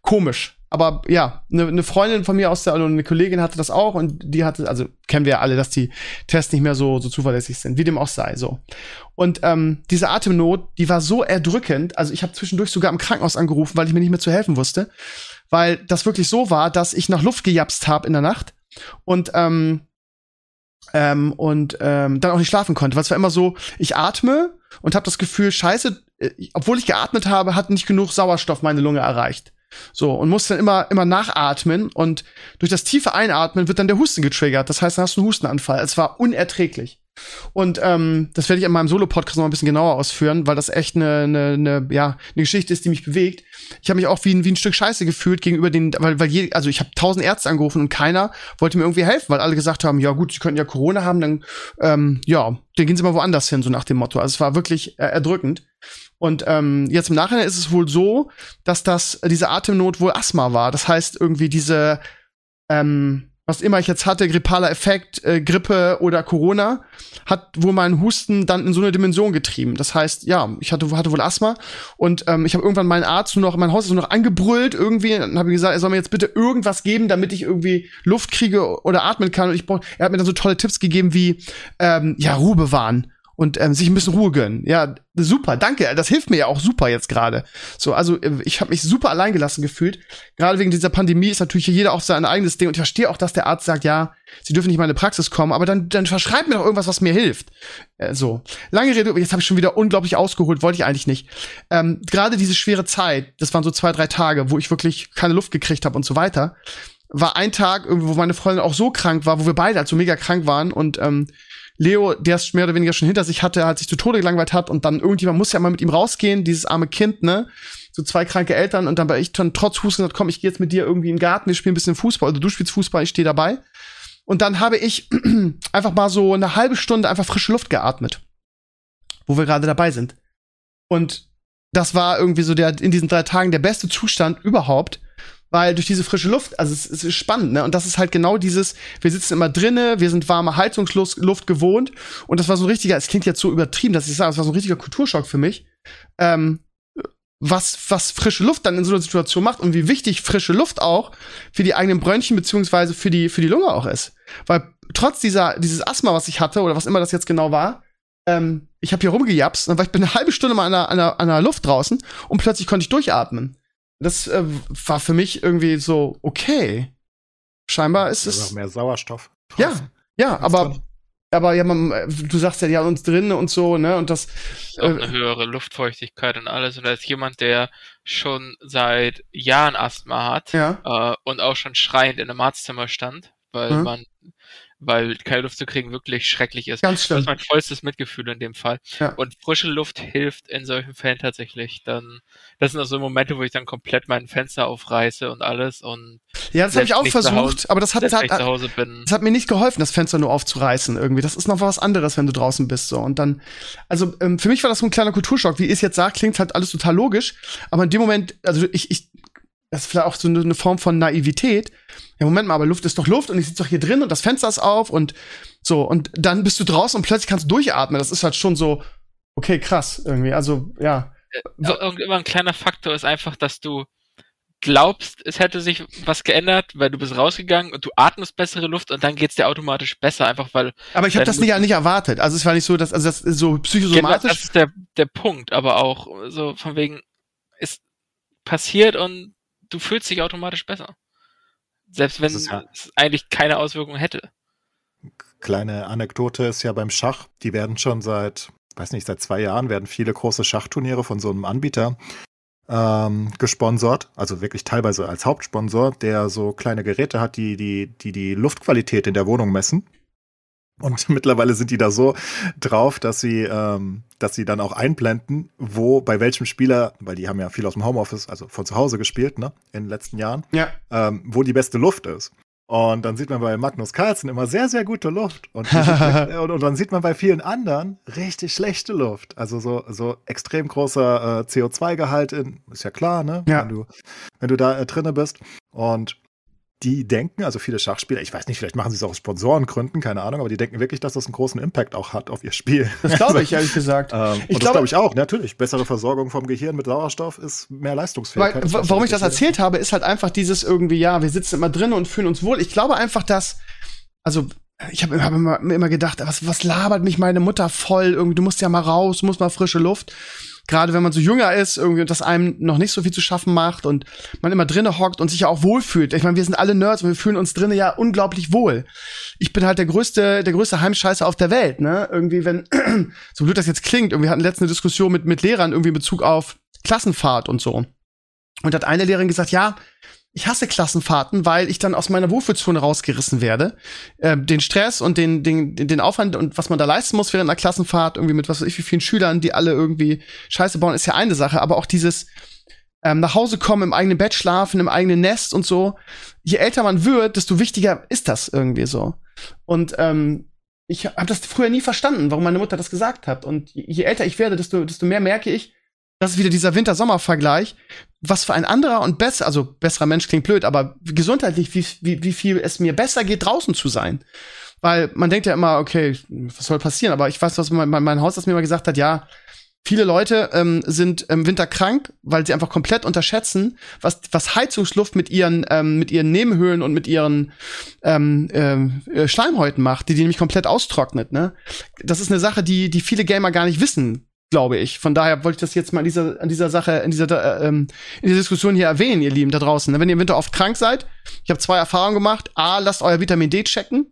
Komisch. Aber ja, eine ne Freundin von mir aus der, also eine Kollegin hatte das auch und die hatte, also kennen wir ja alle, dass die Tests nicht mehr so, so zuverlässig sind, wie dem auch sei, so. Und ähm, diese Atemnot, die war so erdrückend, also ich habe zwischendurch sogar im Krankenhaus angerufen, weil ich mir nicht mehr zu helfen wusste, weil das wirklich so war, dass ich nach Luft gejapst habe in der Nacht und ähm, ähm, und ähm, dann auch nicht schlafen konnte. Es war immer so, ich atme und habe das Gefühl, scheiße, äh, obwohl ich geatmet habe, hat nicht genug Sauerstoff meine Lunge erreicht. So, und muss dann immer, immer nachatmen und durch das tiefe Einatmen wird dann der Husten getriggert. Das heißt, dann hast du einen Hustenanfall. Es war unerträglich. Und ähm, das werde ich in meinem Solo-Podcast noch ein bisschen genauer ausführen, weil das echt eine, eine, eine, ja, eine Geschichte ist, die mich bewegt. Ich habe mich auch wie ein, wie ein Stück Scheiße gefühlt gegenüber den, weil, weil je, also ich habe tausend Ärzte angerufen und keiner wollte mir irgendwie helfen, weil alle gesagt haben, ja gut, sie könnten ja Corona haben, dann ähm, ja, dann gehen sie mal woanders hin, so nach dem Motto. Also es war wirklich äh, erdrückend. Und ähm, jetzt im Nachhinein ist es wohl so, dass das diese Atemnot wohl Asthma war. Das heißt irgendwie diese ähm, was immer ich jetzt hatte, grippaler Effekt, äh, Grippe oder Corona, hat wohl meinen Husten dann in so eine Dimension getrieben. Das heißt, ja, ich hatte, hatte wohl Asthma und ähm, ich habe irgendwann meinen Arzt nur noch, mein Haus ist nur noch angebrüllt irgendwie und habe gesagt, er soll mir jetzt bitte irgendwas geben, damit ich irgendwie Luft kriege oder atmen kann. Und ich brauch, er hat mir dann so tolle Tipps gegeben wie, ähm, ja, Ruhe bewahren und ähm, sich ein bisschen Ruhe gönnen. Ja, super, danke. Das hilft mir ja auch super jetzt gerade. So, also äh, ich habe mich super alleingelassen gefühlt. Gerade wegen dieser Pandemie ist natürlich jeder auch sein eigenes Ding. Und ich verstehe auch, dass der Arzt sagt, ja, sie dürfen nicht in meine Praxis kommen, aber dann, dann verschreibt mir doch irgendwas, was mir hilft. Äh, so, lange Rede, jetzt habe ich schon wieder unglaublich ausgeholt, wollte ich eigentlich nicht. Ähm, Gerade diese schwere Zeit, das waren so zwei, drei Tage, wo ich wirklich keine Luft gekriegt habe und so weiter, war ein Tag, wo meine Freundin auch so krank war, wo wir beide halt so mega krank waren und ähm, Leo, der es mehr oder weniger schon hinter sich hatte, hat sich zu Tode gelangweilt hat und dann irgendjemand muss ja mal mit ihm rausgehen, dieses arme Kind, ne? So zwei kranke Eltern und dann war ich dann trotz Husten gesagt, komm, ich gehe jetzt mit dir irgendwie in den Garten, wir spielen ein bisschen Fußball, also du spielst Fußball, ich stehe dabei. Und dann habe ich <clears throat> einfach mal so eine halbe Stunde einfach frische Luft geatmet, wo wir gerade dabei sind. Und das war irgendwie so der in diesen drei Tagen der beste Zustand überhaupt, weil durch diese frische Luft, also es, es ist spannend, ne? Und das ist halt genau dieses, wir sitzen immer drinne, wir sind warme Heizungsluft Luft gewohnt und das war so ein richtiger, es klingt jetzt so übertrieben, dass ich sage, es war so ein richtiger Kulturschock für mich. Ähm, was, was frische Luft dann in so einer Situation macht und wie wichtig frische Luft auch für die eigenen Bronchien beziehungsweise für die, für die Lunge auch ist. Weil trotz dieser, dieses Asthma, was ich hatte, oder was immer das jetzt genau war, ähm, ich habe hier rumgejapst, dann war ich bin eine halbe Stunde mal an der, an, der, an der Luft draußen und plötzlich konnte ich durchatmen. Das äh, war für mich irgendwie so, okay. Scheinbar ist es. auch mehr Sauerstoff. Ja. Ja, aber, aber ja, man, äh, du sagst ja, die haben uns drin und so, ne? Und das, Ist auch Äh, eine höhere Luftfeuchtigkeit und alles. Und als jemand, der schon seit Jahren Asthma hat ja. äh, und auch schon schreiend in einem Arztzimmer stand, weil Mhm. man, weil keine Luft zu kriegen wirklich schrecklich ist. Ganz Das schlimm. ist mein vollstes Mitgefühl in dem Fall. Ja. Und frische Luft hilft in solchen Fällen tatsächlich. Dann, das sind auch so Momente, wo ich dann komplett mein Fenster aufreiße und alles und Ja, das habe ich auch versucht, Hause- aber das hat, hat, ich das hat mir nicht geholfen, das Fenster nur aufzureißen irgendwie. Das ist noch was anderes, wenn du draußen bist so. Und dann, also ähm, für mich war das so ein kleiner Kulturschock. Wie ihr es jetzt sagt, klingt halt alles total logisch. Aber in dem Moment, also ich, ich, das ist vielleicht auch so eine, Form von Naivität. Ja, Moment mal, aber Luft ist doch Luft und ich sitze doch hier drin und das Fenster ist auf und so. Und dann bist du draußen und plötzlich kannst du durchatmen. Das ist halt schon so, okay, krass irgendwie. Also, ja. Irgend immer ein kleiner Faktor ist einfach, dass du glaubst, es hätte sich was geändert, weil du bist rausgegangen und du atmest bessere Luft und dann geht's dir automatisch besser, einfach weil Aber ich habe das nicht, nicht erwartet. Also es war nicht so, dass, also das ist so genau, psychosomatisch. das ist der, der Punkt, aber auch so von wegen, es passiert und du fühlst dich automatisch besser. Selbst wenn ja- es eigentlich keine Auswirkung hätte. Kleine Anekdote ist ja beim Schach, die werden schon seit, weiß nicht, seit zwei Jahren werden viele große Schachturniere von so einem Anbieter ähm, gesponsert, also wirklich teilweise als Hauptsponsor, der so kleine Geräte hat, die die, die, die Luftqualität in der Wohnung messen. Und <laughs> mittlerweile sind die da so drauf, dass sie, ähm, dass sie dann auch einblenden, wo bei welchem Spieler, weil die haben ja viel aus dem Homeoffice, also von zu Hause gespielt, ne, in den letzten Jahren, ja. ähm, wo die beste Luft ist. Und dann sieht man bei Magnus Carlsen immer sehr, sehr gute Luft. Und, <laughs> und, und dann sieht man bei vielen anderen richtig schlechte Luft. Also so, so extrem großer äh, CO2-Gehalt in, ist ja klar, ne? Ja. Wenn du, wenn du da äh, drinne bist. Und die denken, also viele Schachspieler, ich weiß nicht, vielleicht machen sie es auch aus Sponsorengründen, keine Ahnung, aber die denken wirklich, dass das einen großen Impact auch hat auf ihr Spiel. Das glaube <laughs> ich, ehrlich gesagt. Ähm, Ich und das glaube- glaube ich auch, natürlich. Bessere Versorgung vom Gehirn mit Sauerstoff ist mehr Weil, Leistungsfähigkeit. w- warum ich das erzählt habe, ist halt einfach dieses irgendwie, ja, wir sitzen immer drin und fühlen uns wohl. Ich glaube einfach, dass, also, ich habe hab immer, immer gedacht, was, was labert mich meine Mutter voll? Irgendwie, du musst ja mal raus, du musst mal frische Luft. Gerade wenn man so jünger ist, irgendwie, und das einem noch nicht so viel zu schaffen macht und man immer drinne hockt und sich ja auch wohlfühlt. Ich meine, wir sind alle Nerds und wir fühlen uns drinnen ja unglaublich wohl. Ich bin halt der größte, der größte Heimscheißer auf der Welt, ne? Irgendwie, wenn, <clears throat> so blöd das jetzt klingt, irgendwie hatten letzte Diskussion mit, mit Lehrern irgendwie in Bezug auf Klassenfahrt und so. Und hat eine Lehrerin gesagt, ja, ich hasse Klassenfahrten, weil ich dann aus meiner Wohlfühlzone rausgerissen werde. Äh, den Stress und den, den, den Aufwand und was man da leisten muss während einer Klassenfahrt, irgendwie mit was weiß ich wie vielen Schülern, die alle irgendwie Scheiße bauen, ist ja eine Sache, aber auch dieses ähm, nach Hause kommen, im eigenen Bett schlafen, im eigenen Nest und so. Je älter man wird, desto wichtiger ist das irgendwie so. Und ähm, ich habe das früher nie verstanden, warum meine Mutter das gesagt hat. Und je, älter ich werde, desto, desto mehr merke ich, das ist wieder dieser Winter-Sommer-Vergleich, was für ein anderer und besser, also besserer Mensch klingt blöd, aber gesundheitlich, wie, wie, wie viel es mir besser geht, draußen zu sein. Weil man denkt ja immer, okay, was soll passieren? Aber ich weiß, was mein, mein, Hausarzt mir mal gesagt hat, ja, viele Leute ähm, sind im Winter krank, weil sie einfach komplett unterschätzen, was, was Heizungsluft mit ihren, ähm, mit ihren Nebenhöhlen und mit ihren ähm, ähm, äh, Schleimhäuten macht, die die nämlich komplett austrocknet. Ne? Das ist eine Sache, die, die viele Gamer gar nicht wissen, glaube ich. Von daher wollte ich das jetzt mal an dieser, an dieser Sache, in dieser, äh, ähm, in dieser Diskussion hier erwähnen, ihr Lieben da draußen. Wenn ihr im Winter oft krank seid, ich habe zwei Erfahrungen gemacht. A, lasst euer Vitamin D checken.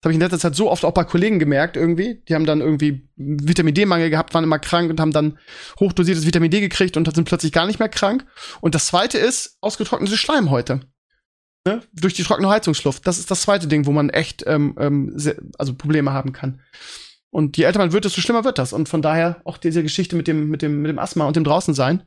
Das habe ich in letzter Zeit so oft auch bei Kollegen gemerkt irgendwie. Die haben dann irgendwie Vitamin D-Mangel gehabt, waren immer krank und haben dann hochdosiertes Vitamin D gekriegt und sind plötzlich gar nicht mehr krank. Und das zweite ist ausgetrocknete Schleimhäute. Ne? Durch die trockene Heizungsluft. Das ist das zweite Ding, wo man echt ähm, ähm, also Probleme haben kann. Und je älter man wird, desto schlimmer wird das. Und von daher auch diese Geschichte mit dem, mit dem, mit dem Asthma und dem Draußensein.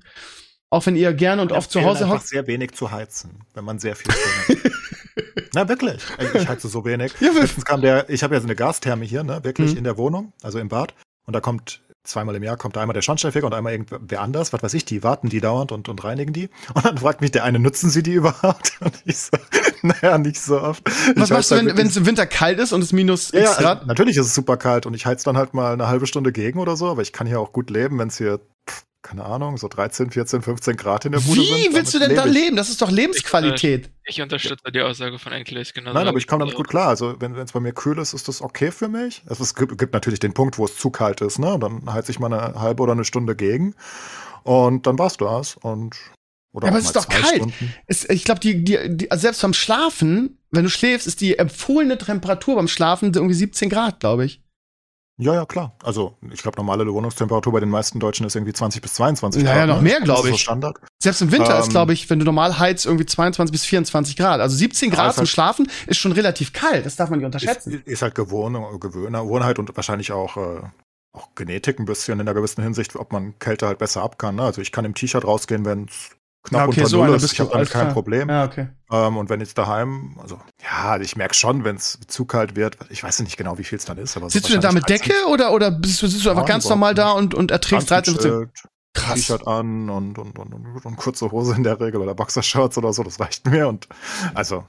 Auch wenn ihr gerne und oft zu Hause einfach hockt. sehr wenig zu heizen, wenn man sehr viel trinkt. <laughs> Na wirklich, Also ich heize so wenig. Ja, Letztens kam der, ich habe ja so eine Gastherme hier, ne, wirklich Mhm. in der Wohnung, also im Bad. Und da kommt zweimal im Jahr kommt da einmal der Schornsteinfeger und einmal irgendwer anders, was weiß ich, die warten die dauernd und, und reinigen die. Und dann fragt mich der eine, nutzen sie die <laughs> überhaupt? Und ich so, <laughs> naja, nicht so oft. Was machst du, dann wenn es im Winter kalt ist und es minus ja, X Grad? also, natürlich ist es super kalt und ich heiz dann halt mal eine halbe Stunde gegen oder so, aber ich kann hier auch gut leben, wenn es hier, keine Ahnung, so 13, 14, 15 Grad in der Bude sind. Wie willst du denn da lebe ich. leben? Das ist doch Lebensqualität. Ich unterstütze die Aussage von Enkles genau. Nein, aber ich komme damit gut klar. Also, wenn es bei mir kühl ist, ist das okay für mich. Also, es gibt, gibt natürlich den Punkt, wo es zu kalt ist, ne? Dann heiz ich mal eine halbe oder eine Stunde gegen. Und dann war's das. Und, oder Ja, aber es ist doch kalt. Es, ich glaube, die, die, die, also selbst beim Schlafen, wenn du schläfst, ist die empfohlene Temperatur beim Schlafen irgendwie 17 Grad, glaube ich. Ja, ja, klar. Also, ich glaube, normale Wohnungstemperatur bei den meisten Deutschen ist irgendwie 20 bis 22 Naja, Grad. noch ne? mehr, Das glaub ist so ich. Standard. Selbst im Winter ist, Ähm, glaube ich, wenn du normal heizt, irgendwie 22 bis 24 Grad. Also 17 Ja, Grad ist zum halt- Schlafen ist schon relativ kalt. Das darf man nicht Ist, unterschätzen. ist halt Gewohn Gewohnheit und wahrscheinlich auch, äh, auch Genetik ein bisschen in einer gewissen Hinsicht, ob man Kälte halt besser ab kann. Ne? Also ich kann im T-Shirt rausgehen, wenn es knapp Ja, okay, unter so Null ist. Ich habe damit kein klar. Problem. Ja, okay. Ähm, und wenn jetzt daheim, also ja, ich merke schon, wenn es zu kalt wird, ich weiß nicht genau, wie viel es dann ist. Aber so Sitzt du denn da mit Decke oder, oder bist du, sitzt du einfach ganz normal da und, und erträgst 13, 14? Anzug, Krass. T-Shirt an und, und, und, und, und kurze Hose in der Regel oder Boxershorts oder so, das reicht mir. Und also,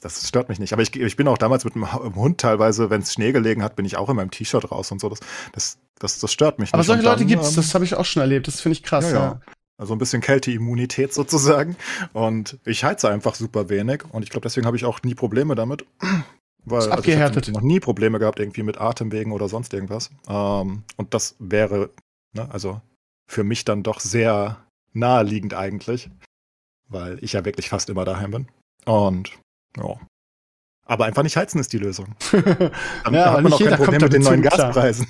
das stört mich nicht. Aber ich, ich bin auch damals mit dem Hund teilweise, wenn es Schnee gelegen hat, bin ich auch in meinem T-Shirt raus und so. Das, das, das, das stört mich Aber nicht. solche Und Leute dann, gibt's, ähm, das habe ich auch schon erlebt. Das finde ich krass. ja, Ja, ja. Also ein bisschen Kälteimmunität <laughs> sozusagen. Und ich heize einfach super wenig. Und ich glaube, deswegen habe ich auch nie Probleme damit. <clears throat> Weil Ist also ich abgehärtet. habe noch nie Probleme gehabt, irgendwie mit Atemwegen oder sonst irgendwas. Ähm, und das wäre, ne, also für mich dann doch sehr naheliegend eigentlich. Weil ich ja wirklich fast immer daheim bin. Und ja. Aber einfach nicht heizen ist die Lösung. <laughs> Dann Ja, aber hat man nicht auch jeder kein Problem kommt mit den neuen. Gaspreisen.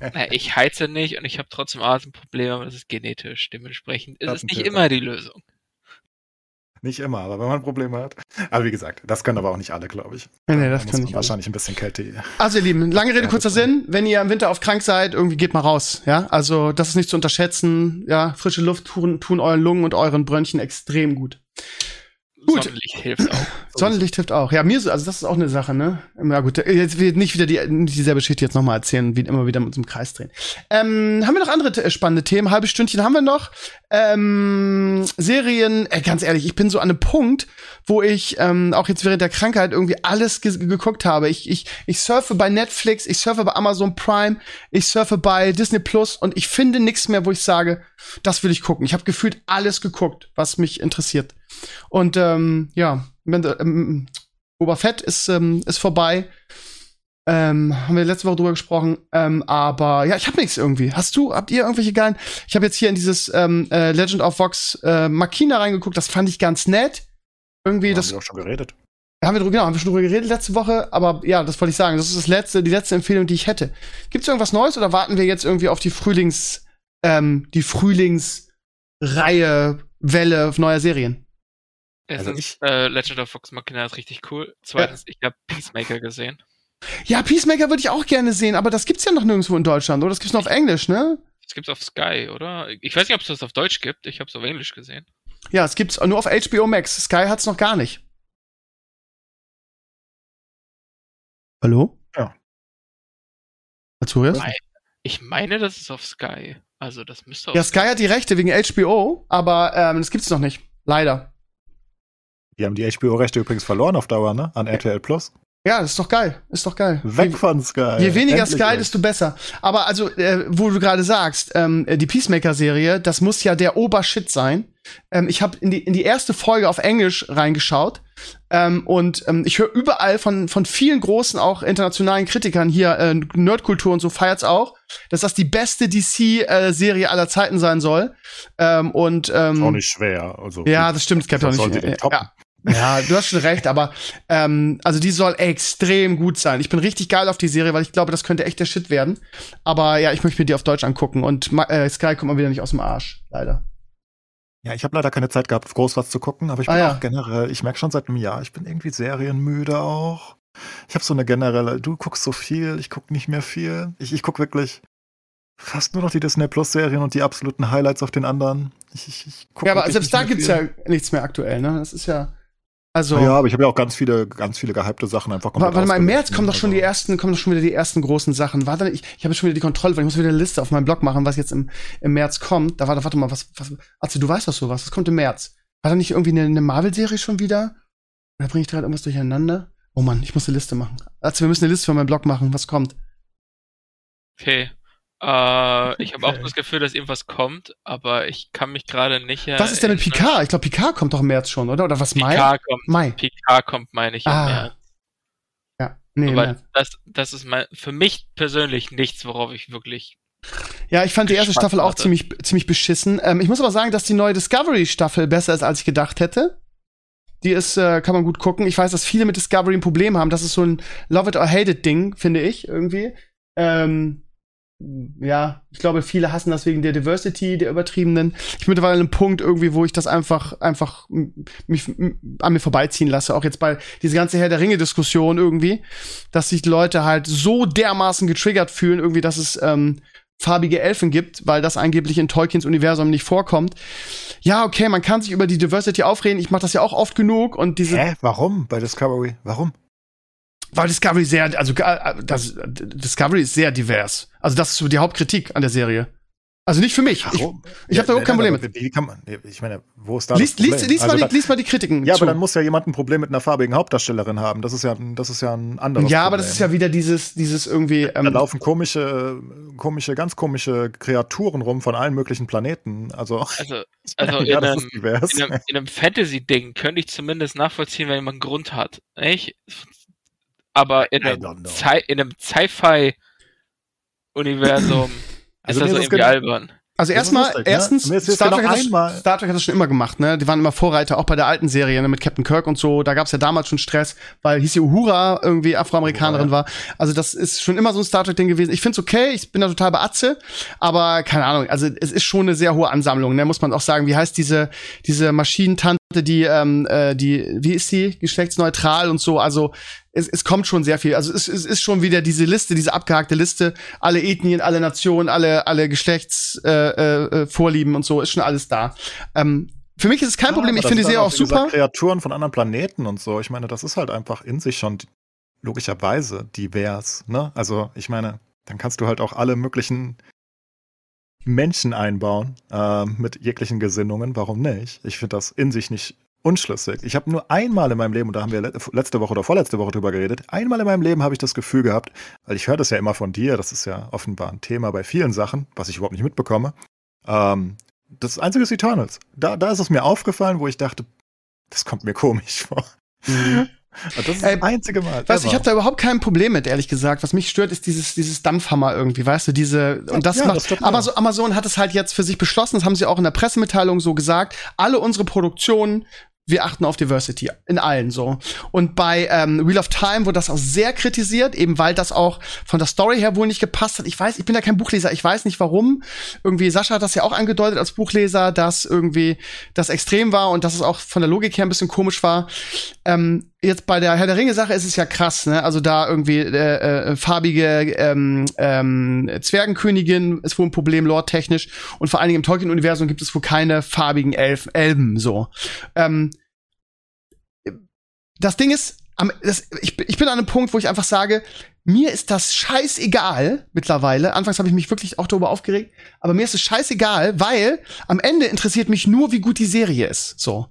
Na, ich heize nicht und ich habe trotzdem Atemprobleme, aber das ist genetisch. Dementsprechend ist es nicht immer die Lösung. Nicht immer, aber wenn man Probleme hat. Aber wie gesagt, das können aber auch nicht alle, glaube ich. Nee, nee, Da das ich auch. wahrscheinlich ein bisschen Kälte. Also ihr Lieben, lange Rede, kurzer Sinn. Wenn ihr im Winter auf krank seid, irgendwie geht mal raus. Ja, also das ist nicht zu unterschätzen. Ja, frische Luft tun, tun euren Lungen und euren Bronchien extrem gut. Gut. Sonnenlicht hilft auch. <laughs> Sonnenlicht hilft auch. Ja, mir so, also das ist auch eine Sache, ne? Ja gut, jetzt wird nicht wieder die, nicht dieselbe Geschichte jetzt nochmal erzählen, wie immer wieder mit uns im Kreis drehen. Ähm, haben wir noch andere äh, spannende Themen? Halbe Stündchen haben wir noch. Ähm, Serien, äh, ganz ehrlich, ich bin so an einem Punkt, wo ich ähm, auch jetzt während der Krankheit irgendwie alles ge geguckt habe. Ich, ich, ich surfe bei Netflix, ich surfe bei Amazon Prime, ich surfe bei Disney Plus und ich finde nichts mehr, wo ich sage, das will ich gucken. Ich habe gefühlt alles geguckt, was mich interessiert. Und ähm, ja, ähm, Boba Fett ist, ähm, ist vorbei. Ähm, haben wir letzte Woche drüber gesprochen. Ähm, aber ja, ich habe nichts irgendwie. Hast du, habt ihr irgendwelche geilen? Ich habe jetzt hier in dieses ähm, äh, Legend of Vox äh, Machina reingeguckt. Das fand ich ganz nett. Irgendwie, Haben das wir auch schon geredet. haben wir drüber, genau, haben wir schon drüber geredet letzte Woche, aber ja, das wollte ich sagen. Das ist das letzte, die letzte Empfehlung, die ich hätte. Gibt's irgendwas Neues oder warten wir jetzt irgendwie auf die Frühlings, ähm, die Frühlingsreihe, Welle neuer Serien? Also Erstens, ich- äh, Legend of Fox Machina ist richtig cool. Zweitens, ich habe Peacemaker gesehen. Ja, Peacemaker würde ich auch gerne sehen, aber das gibt's ja noch nirgendwo in Deutschland, oder? Das gibt's nur auf Englisch, ne? Das gibt's auf Sky, oder? Ich weiß nicht, ob es das auf Deutsch gibt. Ich habe es auf Englisch gesehen. Ja, es gibt's nur auf HBO Max. Sky hat's noch gar nicht. Hallo? Ja. Azurias? Ich meine, das ist auf Sky. Also das müsste auf Ja, Sky hat die Rechte wegen HBO, aber ähm, das gibt's noch nicht. Leider. Die haben die HBO-Rechte übrigens verloren auf Dauer, ne? An RTL Plus. Ja, das ist doch geil. Ist doch geil. Weg von Sky. Je weniger Endlich Sky, desto besser. Aber also, äh, wo du gerade sagst, ähm, die Peacemaker-Serie, das muss ja der Obershit sein. Ähm, ich habe in die, in die erste Folge auf Englisch reingeschaut ähm, und ähm, ich höre überall von, von vielen großen, auch internationalen Kritikern hier, äh, Nerdkultur und so feiert's auch, dass das die beste DC-Serie aller Zeiten sein soll. Ähm, und ähm, Ist auch nicht schwer. Also, ja, das stimmt, es gibt auch nicht. äh, ja. Ja, du hast schon recht, aber ähm, also die soll extrem gut sein. Ich bin richtig geil auf die Serie, weil ich glaube, das könnte echt der Shit werden. Aber ja, ich möchte mir die auf Deutsch angucken und äh, Sky kommt mal wieder nicht aus dem Arsch, leider. Ja, ich habe leider keine Zeit gehabt, groß was zu gucken, aber ich Ah, bin ja. auch generell, ich merke schon seit einem Jahr, ich bin irgendwie serienmüde auch. Ich habe so eine generelle, du guckst so viel, ich guck nicht mehr viel. Ich, ich guck wirklich fast nur noch die Disney Plus Serien und die absoluten Highlights auf den anderen. Ich, ich, ich guck Ja, aber selbst da gibt's viel. ja nichts mehr aktuell, ne? Das ist ja also Ja, aber ich habe ja auch ganz viele, ganz viele gehypte Sachen einfach Wa- Warte mal, im März kommen doch schon die Also, ersten, kommen doch schon wieder die ersten großen Sachen. Warte, ich, ich habe schon wieder die Kontrolle, weil ich muss wieder eine Liste auf meinem Blog machen, was jetzt im, im März kommt. Da warte, warte mal, was, was, also du weißt doch sowas, was kommt im März? War da nicht irgendwie eine, eine Marvel-Serie schon wieder? Oder bringe ich gerade irgendwas durcheinander? Oh Mann, ich muss eine Liste machen. Also wir müssen eine Liste für meinen Blog machen, was kommt. Okay. Äh, ich <laughs> habe auch das Gefühl, dass irgendwas kommt, aber ich kann mich gerade nicht was ist denn mit erinnern. Picard? Ich glaube, Picard kommt doch im März schon, oder? Oder was, Mai? Picard kommt. Mai. Picard kommt, meine ich, im Ah, März. Ja, nee, im Aber März. das, das ist mein, für mich persönlich nichts, worauf ich wirklich. Ja, ich fand die erste Staffel auch warte. ziemlich, ziemlich beschissen. Ähm, ich muss aber sagen, dass die neue Discovery-Staffel besser ist, als ich gedacht hätte. Die ist, äh, kann man gut gucken. Ich weiß, dass viele mit Discovery ein Problem haben. Das ist so ein Love it or hate it Ding, finde ich, irgendwie. Ähm, ja, ich glaube, viele hassen das wegen der Diversity, der übertriebenen. Ich bin mittlerweile an einem Punkt irgendwie, wo ich das einfach, einfach mich an mir vorbeiziehen lasse. Auch jetzt bei dieser ganze Herr der Ringe-Diskussion irgendwie, dass sich Leute halt so dermaßen getriggert fühlen, irgendwie, dass es ähm, farbige Elfen gibt, weil das angeblich in Tolkiens Universum nicht vorkommt. Ja, okay, man kann sich über die Diversity aufreden. Ich mache das ja auch oft genug und diese. Hä? Warum bei Discovery? Warum? Weil Discovery sehr, also äh, das, Discovery ist sehr divers. Also das ist so die Hauptkritik an der Serie. Also nicht für mich. Warum? Ich, ich habe da überhaupt kein Problem mit. Wie kann man, ich meine, wo ist da lies, das Lies, lies, also mal die, lies mal die Kritiken. Ja, zu. aber dann muss ja jemand ein Problem mit einer farbigen Hauptdarstellerin haben. Das ist ja, das ist ja ein anderes Ja, Problem. aber das ist ja wieder dieses, dieses irgendwie. Ähm, da laufen komische, komische, ganz komische Kreaturen rum von allen möglichen Planeten. Also, <laughs> also, also ja, in, einem, in, einem, in einem Fantasy-Ding könnte ich zumindest nachvollziehen, wenn jemand einen Grund hat. Nicht? Aber in einem, in einem Sci-Fi-Universum also ist das so irgendwie albern. Also erstmal, lustig, erstens, ne? Star, Trek hat das, Star Trek hat das schon immer gemacht, ne? Die waren immer Vorreiter, auch bei der alten Serie, ne? mit Captain Kirk und so. Da gab es ja damals schon Stress, weil hieß ja Uhura irgendwie Afroamerikanerin ja. war. Also das ist schon immer so ein Star Trek-Ding gewesen. Ich find's okay, ich bin da total beatze, aber keine Ahnung, also es ist schon eine sehr hohe Ansammlung, ne? Muss man auch sagen. Wie heißt diese, diese Maschinentante, die, ähm, äh, die, wie ist sie? Geschlechtsneutral und so. Also es, es kommt schon sehr viel. Also es, es ist schon wieder diese Liste, diese abgehakte Liste, alle Ethnien, alle Nationen, alle, alle Geschlechtsvorlieben äh, äh, Vorlieben und so, ist schon alles da. Ähm, für mich ist es kein ja, Problem, ich finde die Serie auch, auch super. Kreaturen von anderen Planeten und so. Ich meine, das ist halt einfach in sich schon logischerweise divers, ne? Also, ich meine, dann kannst du halt auch alle möglichen Menschen einbauen äh, mit jeglichen Gesinnungen. Warum nicht? Ich finde das in sich nicht unschlüssig. Ich habe nur einmal in meinem Leben, und da haben wir letzte Woche oder vorletzte Woche drüber geredet, einmal in meinem Leben habe ich das Gefühl gehabt, weil ich höre das ja immer von dir, das ist ja offenbar ein Thema bei vielen Sachen, was ich überhaupt nicht mitbekomme. Ähm, das Einzige ist Eternals. Da, da ist es mir aufgefallen, wo ich dachte, das kommt mir komisch vor. Mhm. Das ist das einzige Mal. Weißt, ich habe da überhaupt kein Problem mit, ehrlich gesagt. Was mich stört, ist dieses, dieses Dampfhammer irgendwie, weißt du, diese, und das ja, macht, das Amazon, Amazon hat es halt jetzt für sich beschlossen, das haben sie auch in der Pressemitteilung so gesagt, alle unsere Produktionen wir achten auf Diversity in allen so. Und bei ähm, Wheel of Time wurde das auch sehr kritisiert, eben weil das auch von der Story her wohl nicht gepasst hat. Ich weiß, ich bin ja kein Buchleser, ich weiß nicht warum. Irgendwie, Sascha hat das ja auch angedeutet als Buchleser, dass irgendwie das extrem war und dass es auch von der Logik her ein bisschen komisch war. Ähm, jetzt bei der Herr der Ringe-Sache ist es ja krass, ne? Also da irgendwie äh, äh, farbige ähm, ähm, Zwergenkönigin ist wohl ein Problem, lore-technisch. Und vor allen Dingen im Tolkien-Universum gibt es wohl keine farbigen Elf Elben so. Ähm, das Ding ist, am, das, ich, ich bin an einem Punkt, wo ich einfach sage, mir ist das scheißegal mittlerweile. Anfangs habe ich mich wirklich auch darüber aufgeregt, aber mir ist es scheißegal, weil am Ende interessiert mich nur, wie gut die Serie ist. So.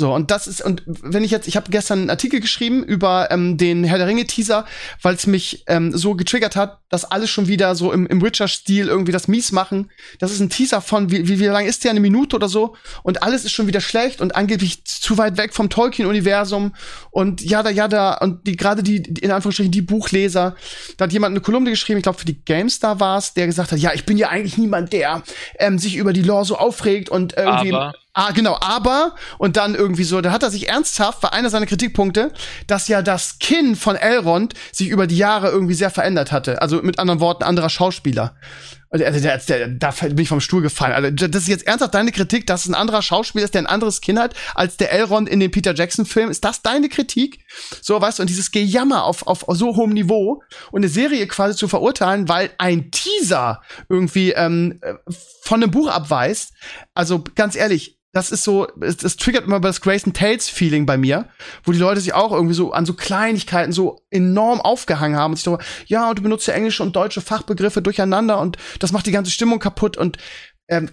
So, und das ist, und wenn ich jetzt, ich habe gestern einen Artikel geschrieben über ähm, den Herr der Ringe-Teaser, weil es mich ähm, so getriggert hat, dass alles schon wieder so im, im Witcher-Stil irgendwie das mies machen. Das ist ein Teaser von, wie, wie, wie lang ist der, eine Minute oder so, und alles ist schon wieder schlecht und angeblich zu weit weg vom Tolkien-Universum und ja, da, ja, da, und die gerade die, in Anführungsstrichen, die Buchleser, da hat jemand eine Kolumne geschrieben, ich glaube für die GameStar war es, der gesagt hat, ja, ich bin ja eigentlich niemand, der ähm, sich über die Lore so aufregt und irgendwie. Aber Ah, genau, aber, und dann irgendwie so, da hat er sich ernsthaft, war einer seiner Kritikpunkte, dass ja das Kinn von Elrond sich über die Jahre irgendwie sehr verändert hatte. Also mit anderen Worten, anderer Schauspieler. Also der, der, da bin ich vom Stuhl gefallen. Also das ist jetzt ernsthaft deine Kritik, dass es ein anderer Schauspieler ist, der ein anderes Kinn hat, als der Elrond in dem Peter Jackson-Film. Ist das deine Kritik? So, weißt du, und dieses Gejammer auf, auf so hohem Niveau und eine Serie quasi zu verurteilen, weil ein Teaser irgendwie ähm, von einem Buch abweist. Also ganz ehrlich, das ist so, es, das triggert immer das Grayson Tales Feeling bei mir, wo die Leute sich auch irgendwie so an so Kleinigkeiten so enorm aufgehangen haben und sich so, ja, und du benutzt ja englische und deutsche Fachbegriffe durcheinander und das macht die ganze Stimmung kaputt und ähm,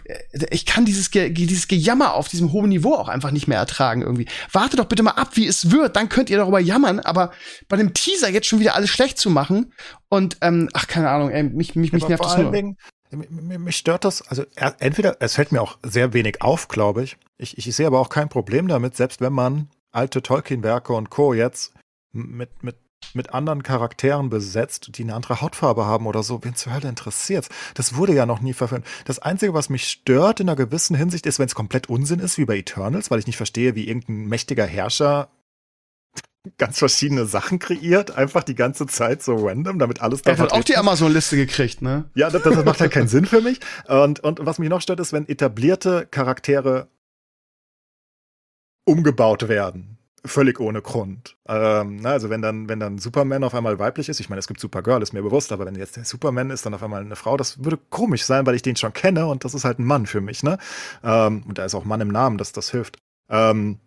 ich kann dieses, Ge dieses Gejammer auf diesem hohen Niveau auch einfach nicht mehr ertragen irgendwie. Warte doch bitte mal ab, wie es wird, dann könnt ihr darüber jammern, aber bei dem Teaser jetzt schon wieder alles schlecht zu machen und ähm, ach, keine Ahnung, ey, mich, mich, mich nervt das nur. Dingen, mich stört das, also entweder, es fällt mir auch sehr wenig auf, glaube ich. ich. Ich sehe aber auch kein Problem damit, selbst wenn man alte Tolkien-Werke und Co. jetzt mit, mit, mit anderen Charakteren besetzt, die eine andere Hautfarbe haben oder so, wen zur Hölle interessiert Das wurde ja noch nie verfilmt. Das Einzige, was mich stört in einer gewissen Hinsicht, ist, wenn es komplett Unsinn ist, wie bei Eternals, weil ich nicht verstehe, wie irgendein mächtiger Herrscher ganz verschiedene Sachen kreiert, einfach die ganze Zeit so random, damit alles da Er hat auch die Amazon-Liste gekriegt, ne? Ja, das, das macht halt keinen <laughs> Sinn für mich. Und, und was mich noch stört, ist, wenn etablierte Charaktere umgebaut werden. Völlig ohne Grund. Ähm, na, also wenn dann, wenn dann Superman auf einmal weiblich ist, ich meine, es gibt Supergirl, ist mir bewusst, aber wenn jetzt der Superman ist, dann auf einmal eine Frau, das würde komisch sein, weil ich den schon kenne und das ist halt ein Mann für mich, ne? Ähm, und da ist auch Mann im Namen, dass das hilft. Ähm,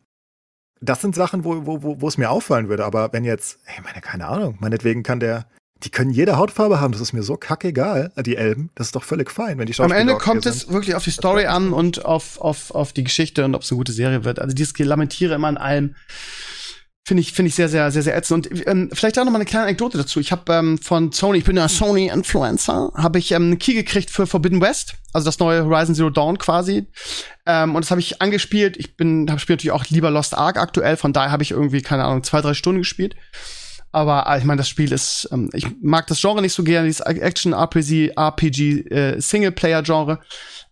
das sind Sachen, wo, wo, wo, wo es mir auffallen würde, aber wenn jetzt, ich meine, keine Ahnung, meinetwegen kann der, die können jede Hautfarbe haben, das ist mir so kackegal, die Elben, das ist doch völlig fein, wenn die Am Schauspieler Ende okay kommt sind. es wirklich auf die Story an und auf, auf, auf die Geschichte und ob es eine gute Serie wird. Also dieses Lamentiere immer an allem finde ich, finde ich sehr, sehr, sehr, sehr ätzend. Und ähm, vielleicht auch noch mal eine kleine Anekdote dazu. Ich habe ähm, von Sony, ich bin ja Sony-Influencer, habe ich ähm, einen Key gekriegt für Forbidden West, also das neue Horizon Zero Dawn quasi. Ähm, und das habe ich angespielt. Ich bin, habe spiele natürlich auch lieber Lost Ark aktuell, von daher habe ich irgendwie, keine Ahnung, zwei, drei Stunden gespielt. Aber äh, ich meine, das Spiel ist, ähm, ich mag das Genre nicht so gerne, dieses Action-RPG, RPG, äh, Singleplayer-Genre.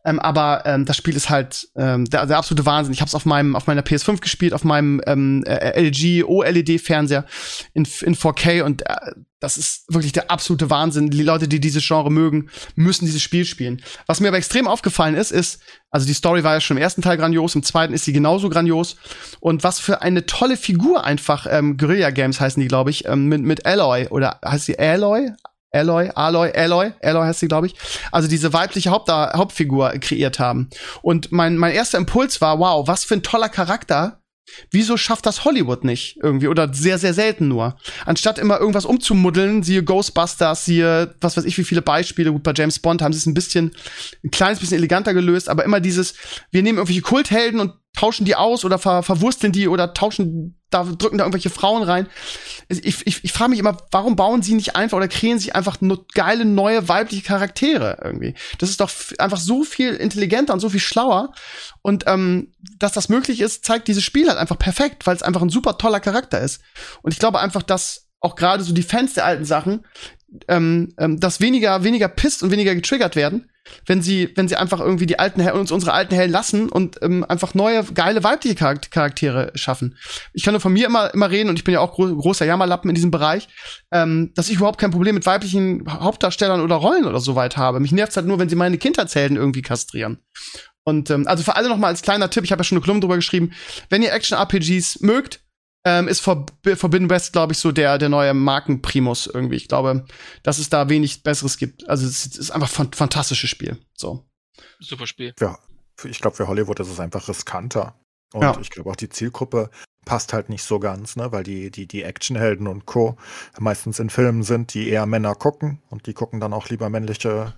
Ähm, aber ähm, das Spiel ist halt ähm, der, der absolute Wahnsinn. Ich habe es auf meinem auf meiner PS5 gespielt, auf meinem ähm, äh, LG OLED-Fernseher in, in 4K und äh, das ist wirklich der absolute Wahnsinn. Die Leute, die dieses Genre mögen, müssen dieses Spiel spielen. Was mir aber extrem aufgefallen ist, ist, also die Story war ja schon im ersten Teil grandios, im zweiten ist sie genauso grandios. Und was für eine tolle Figur einfach, ähm, Guerilla Games heißen die, glaube ich, ähm, mit, mit Alloy oder heißt sie Alloy? Alloy, Aloy, Alloy, Alloy heißt sie, glaube ich. Also diese weibliche Haupt Hauptfigur kreiert haben. Und mein, mein erster Impuls war, wow, was für ein toller Charakter. Wieso schafft das Hollywood nicht irgendwie oder sehr, sehr selten nur? Anstatt immer irgendwas umzumuddeln, siehe Ghostbusters, siehe, was weiß ich, wie viele Beispiele. Gut, bei James Bond haben sie es ein bisschen, ein kleines bisschen eleganter gelöst, aber immer dieses, wir nehmen irgendwelche Kulthelden und tauschen die aus oder ver verwursteln die oder tauschen, da drücken da irgendwelche Frauen rein. Ich, ich, ich frage mich immer, warum bauen sie nicht einfach oder kreieren sie einfach nur geile neue weibliche Charaktere irgendwie? Das ist doch einfach so viel intelligenter und so viel schlauer. Und ähm, dass das möglich ist, zeigt dieses Spiel halt einfach perfekt, weil es einfach ein super toller Charakter ist. Und ich glaube einfach, dass auch gerade so die Fans der alten Sachen, ähm, ähm, dass weniger, weniger pisst und weniger getriggert werden, wenn sie, wenn sie einfach irgendwie die alten uns unsere alten Helden lassen und ähm, einfach neue, geile weibliche Charaktere schaffen. Ich kann nur von mir immer, immer reden und ich bin ja auch gro großer Jammerlappen in diesem Bereich, ähm, dass ich überhaupt kein Problem mit weiblichen Hauptdarstellern oder Rollen oder so weit habe. Mich nervt halt nur, wenn sie meine Kindheitshelden irgendwie kastrieren. Und ähm, also für alle noch mal als kleiner Tipp, ich habe ja schon eine Kolumne drüber geschrieben, wenn ihr Action-RPGs mögt, ähm, ist Forbidden West, glaube ich, so der, der neue Markenprimus irgendwie. Ich glaube, dass es da wenig Besseres gibt. Also es ist einfach ein fantastisches Spiel. So. Super Spiel. Ja, ich glaube, für Hollywood ist es einfach riskanter. Und Ja. ich glaube auch die Zielgruppe passt halt nicht so ganz, ne? weil die, die, die Actionhelden und Co. meistens in Filmen sind, die eher Männer gucken und die gucken dann auch lieber männliche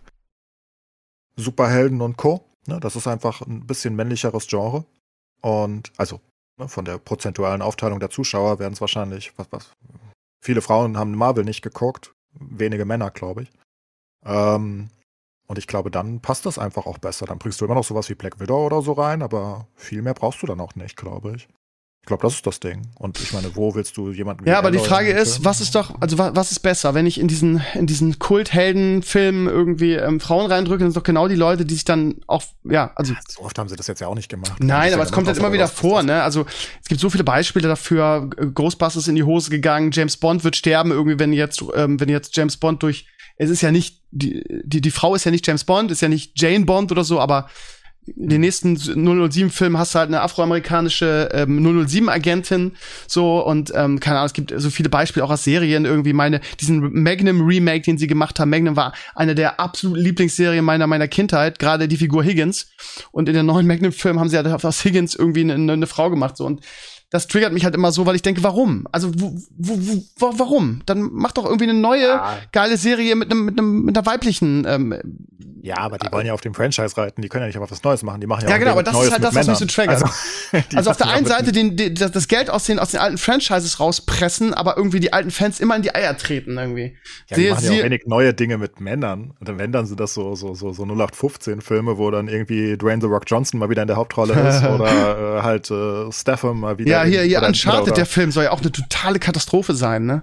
Superhelden und Co. Ne? Das ist einfach ein bisschen männlicheres Genre. Und also von der prozentualen Aufteilung der Zuschauer werden es wahrscheinlich, was, was, viele Frauen haben Marvel nicht geguckt, wenige Männer, glaube ich. Ähm, und ich glaube, dann passt das einfach auch besser. Dann bringst du immer noch sowas wie Black Widow oder so rein, aber viel mehr brauchst du dann auch nicht, glaube ich. Ich glaube, das ist das Ding. Und ich meine, wo willst du jemanden Ja, aber die Frage ist, was ist doch, also wa was ist besser, wenn ich in diesen, in diesen Kultheldenfilmen irgendwie ähm, Frauen reindrücke, sind doch genau die Leute, die sich dann auch, ja, also So oft haben sie das jetzt ja auch nicht gemacht. Nein, aber es ja kommt halt immer wieder vor, ne? Also es gibt so viele Beispiele dafür. Ghostbusters in die Hose gegangen, James Bond wird sterben irgendwie, wenn jetzt, ähm, wenn jetzt James Bond durch. Es ist ja nicht die, die die Frau ist ja nicht James Bond, ist ja nicht Jane Bond oder so, aber in den nächsten 007-Filmen hast du halt eine afroamerikanische ähm, 007-Agentin so und ähm, keine Ahnung, es gibt so viele Beispiele auch aus Serien irgendwie meine diesen Magnum Remake, den sie gemacht haben. Magnum war eine der absoluten Lieblingsserien meiner meiner Kindheit, gerade die Figur Higgins und in den neuen Magnum-Film haben sie halt aus Higgins irgendwie eine, eine Frau gemacht so und das triggert mich halt immer so, weil ich denke, warum? Also wo, wo, wo, warum? Dann mach doch irgendwie eine neue Ja. geile Serie mit einem mit einem mit einer weiblichen ähm, Ja, aber die wollen ja auf dem Franchise reiten. Die können ja nicht einfach was Neues machen. Die machen ja, Ja, genau, aber das ist Neues halt mit das, was mich so triggert. Also, <laughs> Also auf der einen Seite den, den, das Geld aus den, aus den alten Franchises rauspressen, aber irgendwie die alten Fans immer in die Eier treten irgendwie. Ja, die Sehe- machen ja auch wenig neue Dinge mit Männern. Und dann, wenn, dann sind das so, so, so, so 0815-Filme, wo dann irgendwie Dwayne The Rock Johnson mal wieder in der Hauptrolle ist <laughs> oder äh, halt äh, Statham mal wieder. ja, in- hier, hier Uncharted, oder- der Film soll ja auch eine totale Katastrophe sein, ne?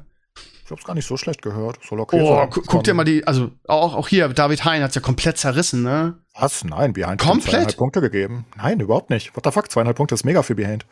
Ich hab's gar nicht so schlecht gehört. Soll okay Oh, sein. gu guck dir mal die, also auch, auch hier, David Hein hat's ja komplett zerrissen, ne? Was? Nein, Behind Komplett? zweieinhalb Punkte gegeben. Nein, überhaupt nicht. What the fuck? Zweieinhalb Punkte ist mega für Behind.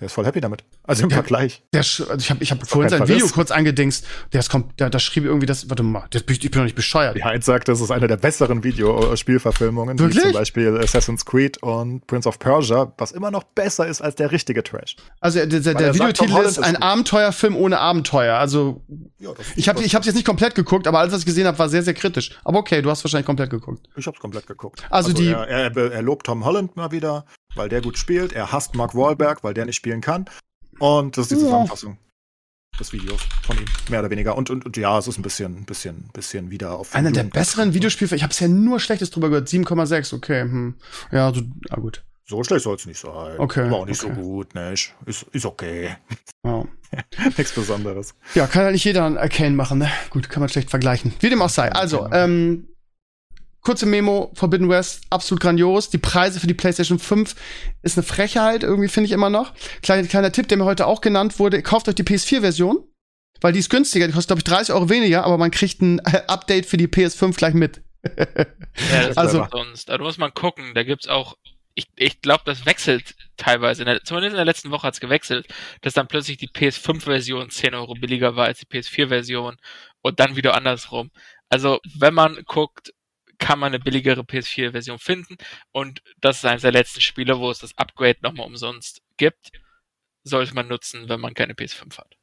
Der ist voll happy damit. Also im Ja. Vergleich. Der, also ich habe ich hab vorhin sein Video kurz angedingst. Der, ist kommt, der, da schrieb irgendwie das, warte mal, das, ich bin doch nicht bescheuert. Die Heinz sagt, das ist eine der besseren Videospielverfilmungen, wie Wirklich? zum Beispiel Assassin's Creed und Prince of Persia, was immer noch besser ist als der richtige Trash. Also der, der, der er sagt, Tom Videotitel Holland ist ist ein gut. Abenteuerfilm ohne Abenteuer. Also Ja, ich habe ich hab's jetzt nicht komplett geguckt, aber alles, was ich gesehen habe, war sehr, sehr kritisch. Aber okay, du hast wahrscheinlich komplett geguckt. Ich hab's komplett geguckt. Also die- er, er, er lobt Tom Holland mal wieder, weil der gut spielt. Er hasst Mark Wahlberg, weil der nicht spielen kann. Und das ist die Ja. Zusammenfassung des Videos von ihm, mehr oder weniger. Und, und, und ja, es ist ein bisschen, bisschen, bisschen wieder auf. Einer der besseren Videospiele. Ich habe ja nur Schlechtes drüber gehört. 7,6, okay. Hm. Ja, so, ja, gut. So schlecht soll es nicht sein. Okay, Aber auch nicht okay. so gut, nicht? Ist, ist okay. Ja. <laughs> Nichts Besonderes. ja, kann ja nicht jeder ein Arcane machen, ne? Gut, kann man schlecht vergleichen. Wie dem auch sei. Also, ähm, kurze Memo, Forbidden West, absolut grandios. Die Preise für die PlayStation 5 ist eine Frechheit, irgendwie finde ich immer noch. Kleiner, kleiner Tipp, der mir heute auch genannt wurde, kauft euch die PS4-Version, weil die ist günstiger, die kostet, glaube ich, 30 Euro weniger, aber man kriegt ein äh, Update für die PS5 gleich mit. <laughs> Ja, das Also- sonst. Da muss man gucken. Da gibt's auch, ich, ich glaube, das wechselt teilweise. In der, zumindest in der letzten Woche hat's gewechselt, dass dann plötzlich die PS5-Version 10 Euro billiger war als die PS4-Version und dann wieder andersrum. Also, wenn man guckt, kann man eine billigere PS4-Version finden und das ist eines der letzten Spiele, wo es das Upgrade nochmal umsonst gibt. Sollte man nutzen, wenn man keine PS5 hat.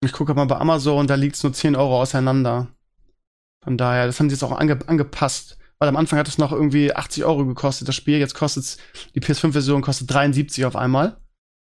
Ich gucke mal bei Amazon, da liegt's nur 10 Euro auseinander. Von daher, das haben sie jetzt auch ange angepasst. Weil am Anfang hat es noch irgendwie 80 Euro gekostet, das Spiel. Jetzt kostet's, die PS5-Version kostet 73 auf einmal.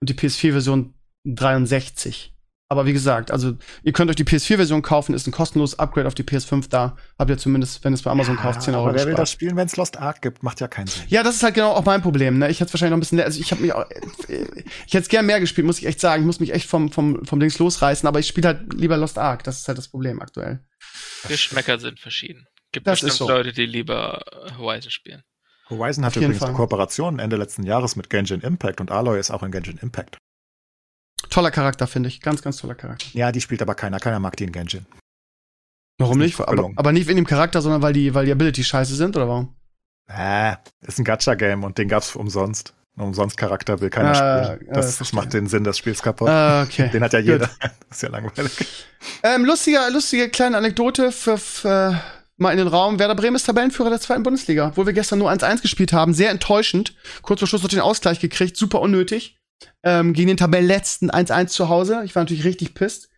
Und die PS4-Version 63. Aber wie gesagt, also ihr könnt euch die PS4-Version kaufen, ist ein kostenloses Upgrade auf die PS5 da. Habt ihr zumindest, wenn es bei Amazon kauft, 10 Euro Aber wer will gespart. das spielen, wenn es Lost Ark gibt? Macht ja keinen Sinn. Ja, das ist halt genau auch mein Problem. Ne? Ich hätte es wahrscheinlich noch ein bisschen, also ich habe mich auch, ich hätte es gern mehr gespielt, muss ich echt sagen. Ich muss mich echt vom vom vom Dings losreißen, aber ich spiele halt lieber Lost Ark. Das ist halt das Problem aktuell. Geschmäcker sind verschieden. Gibt Das bestimmt ist so. Leute, die lieber Horizon spielen. Horizon hat Auf jeden übrigens Fall. eine Kooperation Ende letzten Jahres mit Genshin Impact und Aloy ist auch in Genshin Impact. Toller Charakter finde ich, ganz ganz toller Charakter. Ja, die spielt aber keiner. Keiner mag die in Genshin. Warum nicht? nicht Aber, aber nicht wegen dem Charakter, sondern weil die weil die Abilities scheiße sind oder warum? Äh, ist ein Gacha-Game und den gab's umsonst. Umsonst Charakter will keiner Ah, spielen. äh, Das verstehe. macht den Sinn des Spiels kaputt. Ah, okay. Den hat ja Gut. <laughs> jeder. ist ja langweilig. Ähm, lustige, lustige kleine Anekdote für, für mal in den Raum. Werder Bremen ist Tabellenführer der zweiten Bundesliga, wo wir gestern nur 1-1 gespielt haben. Sehr enttäuschend. Kurz vor Schluss noch den Ausgleich gekriegt. Super unnötig. Ähm, gegen den Tabellenletzten 1-1 zu Hause. Ich war natürlich richtig pisst.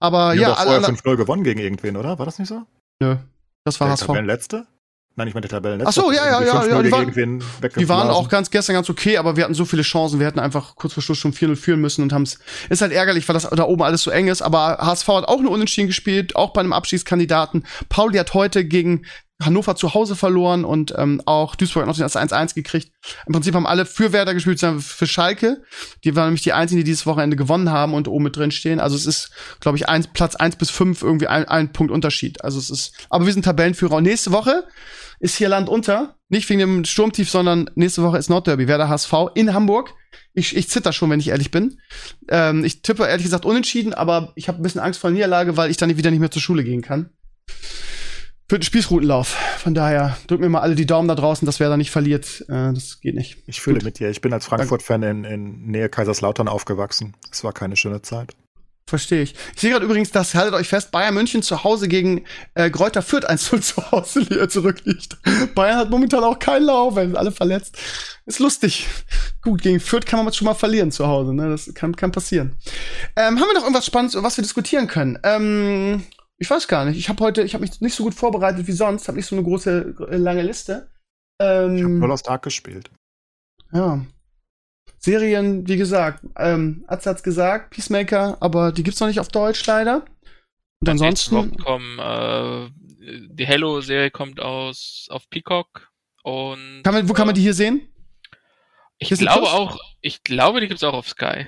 Aber ja, haben doch alle, vorher alle, 5-0 gewonnen gegen irgendwen, oder? War das nicht so? nö. Das war der HSV. Tabellenletzte? Nein, ich meine der Tabellenletzte. Ach so, ja, ja, ja, 5-0 ja, die waren- Die waren auch ganz gestern ganz okay, aber wir hatten so viele Chancen. Wir hätten einfach kurz vor Schluss schon 4-0 führen müssen und haben's. Ist halt ärgerlich, weil das da oben alles so eng ist. Aber HSV hat auch nur Unentschieden gespielt, auch bei einem Abschiedskandidaten. Pauli hat heute gegen Hannover zu Hause verloren und ähm, auch Duisburg hat noch das 1-1 gekriegt. Im Prinzip haben alle für Werder gespielt, für Schalke. Die waren nämlich die einzigen, die dieses Wochenende gewonnen haben und oben mit drin stehen. Also es ist, glaube ich, eins, Platz 1 bis 5 irgendwie ein, ein Punkt Unterschied. Also es ist, aber wir sind Tabellenführer. Und nächste Woche ist hier Land unter. Nicht wegen dem Sturmtief, sondern nächste Woche ist Nordderby, Werder HSV in Hamburg. Ich, ich zitter schon, wenn ich ehrlich bin. Ähm, ich tippe ehrlich gesagt unentschieden, aber ich habe ein bisschen Angst vor der Niederlage, weil ich dann wieder nicht mehr zur Schule gehen kann. Für den Spießrutenlauf. Von daher drücken mir mal alle die Daumen da draußen, dass Werder nicht verliert. Äh, das geht nicht. Ich fühle Gut. mit dir. Ich bin als Frankfurt-Fan in, in Nähe Kaiserslautern aufgewachsen. Es war keine schöne Zeit. Verstehe ich. Ich sehe gerade übrigens, dass, haltet euch fest, Bayern München zu Hause gegen äh, Gräuter Fürth 1 zu Hause li- zurückliegt. Bayern hat momentan auch keinen Lauf, weil sind alle verletzt. Ist lustig. Gut, gegen Fürth kann man schon mal verlieren zu Hause, ne? Das kann, kann passieren. Ähm, haben wir noch irgendwas Spannendes, über was wir diskutieren können? Ähm, ich weiß gar nicht. Ich habe heute, ich habe mich nicht so gut vorbereitet wie sonst, habe nicht so eine große, äh, lange Liste. Ich habe Ähm, nur Lost Ark gespielt. ja. Serien, wie gesagt, ähm, Atze hat's gesagt, Peacemaker, aber die gibt's noch nicht auf Deutsch leider. Und ansonsten, kommen, äh, die Halo-Serie kommt aus auf Peacock und kann man, wo kann man die hier sehen? ich Disney glaube Plus? auch, ich glaube, die gibt's auch auf Sky.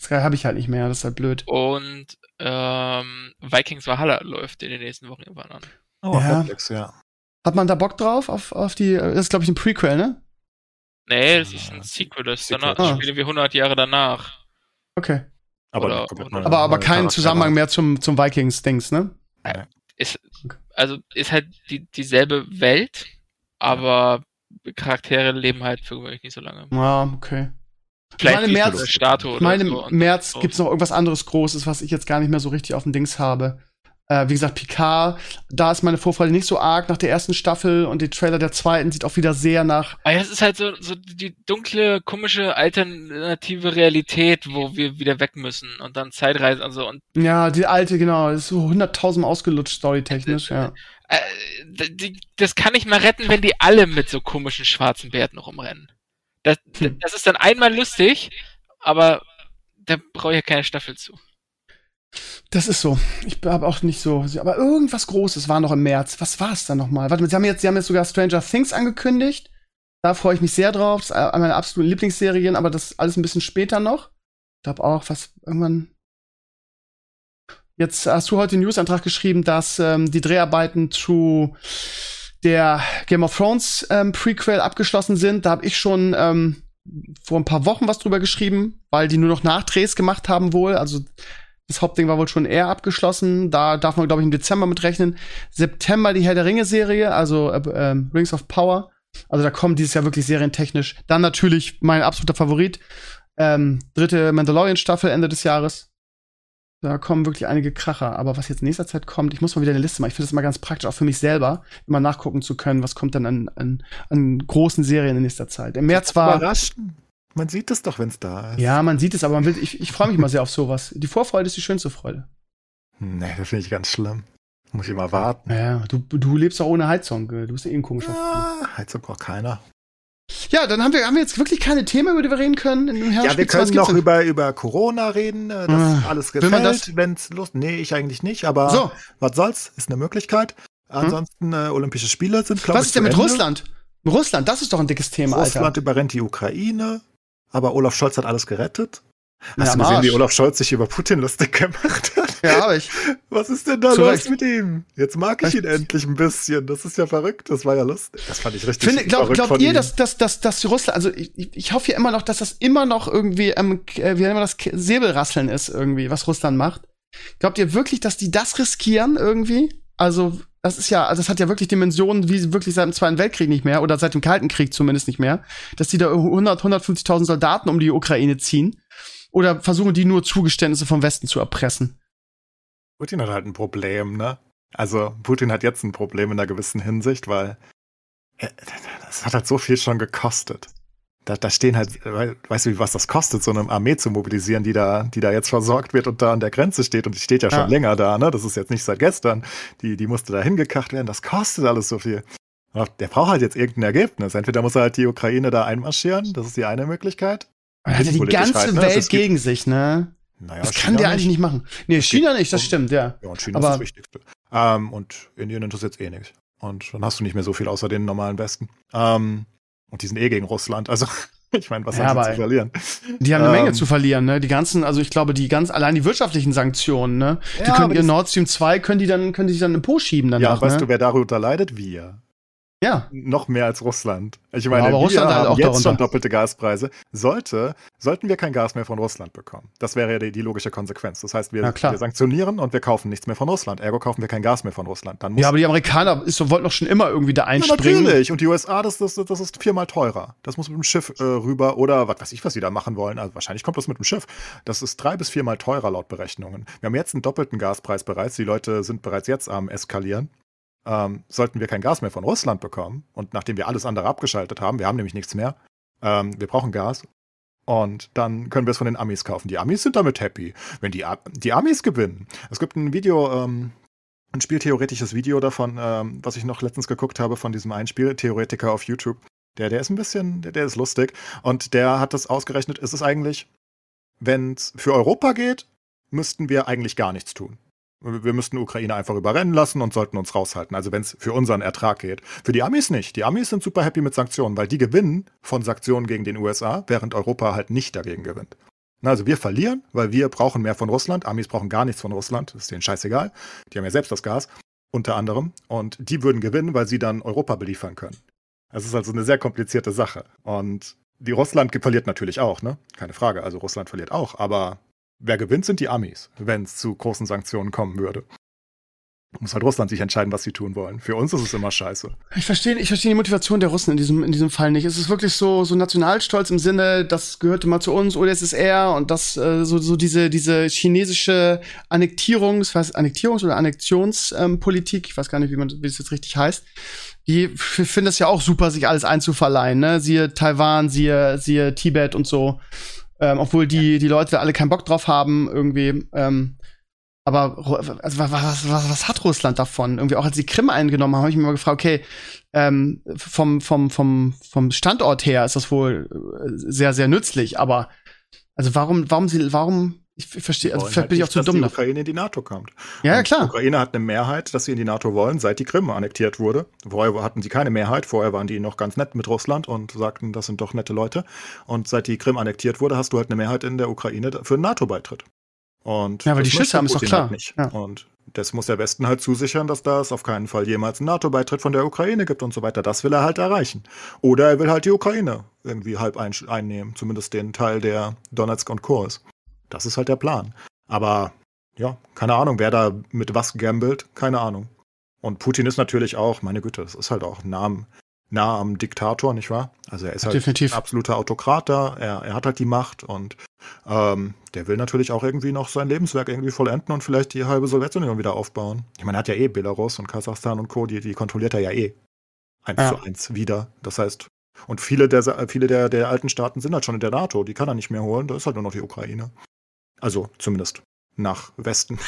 Sky habe ich halt nicht mehr, das ist halt blöd. Und ähm, Vikings Valhalla läuft in den nächsten Wochen irgendwann an. Oh, Ja. Netflix, ja. Hat man da Bock drauf, auf, auf die, das ist glaube ich ein Prequel, ne? Nee, das ist Ja, ein Sequel, das Sequel. danach Ah. spielen wir 100 Jahre danach. Okay. Aber, Oder- Aber, aber neue kein. Zusammenhang mehr zum, zum Vikings-Dings, ne? Ist, also ist halt die, dieselbe Welt, aber Charaktere leben halt für gewöhnlich nicht so lange. Ja, okay. Vielleicht meine, März- Statue meine, so. März so. gibt's noch irgendwas anderes Großes, was ich jetzt gar nicht mehr so richtig auf dem Dings habe. Äh, wie gesagt, Picard, da ist meine Vorfreude nicht so arg nach der ersten Staffel und der Trailer der zweiten sieht auch wieder sehr nach. Aber das ist halt so, so die dunkle, komische, alternative Realität, wo wir wieder weg müssen und dann Zeitreisen, also und Ja, die alte, genau, ist so 100.000 ausgelutscht, storytechnisch, ja. äh, die, das kann ich mal retten, wenn die alle mit so komischen schwarzen Bärten rumrennen. Das, Hm. das ist dann einmal lustig, aber da brauche ich ja keine Staffel zu. Das ist so. Ich habe auch nicht so. Aber irgendwas Großes war noch im März. Was war es dann nochmal? Warte mal, sie haben, jetzt, sie haben jetzt sogar Stranger Things angekündigt. Da freue ich mich sehr drauf. Das ist eine meiner absoluten Lieblingsserien, aber das alles ein bisschen später noch. Ich glaube auch, was irgendwann. Jetzt hast du heute den Newsantrag geschrieben, dass ähm, die Dreharbeiten zu der Game of Thrones ähm, Prequel abgeschlossen sind. Da habe ich schon ähm, vor ein paar Wochen was drüber geschrieben, weil die nur noch Nachdrehs gemacht haben wohl. Also das Hauptding war wohl schon eher abgeschlossen. Da darf man, glaube ich, im Dezember mit rechnen. September die Herr der Ringe-Serie, also äh, ähm, Rings of Power. Also da kommen dieses Jahr wirklich serientechnisch. Dann natürlich mein absoluter Favorit. Ähm, dritte Mandalorian-Staffel Ende des Jahres. Da kommen wirklich einige Kracher. Aber was jetzt in nächster Zeit kommt, ich muss mal wieder eine Liste machen. Ich finde das mal ganz praktisch, auch für mich selber, immer nachgucken zu können, was kommt dann an, an, an großen Serien in nächster Zeit. Im März war. Überraschen. Man sieht es doch, wenn es da ist. Ja, man sieht es, aber man will, ich, ich freue mich mal sehr auf sowas. Die Vorfreude ist die schönste Freude. Nee, das finde ich ganz schlimm. Muss ich mal warten. Ja, du, du lebst auch ohne Heizung. Du bist ja eh ein komischer. Ah, Heizung braucht keiner. Ja, dann haben wir, haben wir jetzt wirklich keine Themen, über die wir reden können. Ja, wir können noch über, über Corona reden, äh, das Ah, alles gefällt, das? wenn es Lust. Nee, ich eigentlich nicht, aber So, was soll's, ist eine Möglichkeit. Ansonsten äh, Olympische Spiele sind, glaube ich, was ist denn mit Ende. Russland? Russland, das ist doch ein dickes Thema, Russland Alter. überrennt die Ukraine, aber Olaf Scholz hat alles gerettet. Ja, Hast am du gesehen, wie Olaf Scholz sich über Putin lustig gemacht hat? Ja, aber ich. Was ist denn da Zu los Recht. mit ihm? Jetzt mag ich ihn endlich ein bisschen. Das ist ja verrückt. Das war ja lustig. Das fand ich richtig Finde, glaub, verrückt glaubt von ihr, ihm. dass, dass, dass, dass Russland, also ich, ich- hoffe ja immer noch, dass das immer noch irgendwie, ähm, äh, wie nennen wir das, Säbelrasseln ist irgendwie, was Russland macht. Glaubt ihr wirklich, dass die das riskieren irgendwie? Also, das ist ja, also das hat ja wirklich Dimensionen, wie wirklich seit dem Zweiten Weltkrieg nicht mehr, oder seit dem Kalten Krieg zumindest nicht mehr, dass die da 100, 150.000 Soldaten um die Ukraine ziehen. Oder versuchen die nur Zugeständnisse vom Westen zu erpressen? Putin hat halt ein Problem, ne? Also, Putin hat jetzt ein Problem in einer gewissen Hinsicht, weil äh, das hat halt so viel schon gekostet. Da, da stehen halt, we- weißt du, was das kostet, so eine Armee zu mobilisieren, die da, die da jetzt versorgt wird und da an der Grenze steht und die steht ja schon Ja. länger da, ne? Das ist jetzt nicht seit gestern. Die, die musste da hingekacht werden. Das kostet alles so viel. Der braucht halt jetzt irgendein Ergebnis. Entweder muss er halt die Ukraine da einmarschieren, das ist die eine Möglichkeit. Er hat ja die ganze halt, ne? Welt es gegen sich, ne? Naja, Das China kann der eigentlich nicht machen. Nee, Es China nicht, das um- stimmt, ja. Ja, und China Aber- ist das Wichtigste. Ähm, und Indien interessiert eh nichts. Und dann hast du nicht mehr so viel außer den normalen Westen. Ähm, und die sind eh gegen Russland. Also, <laughs> ich meine, was Ja, haben sie zu verlieren? Die haben eine Ähm, Menge zu verlieren, ne? Die ganzen, also ich glaube, die ganz, allein die wirtschaftlichen Sanktionen, ne? Die Ja, können ihr Nord Stream 2, können die dann, können die sich dann im Po schieben Ja, danach, weißt ne? du, wer darunter leidet? Wir. Ja. Noch mehr als Russland. Ich meine, aber wir Russland haben halt auch jetzt darunter. schon doppelte Gaspreise. Sollte, sollten wir kein Gas mehr von Russland bekommen. Das wäre ja die, die logische Konsequenz. Das heißt, wir, Ja, wir sanktionieren und wir kaufen nichts mehr von Russland. Ergo kaufen wir kein Gas mehr von Russland. Dann Ja, aber die Amerikaner ist, wollten doch schon immer irgendwie da Ja, einspringen. natürlich. Und die USA, das, das, das ist viermal teurer. Das muss mit dem Schiff äh, rüber oder was weiß ich, was sie da machen wollen. Also wahrscheinlich kommt das mit dem Schiff. Das ist drei bis viermal teurer laut Berechnungen. Wir haben jetzt einen doppelten Gaspreis bereits. Die Leute sind bereits jetzt am Eskalieren. Ähm, sollten wir kein Gas mehr von Russland bekommen und nachdem wir alles andere abgeschaltet haben, wir haben nämlich nichts mehr, ähm, wir brauchen Gas. Und dann können wir es von den Amis kaufen. Die Amis sind damit happy. Wenn die, die Amis gewinnen. Es gibt ein Video, ähm, ein spieltheoretisches Video davon, ähm, was ich noch letztens geguckt habe von diesem einen Spieltheoretiker auf YouTube. Der, der ist ein bisschen, der, der ist lustig. Und der hat das ausgerechnet, ist es eigentlich, wenn es für Europa geht, müssten wir eigentlich gar nichts tun. Wir müssten Ukraine einfach überrennen lassen und sollten uns raushalten. Also wenn es für unseren Ertrag geht. Für die Amis nicht. Die Amis sind super happy mit Sanktionen, weil die gewinnen von Sanktionen gegen den USA, während Europa halt nicht dagegen gewinnt. Also wir verlieren, weil wir brauchen mehr von Russland. Amis brauchen gar nichts von Russland. Ist denen scheißegal. Die haben ja selbst das Gas, unter anderem. Und die würden gewinnen, weil sie dann Europa beliefern können. Das ist also eine sehr komplizierte Sache. Und die Russland verliert natürlich auch, ne? Keine Frage. Also Russland verliert auch. Aber wer gewinnt, sind die Amis, wenn es zu großen Sanktionen kommen würde. Muss halt Russland sich entscheiden, was sie tun wollen. Für uns ist es immer scheiße. Ich verstehe ich verstehe die Motivation der Russen in diesem, in diesem Fall nicht. Es ist wirklich so, so Nationalstolz im Sinne, das gehörte mal zu uns, oder es ist er und das, äh, so, so diese, diese chinesische Annektierungs, was, Annektierungs- oder Annexionspolitik, ähm, ich weiß gar nicht, wie man, wie es jetzt richtig heißt. Die finden es ja auch super, sich alles einzuverleihen, ne? Siehe Taiwan, siehe, siehe Tibet und so. Ähm, obwohl die, die Leute da alle keinen Bock drauf haben, irgendwie. Ähm, aber also, was, was, was, hat Russland davon? Irgendwie auch als die Krim eingenommen haben, habe ich mir mal gefragt, okay, ähm, vom, vom, vom, vom Standort her ist das wohl äh, sehr, sehr nützlich, aber also warum, warum sie, warum, ich verstehe, also vielleicht bin ich auch zu dumm. Dass die Ukraine in die NATO kommt. Ja, ja, klar. Die Ukraine hat eine Mehrheit, dass sie in die NATO wollen, seit die Krim annektiert wurde. Vorher hatten sie keine Mehrheit, vorher waren die noch ganz nett mit Russland und sagten, das sind doch nette Leute. Und seit die Krim annektiert wurde, hast du halt eine Mehrheit in der Ukraine für einen NATO-Beitritt. Und ja, weil die Schüsse haben, ist doch klar. Halt nicht. Ja. Und das muss der Westen halt zusichern, dass das auf keinen Fall jemals einen NATO-Beitritt von der Ukraine gibt und so weiter. Das will er halt erreichen. Oder er will halt die Ukraine irgendwie halb ein einnehmen, zumindest den Teil der Donetsk und Kurs. Das ist halt der Plan. Aber ja, keine Ahnung, wer da mit was gambelt, keine Ahnung. Und Putin ist natürlich auch, meine Güte, das ist halt auch nah am, nah am Diktator, nicht wahr? Also er ist halt Definitiv. ein absoluter Autokrat da, er, er hat halt die Macht und ähm, der will natürlich auch irgendwie noch sein Lebenswerk irgendwie vollenden und vielleicht die halbe Sowjetunion wieder aufbauen. Ich meine, er hat ja eh Belarus und Kasachstan und Co., die, die kontrolliert er ja eh eins ja. zu eins wieder. Das heißt, und viele der viele der, der alten Staaten sind halt schon in der NATO, die kann er nicht mehr holen, da ist halt nur noch die Ukraine. Also zumindest nach Westen.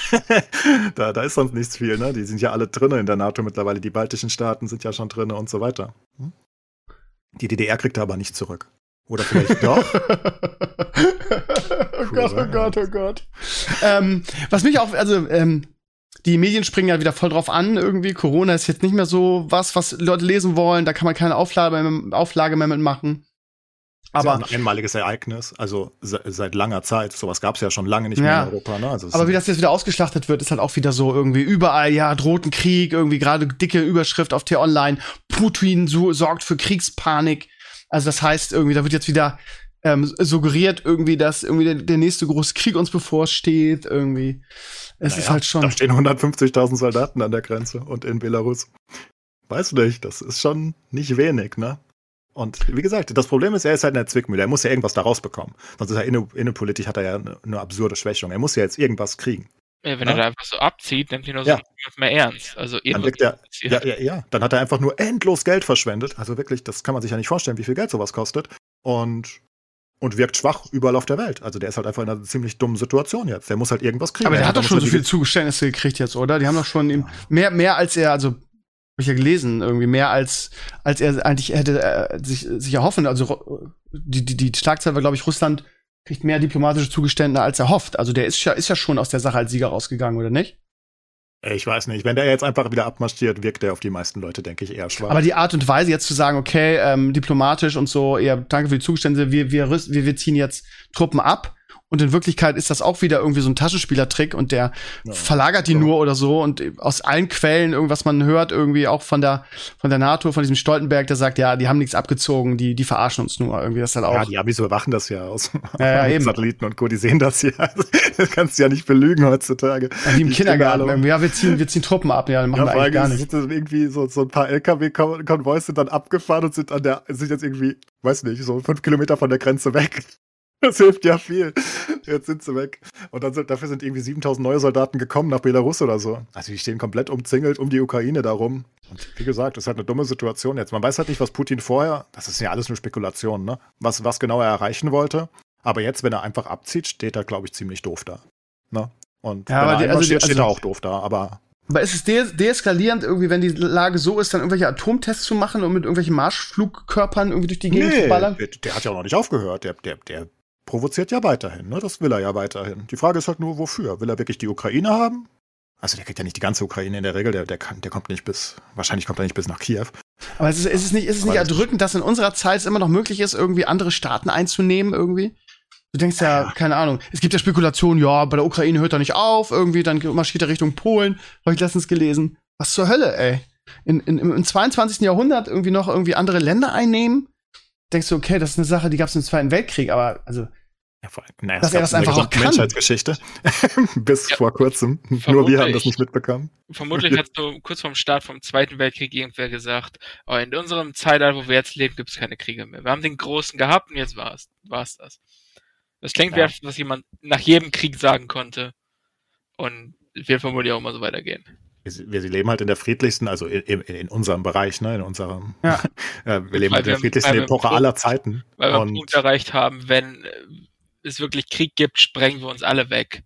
<laughs> da, da ist sonst nichts viel, ne? Die sind ja alle drin in der NATO mittlerweile. Die baltischen Staaten sind ja schon drin und so weiter. Hm? Die DDR kriegt er aber nicht zurück. Oder vielleicht <laughs> doch. oh Gott, oh Gott, oh Gott. ähm, was mich auch, also, ähm, die Medien springen ja wieder voll drauf an, irgendwie. Corona ist jetzt nicht mehr so was, was Leute lesen wollen. Da kann man keine Auflage mehr, Auflage mehr mitmachen. Aber ein einmaliges Ereignis, also seit langer Zeit. Sowas gab es ja schon lange nicht mehr in Europa. Ne? Also aber wie das jetzt wieder ausgeschlachtet wird, ist halt auch wieder so irgendwie überall, ja, droht ein Krieg, irgendwie gerade dicke Überschrift auf T-Online. Putin so, sorgt für Kriegspanik. Also das heißt irgendwie, da wird jetzt wieder ähm, suggeriert irgendwie, dass irgendwie der, der, nächste große Krieg uns bevorsteht. Irgendwie. Es naja, ist halt schon. Da stehen 150.000 Soldaten an der Grenze und in Belarus. Weißt du nicht, das ist schon nicht wenig, ne? Und wie gesagt, das Problem ist, er ist halt in der Zwickmühle. Er muss ja irgendwas da rausbekommen. Sonst ist er inne, innenpolitisch, hat er ja eine, eine, absurde Schwächung. Er muss ja jetzt irgendwas kriegen. Ja, wenn ja? er da einfach so abzieht, nimmt ihn nur ja. so mehr ernst. Also dann er, ja, ja, ja, dann hat er einfach nur endlos Geld verschwendet. Also wirklich, das kann man sich ja nicht vorstellen, wie viel Geld sowas kostet. Und und wirkt schwach überall auf der Welt. Also der ist halt einfach in einer ziemlich dummen Situation jetzt. Der muss halt irgendwas kriegen. Aber der hat doch schon so viele Zugeständnisse gekriegt jetzt, oder? Die haben doch schon ihm mehr, mehr als er, also habe ich ja gelesen, irgendwie mehr als, als er eigentlich hätte äh, sich, sich erhoffen. Also die, die, die Schlagzeile war, glaube ich, Russland kriegt mehr diplomatische Zugeständnisse, als er hofft. Also der ist ja, ist ja schon aus der Sache als Sieger rausgegangen, oder nicht? Ich weiß nicht. Wenn der jetzt einfach wieder abmarschiert, wirkt der auf die meisten Leute, denke ich, eher schwach. Aber die Art und Weise jetzt zu sagen, okay, ähm, diplomatisch und so, eher danke für die Zugeständnisse, wir, wir, wir, wir ziehen jetzt Truppen ab und in Wirklichkeit ist das auch wieder irgendwie so ein Taschenspielertrick und der ja, verlagert die so. nur oder so. Und aus allen Quellen, irgendwas man hört, irgendwie auch von der, von der NATO, von diesem Stoltenberg, der sagt, ja, die haben nichts abgezogen, die, die verarschen uns nur. Irgendwie das halt auch. Ja, die Amis überwachen das ja aus. Ja, ja, <laughs> Satelliten und Co., die sehen das ja. <laughs> Das kannst du ja nicht belügen heutzutage. Ja, wie im die Kindergarten. Irgendwie. Ja, wir ziehen, wir ziehen Truppen ab. Ja, dann machen ja, wir eigentlich gar nicht. Sind irgendwie so, so ein paar LKW-Konvois sind dann abgefahren und sind an der, sind jetzt irgendwie, weiß nicht, so fünf Kilometer von der Grenze weg. Das hilft ja viel. Jetzt sind sie weg. Und dann sind, dafür sind irgendwie 7000 neue Soldaten gekommen nach Belarus oder so. Also die stehen komplett umzingelt um die Ukraine darum. Und wie gesagt, das ist halt eine dumme Situation jetzt. Man weiß halt nicht, was Putin vorher, das ist ja alles nur Spekulation, ne? Was, was genau er erreichen wollte. Aber jetzt, wenn er einfach abzieht, steht er, glaube ich, ziemlich doof da. Ne? Und ja, wenn er die, also steht, steht er auch doof da. Aber aber ist es de deeskalierend irgendwie, wenn die Lage so ist, dann irgendwelche Atomtests zu machen und mit irgendwelchen Marschflugkörpern irgendwie durch die Gegend nee, zu ballern? Der, der hat ja auch noch nicht aufgehört. Der, der, der provoziert ja weiterhin. Ne? Das will er ja weiterhin. Die Frage ist halt nur, wofür? Will er wirklich die Ukraine haben? Also der kriegt ja nicht die ganze Ukraine in der Regel, der, der, kann, der kommt nicht bis, wahrscheinlich kommt er nicht bis nach Kiew. Aber ist es, ist es nicht, ist es nicht erdrückend, dass in unserer Zeit es immer noch möglich ist, irgendwie andere Staaten einzunehmen irgendwie? Du denkst ja, ja, keine Ahnung. Es gibt ja Spekulationen, ja, bei der Ukraine hört er nicht auf, irgendwie, dann marschiert er Richtung Polen. Habe ich letztens gelesen. Was zur Hölle, ey? In, in, Im 22. Jahrhundert irgendwie noch irgendwie andere Länder einnehmen? Denkst du, okay, das ist eine Sache, die gab es im Zweiten Weltkrieg, aber also Ja, vor allem, naja, Dass es er das einfach auch kann. Menschheitsgeschichte. <laughs> Bis Ja, vor kurzem. Nur wir vermutlich. haben das nicht mitbekommen. Vermutlich hat so kurz vorm Start vom Zweiten Weltkrieg irgendwer gesagt, oh, in unserem Zeitalter, wo wir jetzt leben, gibt es keine Kriege mehr. Wir haben den großen gehabt und jetzt war es war's das. Das klingt wie Ja. was jemand nach jedem Krieg sagen konnte. Und wird vermutlich auch immer so weitergehen. Wir, wir leben halt in der friedlichsten, also in, in, in unserem Bereich, ne, in unserem, Ja. <laughs> äh, wir leben Weil halt in der friedlichsten Epoche aller Zeiten. Weil wir einen Und Punkt erreicht haben, wenn äh, es wirklich Krieg gibt, sprengen wir uns alle weg.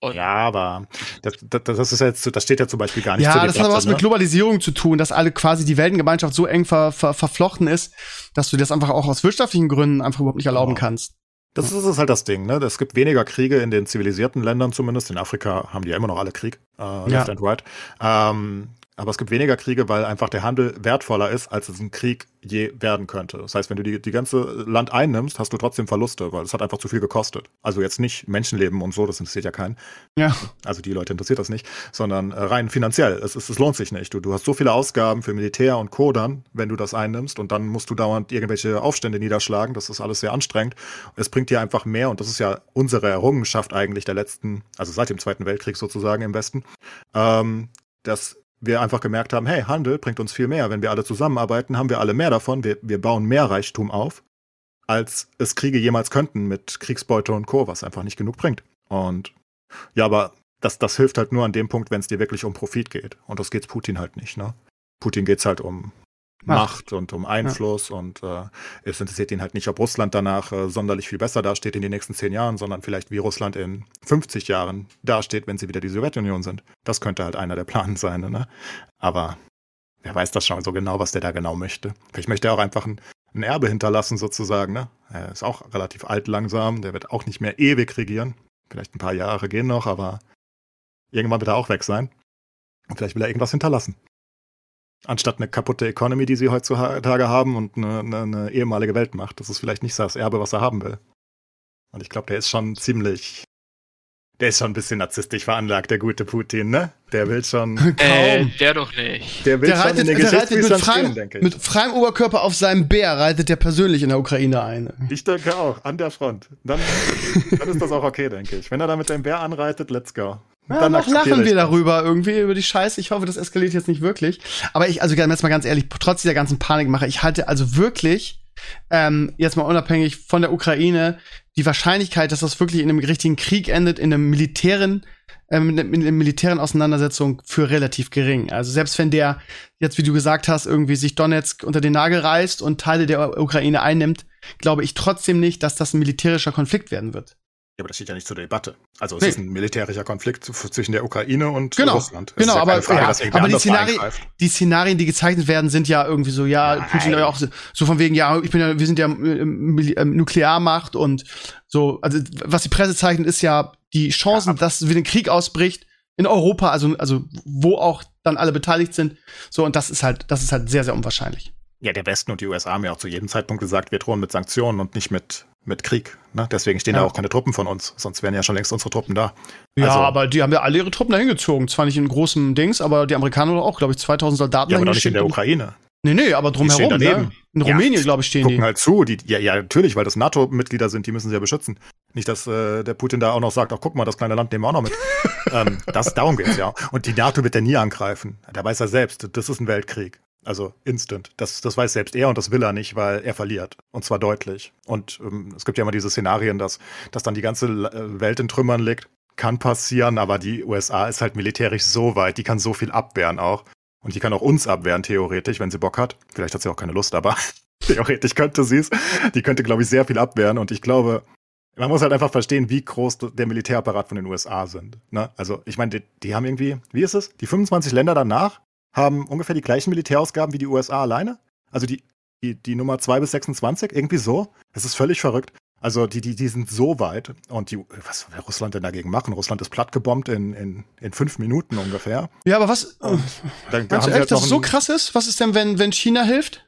Und ja, aber das, das, das ist jetzt, das steht ja zum Beispiel gar nicht Ja, das hat Debatte, aber was ne? mit Globalisierung zu tun, dass alle quasi die Weltengemeinschaft so eng ver, ver, verflochten ist, dass du das einfach auch aus wirtschaftlichen Gründen einfach überhaupt nicht erlauben Genau. kannst. Das ist, ist halt das Ding, ne? Es gibt weniger Kriege in den zivilisierten Ländern zumindest. In Afrika haben die ja immer noch alle Krieg, äh, left and right. Ähm, aber es gibt weniger Kriege, weil einfach der Handel wertvoller ist, als es ein Krieg je werden könnte. Das heißt, wenn du die, die ganze Land einnimmst, hast du trotzdem Verluste, weil es hat einfach zu viel gekostet. Also jetzt nicht Menschenleben und so, das interessiert ja keinen. Ja. Also die Leute interessiert das nicht, sondern äh, rein finanziell. Es, ist, es lohnt sich nicht. Du, du hast so viele Ausgaben für Militär und Co. dann, wenn du das einnimmst und dann musst du dauernd irgendwelche Aufstände niederschlagen. Das ist alles sehr anstrengend. Es bringt dir einfach mehr und das ist ja unsere Errungenschaft eigentlich der letzten, also seit dem Zweiten Weltkrieg sozusagen im Westen, ähm, dass wir einfach gemerkt haben, hey, Handel bringt uns viel mehr. Wenn wir alle zusammenarbeiten, haben wir alle mehr davon. Wir, wir bauen mehr Reichtum auf, als es Kriege jemals könnten mit Kriegsbeute und Co., was einfach nicht genug bringt. Und ja, aber das, das hilft halt nur an dem Punkt, wenn es dir wirklich um Profit geht. Und das geht's Putin halt nicht, ne? Putin geht's halt um Macht. Macht und um Einfluss und äh, es interessiert ihn halt nicht, ob Russland danach äh, sonderlich viel besser dasteht in den nächsten zehn Jahren, sondern vielleicht wie Russland in 50 Jahren dasteht, wenn sie wieder die Sowjetunion sind. Das könnte halt einer der Planen sein, ne? Aber wer weiß das schon so genau, was der da genau möchte. Vielleicht möchte er auch einfach ein, ein Erbe hinterlassen, sozusagen, ne? Er ist auch relativ alt langsam, der wird auch nicht mehr ewig regieren. Vielleicht ein paar Jahre gehen noch, aber irgendwann wird er auch weg sein. Und vielleicht will er irgendwas hinterlassen. Anstatt eine kaputte Economy, die sie heutzutage haben und eine, eine, eine ehemalige Weltmacht. Das ist vielleicht nicht das Erbe, was er haben will. Und ich glaube, der ist schon ziemlich. Der ist schon ein bisschen narzisstisch veranlagt, der gute Putin, ne? Der will schon. äh, der doch nicht. Der will Der schon reitet, in den der reitet mit, Geschichtsbüchern stehen, denke ich. mit freiem Oberkörper auf seinem Bär, reitet der persönlich in der Ukraine ein. ich denke auch, an der Front. Dann, dann ist das auch okay, denke ich. Wenn er da mit dem Bär anreitet, let's go. Ja, Dann noch lachen wir darüber irgendwie, über die Scheiße. Ich hoffe, das eskaliert jetzt nicht wirklich. Aber ich, also jetzt mal ganz ehrlich, trotz dieser ganzen Panikmache, ich halte also wirklich, ähm, jetzt mal unabhängig von der Ukraine, die Wahrscheinlichkeit, dass das wirklich in einem richtigen Krieg endet, in einem militären, ähm, in einer militären Auseinandersetzung für relativ gering. Also selbst wenn der jetzt, wie du gesagt hast, irgendwie sich Donetsk unter den Nagel reißt und Teile der Ukraine einnimmt, glaube ich trotzdem nicht, dass das ein militärischer Konflikt werden wird. Ja, aber das steht ja nicht zur Debatte. Also es Nee. ist ein militärischer Konflikt zwischen der Ukraine und Genau, Russland. Es genau, ja aber- Frage, ja, aber die eingreift. die Szenarien, die gezeichnet werden, sind ja irgendwie so, ja, Nein. Putin ja auch so, so von wegen, ja, ich bin ja, wir sind ja ähm, ähm, Nuklearmacht und so, also was die Presse zeichnet, ist ja die Chancen, Ja, dass wieder ein Krieg ausbricht in Europa, also, also wo auch dann alle beteiligt sind. So, und das ist halt, das ist halt sehr, sehr unwahrscheinlich. Ja, der Westen und die USA haben ja auch zu jedem Zeitpunkt gesagt, wir drohen mit Sanktionen und nicht mit, mit Krieg. Ne? Deswegen stehen Ja. da auch keine Truppen von uns. Sonst wären ja schon längst unsere Truppen da. Ja, Also- aber die haben ja alle ihre Truppen dahin gezogen. Zwar nicht in großen Dings, aber die Amerikaner auch, glaube ich, 2000 Soldaten Ja, aber nicht in der. Ukraine. Nee, nee, aber drumherum, ne? In Ja, Rumänien, glaube ich, stehen Gucken die. halt zu. Die, ja, ja, natürlich, weil das NATO-Mitglieder sind, die müssen sie ja beschützen. Nicht, dass äh, der Putin da auch noch sagt, ach guck mal, das kleine Land nehmen wir auch noch mit. <laughs> ähm, das, darum geht's ja. Und die NATO wird er nie angreifen. Da weiß er selbst, das ist ein Weltkrieg. Also instant. Das, das weiß selbst er und das will er nicht, weil er verliert. Und zwar deutlich. Und ähm, es gibt ja immer diese Szenarien, dass, dass dann die ganze äh, Welt in Trümmern liegt. Kann passieren, aber die USA ist halt militärisch so weit, die kann so viel abwehren auch. Und die kann auch uns abwehren, theoretisch, wenn sie Bock hat. Vielleicht hat sie auch keine Lust, aber <laughs> theoretisch könnte sie es. Die könnte, glaube ich, sehr viel abwehren. Und ich glaube, man muss halt einfach verstehen, wie groß der Militärapparat von den USA sind. Ne? Also, ich meine, die, die haben irgendwie, wie ist es? Die 25 Länder danach haben ungefähr die gleichen Militärausgaben wie die USA alleine. Also die, die, die Nummer 2 bis 26, irgendwie so. Es ist völlig verrückt. Also die, die, die sind so weit. Und die, was will Russland denn dagegen machen? Russland ist plattgebombt in, in, in fünf Minuten ungefähr. Ja, aber was, Dann, dann du haben sie echt, halt dass es so krass ist? Was ist denn, wenn, wenn China hilft?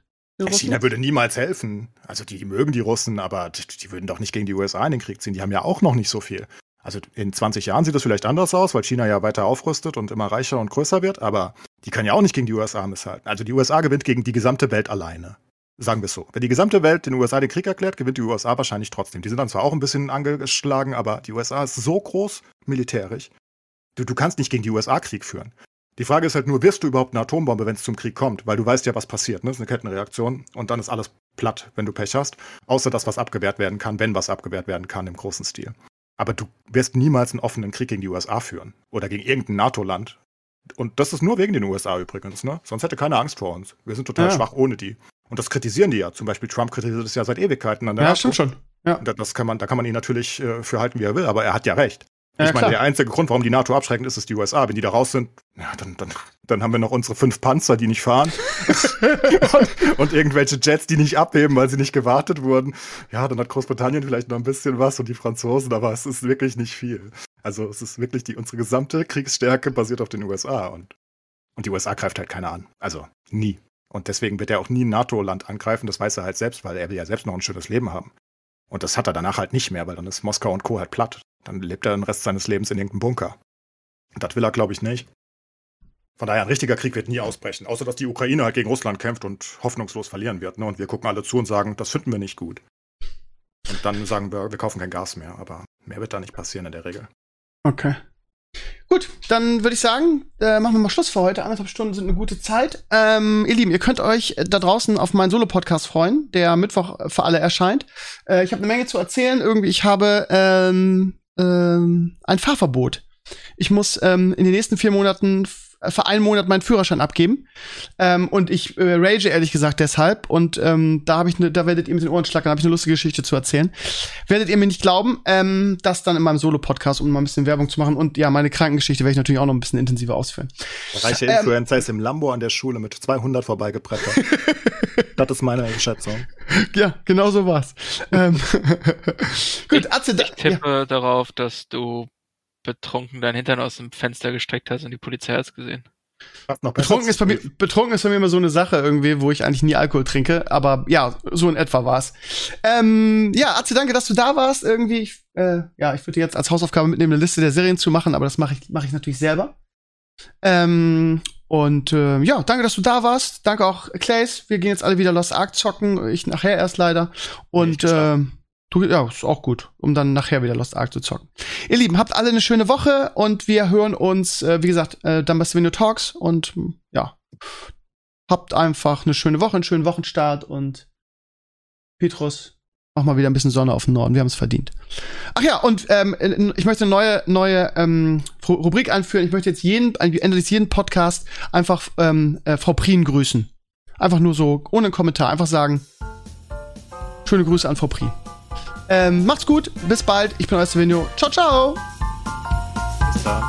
China würde niemals helfen. Also die, die mögen die Russen, aber die, die würden doch nicht gegen die USA in den Krieg ziehen. Die haben ja auch noch nicht so viel. Also in 20 Jahren sieht es vielleicht anders aus, weil China ja weiter aufrüstet und immer reicher und größer wird, aber die können ja auch nicht gegen die USA misshalten. Also die USA gewinnt gegen die gesamte Welt alleine. Sagen wir es so. Wenn die gesamte Welt den USA den Krieg erklärt, gewinnt die USA wahrscheinlich trotzdem. Die sind dann zwar auch ein bisschen angeschlagen, aber die USA ist so groß militärisch. Du, du kannst nicht gegen die USA Krieg führen. Die Frage ist halt nur, wirst du überhaupt eine Atombombe, wenn es zum Krieg kommt? Weil du weißt ja, was passiert. Ne? Das ist eine Kettenreaktion und dann ist alles platt, wenn du Pech hast. Außer das, was abgewehrt werden kann, wenn was abgewehrt werden kann im großen Stil. Aber du wirst niemals einen offenen Krieg gegen die USA führen. Oder gegen irgendein NATO-Land. Und das ist nur wegen den USA übrigens, ne? Sonst hätte keiner Angst vor uns. Wir sind total ja. schwach ohne die. Und das kritisieren die ja. Zum Beispiel Trump kritisiert das ja seit Ewigkeiten an der Ja, NATO. stimmt schon. Ja. Das kann man, da kann man ihn natürlich äh, für halten, wie er will, aber er hat ja recht. Ja, ich meine, der einzige Grund, warum die NATO abschreckend ist, ist die USA. Wenn die da raus sind, ja, dann, dann, dann haben wir noch unsere fünf Panzer, die nicht fahren. <laughs> und, und, irgendwelche Jets, die nicht abheben, weil sie nicht gewartet wurden. Ja, dann hat Großbritannien vielleicht noch ein bisschen was und die Franzosen, aber es ist wirklich nicht viel. Also es ist wirklich die, unsere gesamte Kriegsstärke basiert auf den USA und, und die USA greift halt keiner an. Also nie. Und deswegen wird er auch nie ein NATO-Land angreifen, das weiß er halt selbst, weil er will ja selbst noch ein schönes Leben haben. Und das hat er danach halt nicht mehr, weil dann ist Moskau und Co. halt platt. Dann lebt er den Rest seines Lebens in irgendeinem Bunker. Und das will er, glaube ich, nicht. Von daher, ein richtiger Krieg wird nie ausbrechen. Außer, dass die Ukraine halt gegen Russland kämpft und hoffnungslos verlieren wird. Ne? Und wir gucken alle zu und sagen, das finden wir nicht gut. Und dann sagen wir, wir kaufen kein Gas mehr. Aber mehr wird da nicht passieren in der Regel. Okay. Gut, dann würde ich sagen, äh, machen wir mal Schluss für heute. Anderthalb Stunden sind eine gute Zeit. Ähm, ihr Lieben, ihr könnt euch da draußen auf meinen Solo-Podcast freuen, der Mittwoch für alle erscheint. Äh, ich habe eine Menge zu erzählen. Irgendwie, ich habe ähm, ähm, ein Fahrverbot. Ich muss ähm, in den nächsten vier Monaten für einen Monat meinen Führerschein abgeben. Ähm, und ich äh, rage ehrlich gesagt deshalb. Und ähm, da habe ich ne, da werdet ihr mit den Ohren schlackern, habe ich eine lustige Geschichte zu erzählen. Werdet ihr mir nicht glauben, ähm, das dann in meinem Solo-Podcast, um mal ein bisschen Werbung zu machen. Und ja, meine Krankengeschichte werde ich natürlich auch noch ein bisschen intensiver ausführen. Der reiche ähm, Influencer ist im Lambo an der Schule mit 200 vorbeigebrettert. <laughs> das ist meine Schätzung. Ja, genau so war's. ähm, <laughs> Gut, Atze, ich tippe ja. darauf, dass du betrunken dein Hintern aus dem Fenster gestreckt hast und die Polizei hat es gesehen. Betrunken ist, bei mir, betrunken ist bei mir immer so eine Sache irgendwie, wo ich eigentlich nie Alkohol trinke, aber ja, so in etwa war's. Ähm, ja, Atze, danke, dass du da warst. Irgendwie, ich, äh, ja, ich würde jetzt als Hausaufgabe mitnehmen, eine Liste der Serien zu machen, aber das mache ich, mach ich natürlich selber. Ähm, und äh, ja, danke, dass du da warst. Danke auch, Clays. Wir gehen jetzt alle wieder Lost Ark zocken. Ich nachher erst leider. Und äh, ja, ist auch gut, um dann nachher wieder Lost Ark zu zocken. Ihr Lieben, habt alle eine schöne Woche und wir hören uns, äh, wie gesagt, äh, dann bei Svenio Talks und ja, habt einfach eine schöne Woche, einen schönen Wochenstart und Petrus, mach mal wieder ein bisschen Sonne auf den Norden, wir haben es verdient. Ach ja, und ähm, ich möchte eine neue, neue ähm, Rubrik einführen. Ich möchte jetzt jeden, Ende des jeden Podcast einfach ähm, äh, Frau Prien grüßen. Einfach nur so, ohne Kommentar, einfach sagen, schöne Grüße an Frau Prien. Ähm, macht's gut, bis bald. Ich bin euer Svenio. Ciao, ciao. Bis dann.